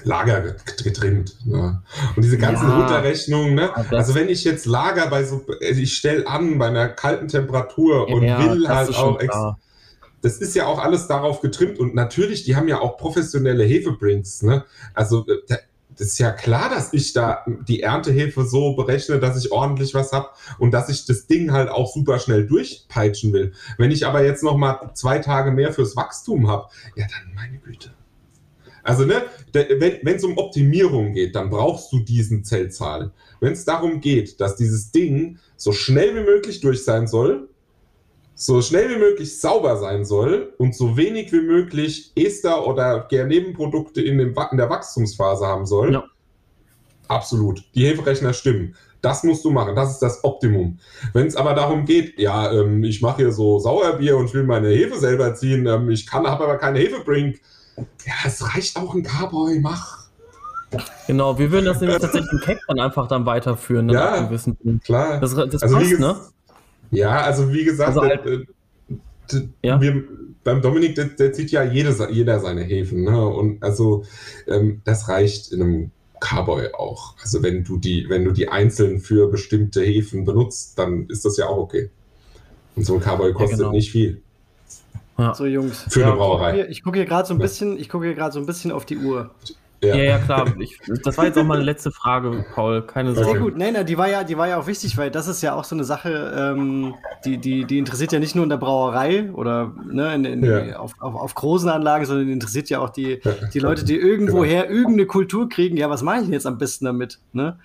Lager getrimmt. Ne? Und diese ganzen ja, Runterrechnungen, ne? also wenn ich jetzt Lager bei so, ich stelle an bei einer kalten Temperatur und ja, will halt auch das ist ja auch alles darauf getrimmt und natürlich, die haben ja auch professionelle Hefebrinks. Ne? Also äh, das ist ja klar, dass ich da die Erntehefe so berechne, dass ich ordentlich was habe und dass ich das Ding halt auch super schnell durchpeitschen will. Wenn ich aber jetzt noch mal zwei Tage mehr fürs Wachstum habe, ja dann meine Güte. Also ne, wenn es um Optimierung geht, dann brauchst du diesen Zellzahl. Wenn es darum geht, dass dieses Ding so schnell wie möglich durch sein soll, so schnell wie möglich sauber sein soll und so wenig wie möglich Ester oder Nebenprodukte in, dem, in der Wachstumsphase haben soll, ja. absolut. Die Heferechner stimmen. Das musst du machen. Das ist das Optimum. Wenn es aber darum geht, ja, ähm, ich mache hier so Sauerbier und will meine Hefe selber ziehen, ähm, ich kann, habe aber keine Hefebrink. Ja, es reicht auch ein Carboy, mach. Genau, wir würden das nämlich tatsächlich im Cake dann einfach dann weiterführen. Ne, ja, klar. Das, das also passt, ne? Ja, also wie gesagt, also halt, ja. wir, beim Dominik, der, der, zieht ja jede, jeder seine Häfen. Ne? Und also ähm, das reicht in einem Carboy auch. Also wenn du die, wenn du die einzeln für bestimmte Häfen benutzt, dann ist das ja auch okay. Und so ein Carboy kostet ja, genau. nicht viel. Ja. So Jungs. Für ja, eine Brauerei. Ich gucke hier, gerade so ein bisschen, ich gucke hier gerade so ein bisschen auf die Uhr. Ja, ja, ja klar. Ich, das war jetzt auch meine letzte Frage, Paul. Keine Sorge. Sehr gut. Nein, nein, die war ja, die war ja auch wichtig, weil das ist ja auch so eine Sache, ähm, die, die, die interessiert ja nicht nur in der Brauerei oder ne, in, in, ja. auf, auf, auf, großen Anlagen, sondern die interessiert ja auch die, die Leute, die irgendwoher genau. irgendeine Kultur kriegen. Ja, was mache ich denn jetzt am besten damit? Ne?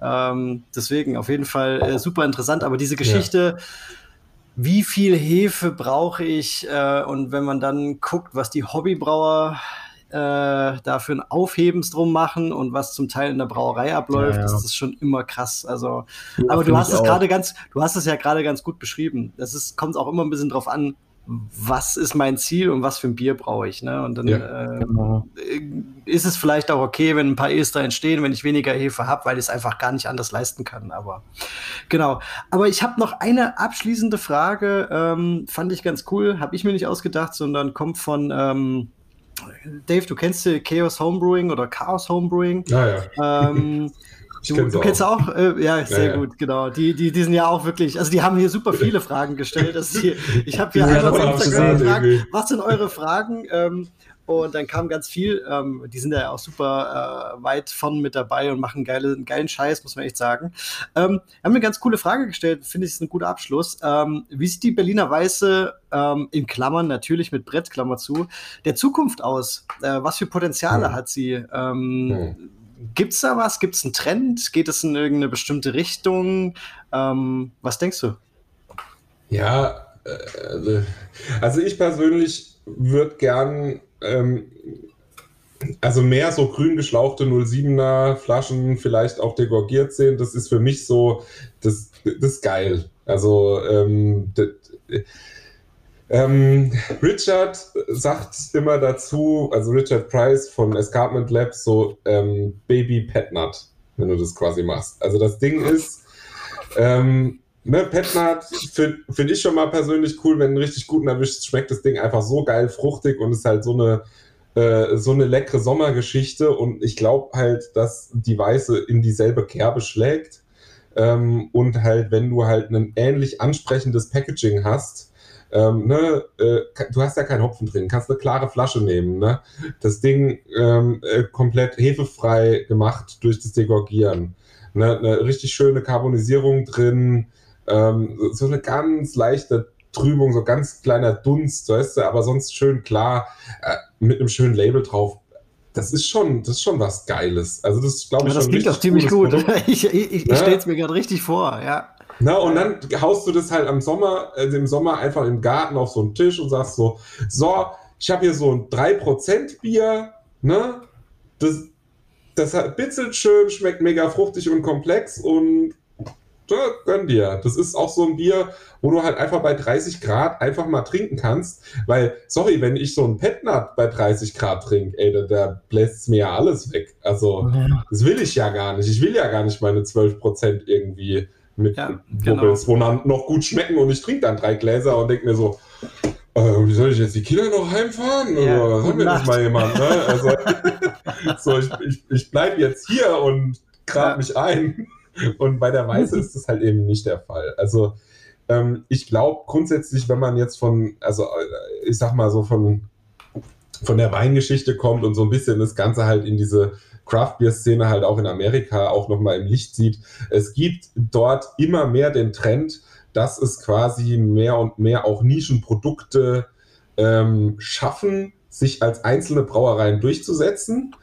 Ähm, deswegen auf jeden Fall äh, super interessant. Aber diese Geschichte. Ja wie viel Hefe brauche ich? Äh, und wenn man dann guckt, was die Hobbybrauer äh, dafür ein Aufhebens drum machen und was zum Teil in der Brauerei abläuft, ja, ja. das ist schon immer krass. Also, ja, aber du hast es gerade ganz, du hast es ja gerade ganz gut beschrieben. Das ist, kommt auch immer ein bisschen drauf an, was ist mein Ziel und was für ein Bier brauche ich. Ne? Und dann ja, äh, genau. ist es vielleicht auch okay, wenn ein paar Ester entstehen, wenn ich weniger Hefe habe, weil ich es einfach gar nicht anders leisten kann. Aber genau. Aber ich habe noch eine abschließende Frage, ähm, fand ich ganz cool, habe ich mir nicht ausgedacht, sondern kommt von ähm, Dave, du kennst Chaos Homebrewing oder Chaos Homebrewing. Ja, ja. Ähm, <laughs> du, du kennst auch, äh, ja, sehr ja, gut, genau. Die, die, die sind ja auch wirklich, also die haben hier super viele Fragen gestellt. Hier, ich habe <laughs> hier einfach auf Instagram gefragt, was sind eure Fragen? Ähm, und dann kam ganz viel. Ähm, die sind ja auch super äh, weit von mit dabei und machen geile, geilen Scheiß, muss man echt sagen. Ähm, haben eine ganz coole Frage gestellt, finde ich, ist ein guter Abschluss. Ähm, wie sieht die Berliner Weiße ähm, in Klammern, natürlich mit Brett, Klammer zu, der Zukunft aus? Äh, was für Potenziale hm. hat sie? Ähm, hm. Gibt es da was? Gibt es einen Trend? Geht es in irgendeine bestimmte Richtung? Ähm, was denkst du? Ja, äh, also ich persönlich würde gern ähm, also mehr so grün geschlauchte 07er Flaschen vielleicht auch degorgiert sehen, das ist für mich so, das, das ist geil. Also ähm, das, ähm, Richard sagt immer dazu, also Richard Price von Escarpment Labs, so ähm, Baby Petnut, wenn du das quasi machst. Also das Ding ist, ähm, ne, Petnut finde find ich schon mal persönlich cool, wenn du einen richtig guten erwischt, schmeckt das Ding einfach so geil fruchtig und ist halt so eine äh, so eine leckere Sommergeschichte und ich glaube halt, dass die Weiße in dieselbe Kerbe schlägt ähm, und halt, wenn du halt ein ähnlich ansprechendes Packaging hast, ähm, ne, äh, du hast ja keinen Hopfen drin, kannst eine klare Flasche nehmen, ne? Das Ding ähm, äh, komplett hefefrei gemacht durch das Degorgieren. Ne? Eine richtig schöne Karbonisierung drin, ähm, so eine ganz leichte Trübung, so ganz kleiner Dunst, weißt du, aber sonst schön klar, äh, mit einem schönen Label drauf. Das ist schon, das ist schon was Geiles. Also das glaube ich. Ja, das klingt doch ziemlich gut. <laughs> ich ich, ich ja? stelle es mir gerade richtig vor, ja. Na, und dann haust du das halt am Sommer, also im Sommer einfach im Garten auf so einen Tisch und sagst so, so, ich habe hier so ein 3% Bier, ne? Das, das bitzelt schön, schmeckt mega fruchtig und komplex und ja, gönn dir. Das ist auch so ein Bier, wo du halt einfach bei 30 Grad einfach mal trinken kannst. Weil, sorry, wenn ich so ein Petnat bei 30 Grad trinke, ey, da, da bläst es mir ja alles weg. Also, ja. das will ich ja gar nicht. Ich will ja gar nicht meine 12% irgendwie mit ja, Bubbles, genau. wo dann noch gut schmecken und ich trinke dann drei Gläser und denke mir so, äh, wie soll ich jetzt die Kinder noch heimfahren? Ja, Oder sagen wir das mal jemand? Ne? Also, <laughs> so, ich, ich, ich bleibe jetzt hier und grab ja. mich ein. Und bei der Weiße <laughs> ist das halt eben nicht der Fall. Also ähm, ich glaube grundsätzlich, wenn man jetzt von, also äh, ich sag mal so von, von der Weingeschichte kommt und so ein bisschen das Ganze halt in diese Craft Beer Szene halt auch in Amerika auch nochmal im Licht sieht. Es gibt dort immer mehr den Trend, dass es quasi mehr und mehr auch Nischenprodukte ähm, schaffen, sich als einzelne Brauereien durchzusetzen.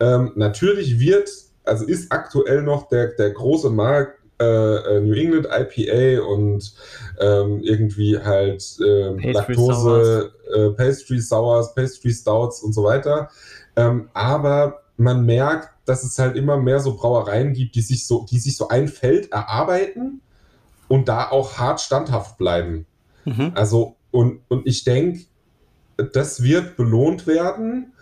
Ähm, natürlich wird also ist aktuell noch der, der große Markt äh, äh New England IPA und ähm, irgendwie halt äh, Laktose, äh, Pastry Sours, Pastry Stouts und so weiter. Ähm, aber man merkt, dass es halt immer mehr so Brauereien gibt, die sich so, die sich so ein Feld erarbeiten und da auch hart standhaft bleiben. Mhm. Also, und, und ich denke, das wird belohnt werden,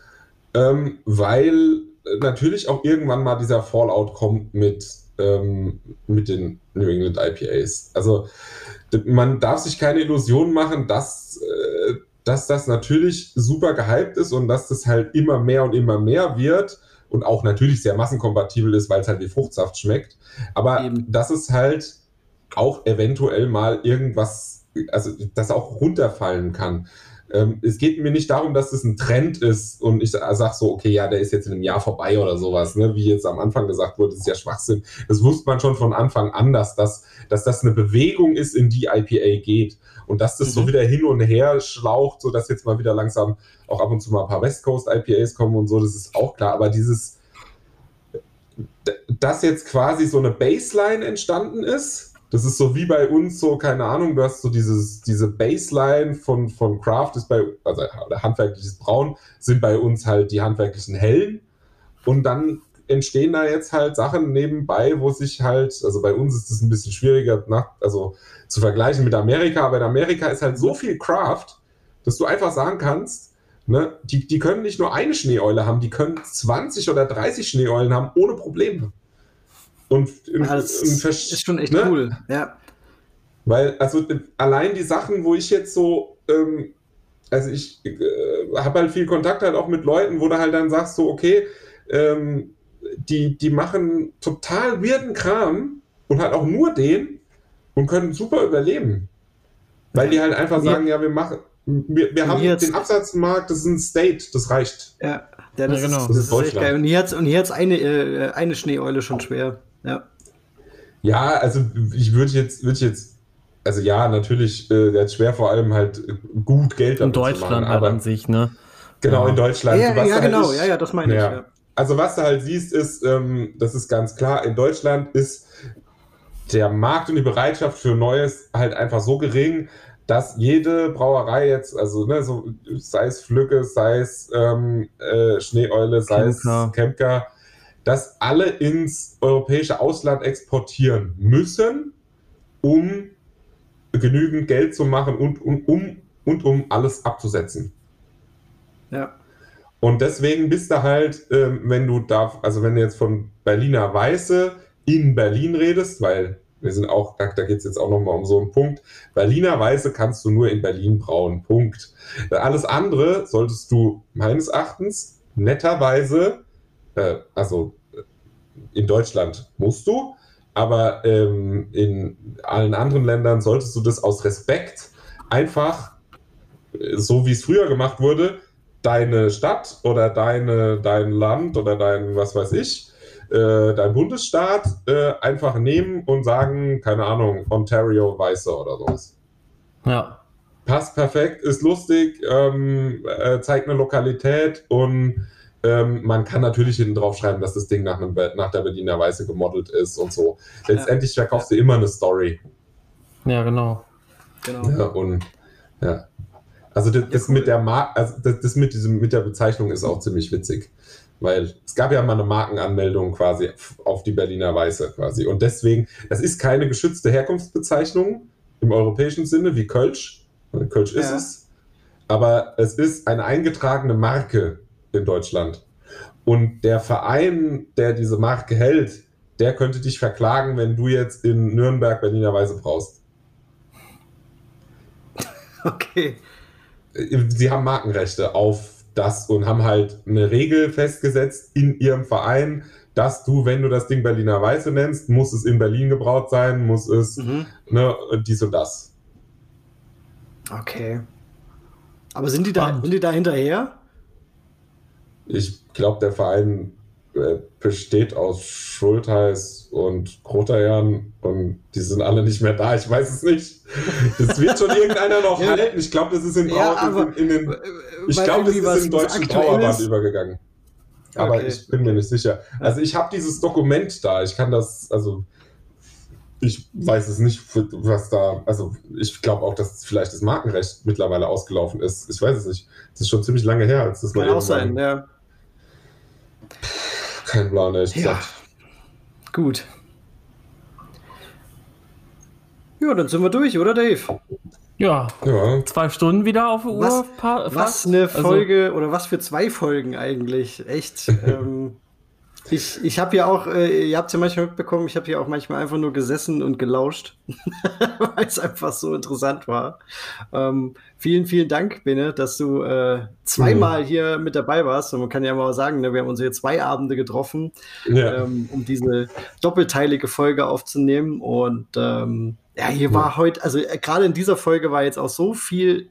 ähm, weil natürlich auch irgendwann mal dieser Fallout kommt mit, ähm, mit den New England IPAs. Also man darf sich keine Illusionen machen, dass, äh, dass das natürlich super gehypt ist und dass das halt immer mehr und immer mehr wird und auch natürlich sehr massenkompatibel ist, weil es halt wie Fruchtsaft schmeckt. Aber Eben. dass es halt auch eventuell mal irgendwas, also das auch runterfallen kann. Ähm, es geht mir nicht darum, dass es ein Trend ist und ich sage so, okay, ja, der ist jetzt in einem Jahr vorbei oder sowas, ne? wie jetzt am Anfang gesagt wurde, das ist ja Schwachsinn. Das wusste man schon von Anfang an, dass das, dass das eine Bewegung ist, in die IPA geht und dass das mhm. so wieder hin und her schlaucht, so dass jetzt mal wieder langsam auch ab und zu mal ein paar West Coast IPAs kommen und so, das ist auch klar, aber dieses, dass jetzt quasi so eine Baseline entstanden ist, das ist so wie bei uns so, keine Ahnung, du hast so dieses, diese Baseline von, von Craft ist bei, also handwerkliches Braun sind bei uns halt die handwerklichen Hellen und dann entstehen da jetzt halt Sachen nebenbei, wo sich halt, also bei uns ist es ein bisschen schwieriger, nach, also zu vergleichen mit Amerika, aber in Amerika ist halt so viel Craft, dass du einfach sagen kannst, ne, die, die können nicht nur eine Schneeeule haben, die können 20 oder 30 Schneeeulen haben ohne Probleme. Und in, ja, das in ist schon echt ne? cool, ja. Weil, also allein die Sachen, wo ich jetzt so, ähm, also ich äh, habe halt viel Kontakt halt auch mit Leuten, wo du halt dann sagst, so, okay, ähm, die, die machen total weirden Kram und halt auch nur den und können super überleben. Weil die halt einfach sagen, ja, wir machen, wir, wir haben den Absatzmarkt, das ist ein State, das reicht. Ja, ja das, ja, genau. Ist, das, das ist echt geil. Und hier hat es eine, äh, eine Schneeeule schon schwer. Ja. Ja, also ich würde jetzt, würde jetzt, also ja, natürlich, äh, der schwer vor allem halt gut Geld In Deutschland machen, halt aber an sich, ne? Genau, ja. in Deutschland. Ja, ja genau, halt, ja, ja, das meine ich. Ja. Also was du halt siehst, ist, ähm, das ist ganz klar, in Deutschland ist der Markt und die Bereitschaft für Neues halt einfach so gering, dass jede Brauerei jetzt, also ne, so, sei es Flücke, sei es ähm, äh, Schneeeule, sei Kemker. es Kemker, dass alle ins europäische Ausland exportieren müssen, um genügend Geld zu machen und, und, um, und um alles abzusetzen. Ja. Und deswegen bist du halt, ähm, wenn du da, also wenn du jetzt von Berliner Weiße in Berlin redest, weil wir sind auch, da, da geht es jetzt auch nochmal um so einen Punkt. Berliner Weiße kannst du nur in Berlin brauen. Punkt. Alles andere solltest du meines Erachtens netterweise äh, also in Deutschland musst du, aber ähm, in allen anderen Ländern solltest du das aus Respekt einfach, äh, so wie es früher gemacht wurde, deine Stadt oder deine, dein Land oder dein, was weiß ich, äh, dein Bundesstaat äh, einfach nehmen und sagen, keine Ahnung, Ontario Weiße oder sowas. Ja. Passt perfekt, ist lustig, ähm, äh, zeigt eine Lokalität und ähm, man kann natürlich hinten drauf schreiben, dass das Ding nach, einem, nach der Berliner Weiße gemodelt ist und so. Letztendlich verkaufst du immer eine Story. Ja, genau. genau. Ja, und ja. Also das, das mit der Mar also das, das, mit diesem mit der Bezeichnung ist auch ziemlich witzig, weil es gab ja mal eine Markenanmeldung quasi auf die Berliner Weiße quasi und deswegen das ist keine geschützte Herkunftsbezeichnung im europäischen Sinne wie Kölsch. Kölsch ist ja. es, aber es ist eine eingetragene Marke in Deutschland. Und der Verein, der diese Marke hält, der könnte dich verklagen, wenn du jetzt in Nürnberg Berliner Weise brauchst. <laughs> Okay. Sie haben Markenrechte auf das und haben halt eine Regel festgesetzt in ihrem Verein, dass du, wenn du das Ding Berliner Weiße nennst, muss es in Berlin gebraut sein, muss es mhm. ne, dies und das. Okay. Aber sind die da, sind die da hinterher? Ich glaube, der Verein äh, besteht aus Schultheiß und Krotajan und die sind alle nicht mehr da. Ich weiß es nicht. Das wird schon irgendeiner noch <laughs> ja, halten. Ich glaube, das ist in, ja, in, in, den. Ich glaube, das ist im deutschen Trauerband übergegangen. Aber okay. ich bin mir nicht sicher. Also ich habe dieses Dokument da. Ich kann das, also ich weiß es nicht, was da, also ich glaube auch, dass vielleicht das Markenrecht mittlerweile ausgelaufen ist. Ich weiß es nicht. Das ist schon ziemlich lange her, als das Kann mal auch sein, ja. Kein Plan, ehrlich ja. gesagt. Gut. Ja, dann sind wir durch, oder Dave? Ja, ja. zwei Stunden wieder auf der Uhr. Was, was eine also Folge also, oder was für zwei Folgen eigentlich. Echt. <laughs> ähm, ich, ich habe ja auch, äh, ihr habt es ja manchmal mitbekommen, ich habe ja auch manchmal einfach nur gesessen und gelauscht, <laughs> weil es einfach so interessant war. Ähm, vielen, vielen Dank, Bene, dass du äh, zweimal mhm. hier mit dabei warst. Und man kann ja mal sagen, ne, wir haben uns hier zwei Abende getroffen, ja. ähm, um diese doppelteilige Folge aufzunehmen. Und ähm, ja, hier ja. war heute, also äh, gerade in dieser Folge war jetzt auch so viel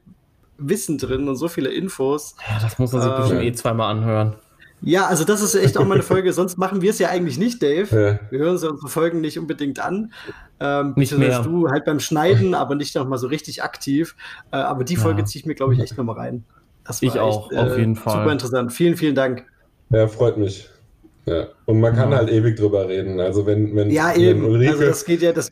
Wissen drin und so viele Infos. Ja, das muss man sich ähm, bestimmt eh zweimal anhören. Ja, also das ist echt auch mal eine <laughs> Folge. Sonst machen wir es ja eigentlich nicht, Dave. Ja. Wir hören uns unsere Folgen nicht unbedingt an. Ähm, nicht mehr. du halt beim Schneiden, aber nicht noch mal so richtig aktiv. Äh, aber die Folge ja. ziehe ich mir, glaube ich, echt noch mal rein. ich auch, echt, auf äh, jeden Fall. Super interessant. Vielen, vielen Dank. Ja, freut mich. Ja. Und man kann ja. halt ewig drüber reden. Also wenn, wenn, ja, wenn eben. Ulrike, also das geht ja, das.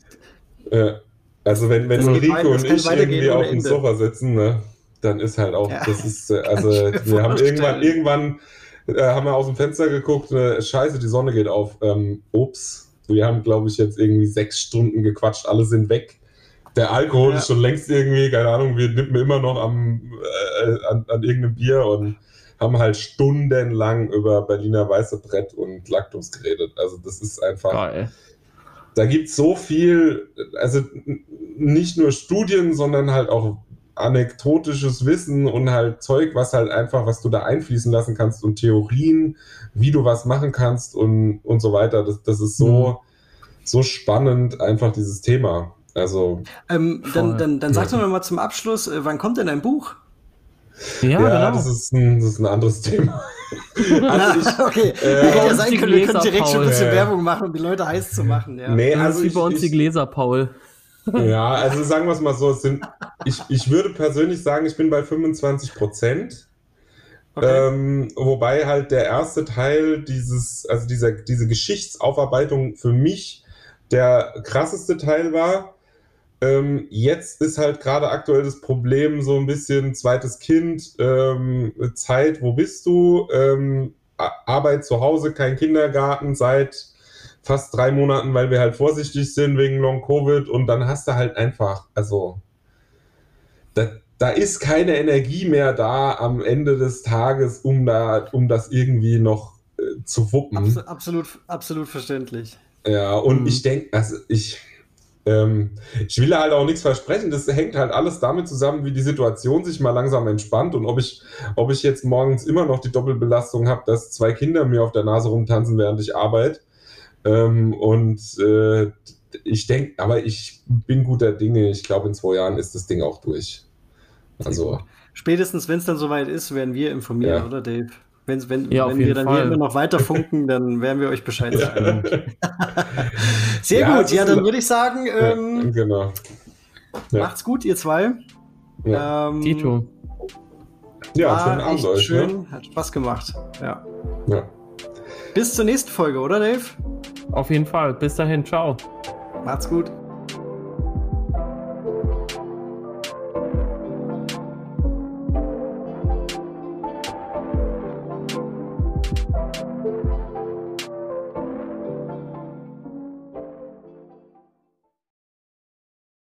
Ja. Also wenn, wenn Ulrike und ich irgendwie auf dem Sofa sitzen, ne, dann ist halt auch, das ist, äh, <laughs> also wir haben irgendwann, irgendwann äh, haben wir aus dem Fenster geguckt, äh, scheiße, die Sonne geht auf. Ähm, ups, wir haben, glaube ich, jetzt irgendwie sechs Stunden gequatscht, alle sind weg. Der Alkohol ja. ist schon längst irgendwie, keine Ahnung, wir nippen immer noch am, äh, an, an irgendeinem Bier und haben halt stundenlang über Berliner Weiße Brett und Laktus geredet. Also das ist einfach. Geil. Da gibt es so viel, also nicht nur Studien, sondern halt auch anekdotisches Wissen und halt Zeug, was halt einfach, was du da einfließen lassen kannst und Theorien, wie du was machen kannst und, und so weiter. Das, das ist so, mhm. so spannend, einfach dieses Thema. Also. Ähm, dann, dann, dann sag doch noch mal zum Abschluss, äh, wann kommt denn dein Buch? Ja, ja genau. das, ist ein, das ist ein anderes Thema. <laughs> also ich, okay, äh, ja sein können, wir können direkt schon ein bisschen ja. Werbung machen, um die Leute heiß zu machen. Ja. Nee, also wie bei uns ich, die Gläser, Paul. Ja, also sagen wir es mal so, es sind, ich, ich würde persönlich sagen, ich bin bei 25 Prozent. Okay. Ähm, wobei halt der erste Teil dieses, also dieser, diese Geschichtsaufarbeitung für mich der krasseste Teil war. Ähm, jetzt ist halt gerade aktuell das Problem so ein bisschen zweites Kind, ähm, Zeit, wo bist du? Ähm, Arbeit zu Hause, kein Kindergarten seit fast drei Monaten, weil wir halt vorsichtig sind wegen Long Covid und dann hast du halt einfach, also da, da ist keine Energie mehr da am Ende des Tages, um da, um das irgendwie noch äh, zu wuppen. Abs absolut, absolut verständlich. Ja, und mhm. ich denke, also ich, ähm, ich will halt auch nichts versprechen. Das hängt halt alles damit zusammen, wie die Situation sich mal langsam entspannt und ob ich, ob ich jetzt morgens immer noch die Doppelbelastung habe, dass zwei Kinder mir auf der Nase rumtanzen, während ich arbeite ähm, und äh, ich denke, aber ich bin guter Dinge. Ich glaube, in zwei Jahren ist das Ding auch durch. Also. Spätestens, wenn es dann soweit ist, werden wir informieren, ja. oder Dave? Wenn's, wenn ja, wenn wir dann Fall. hier immer noch weiter funken, <laughs> dann werden wir euch Bescheid sagen. <laughs> Sehr ja, gut, ja, dann würde ich sagen, ähm, genau. macht's gut, ihr zwei. Ja. Ähm, Tito. Ja, schönen Abend euch. Ne? Schön, ne? hat Spaß gemacht. Ja. ja. Bis zur nächsten Folge, oder Dave? Auf jeden Fall. Bis dahin. Ciao. Macht's gut.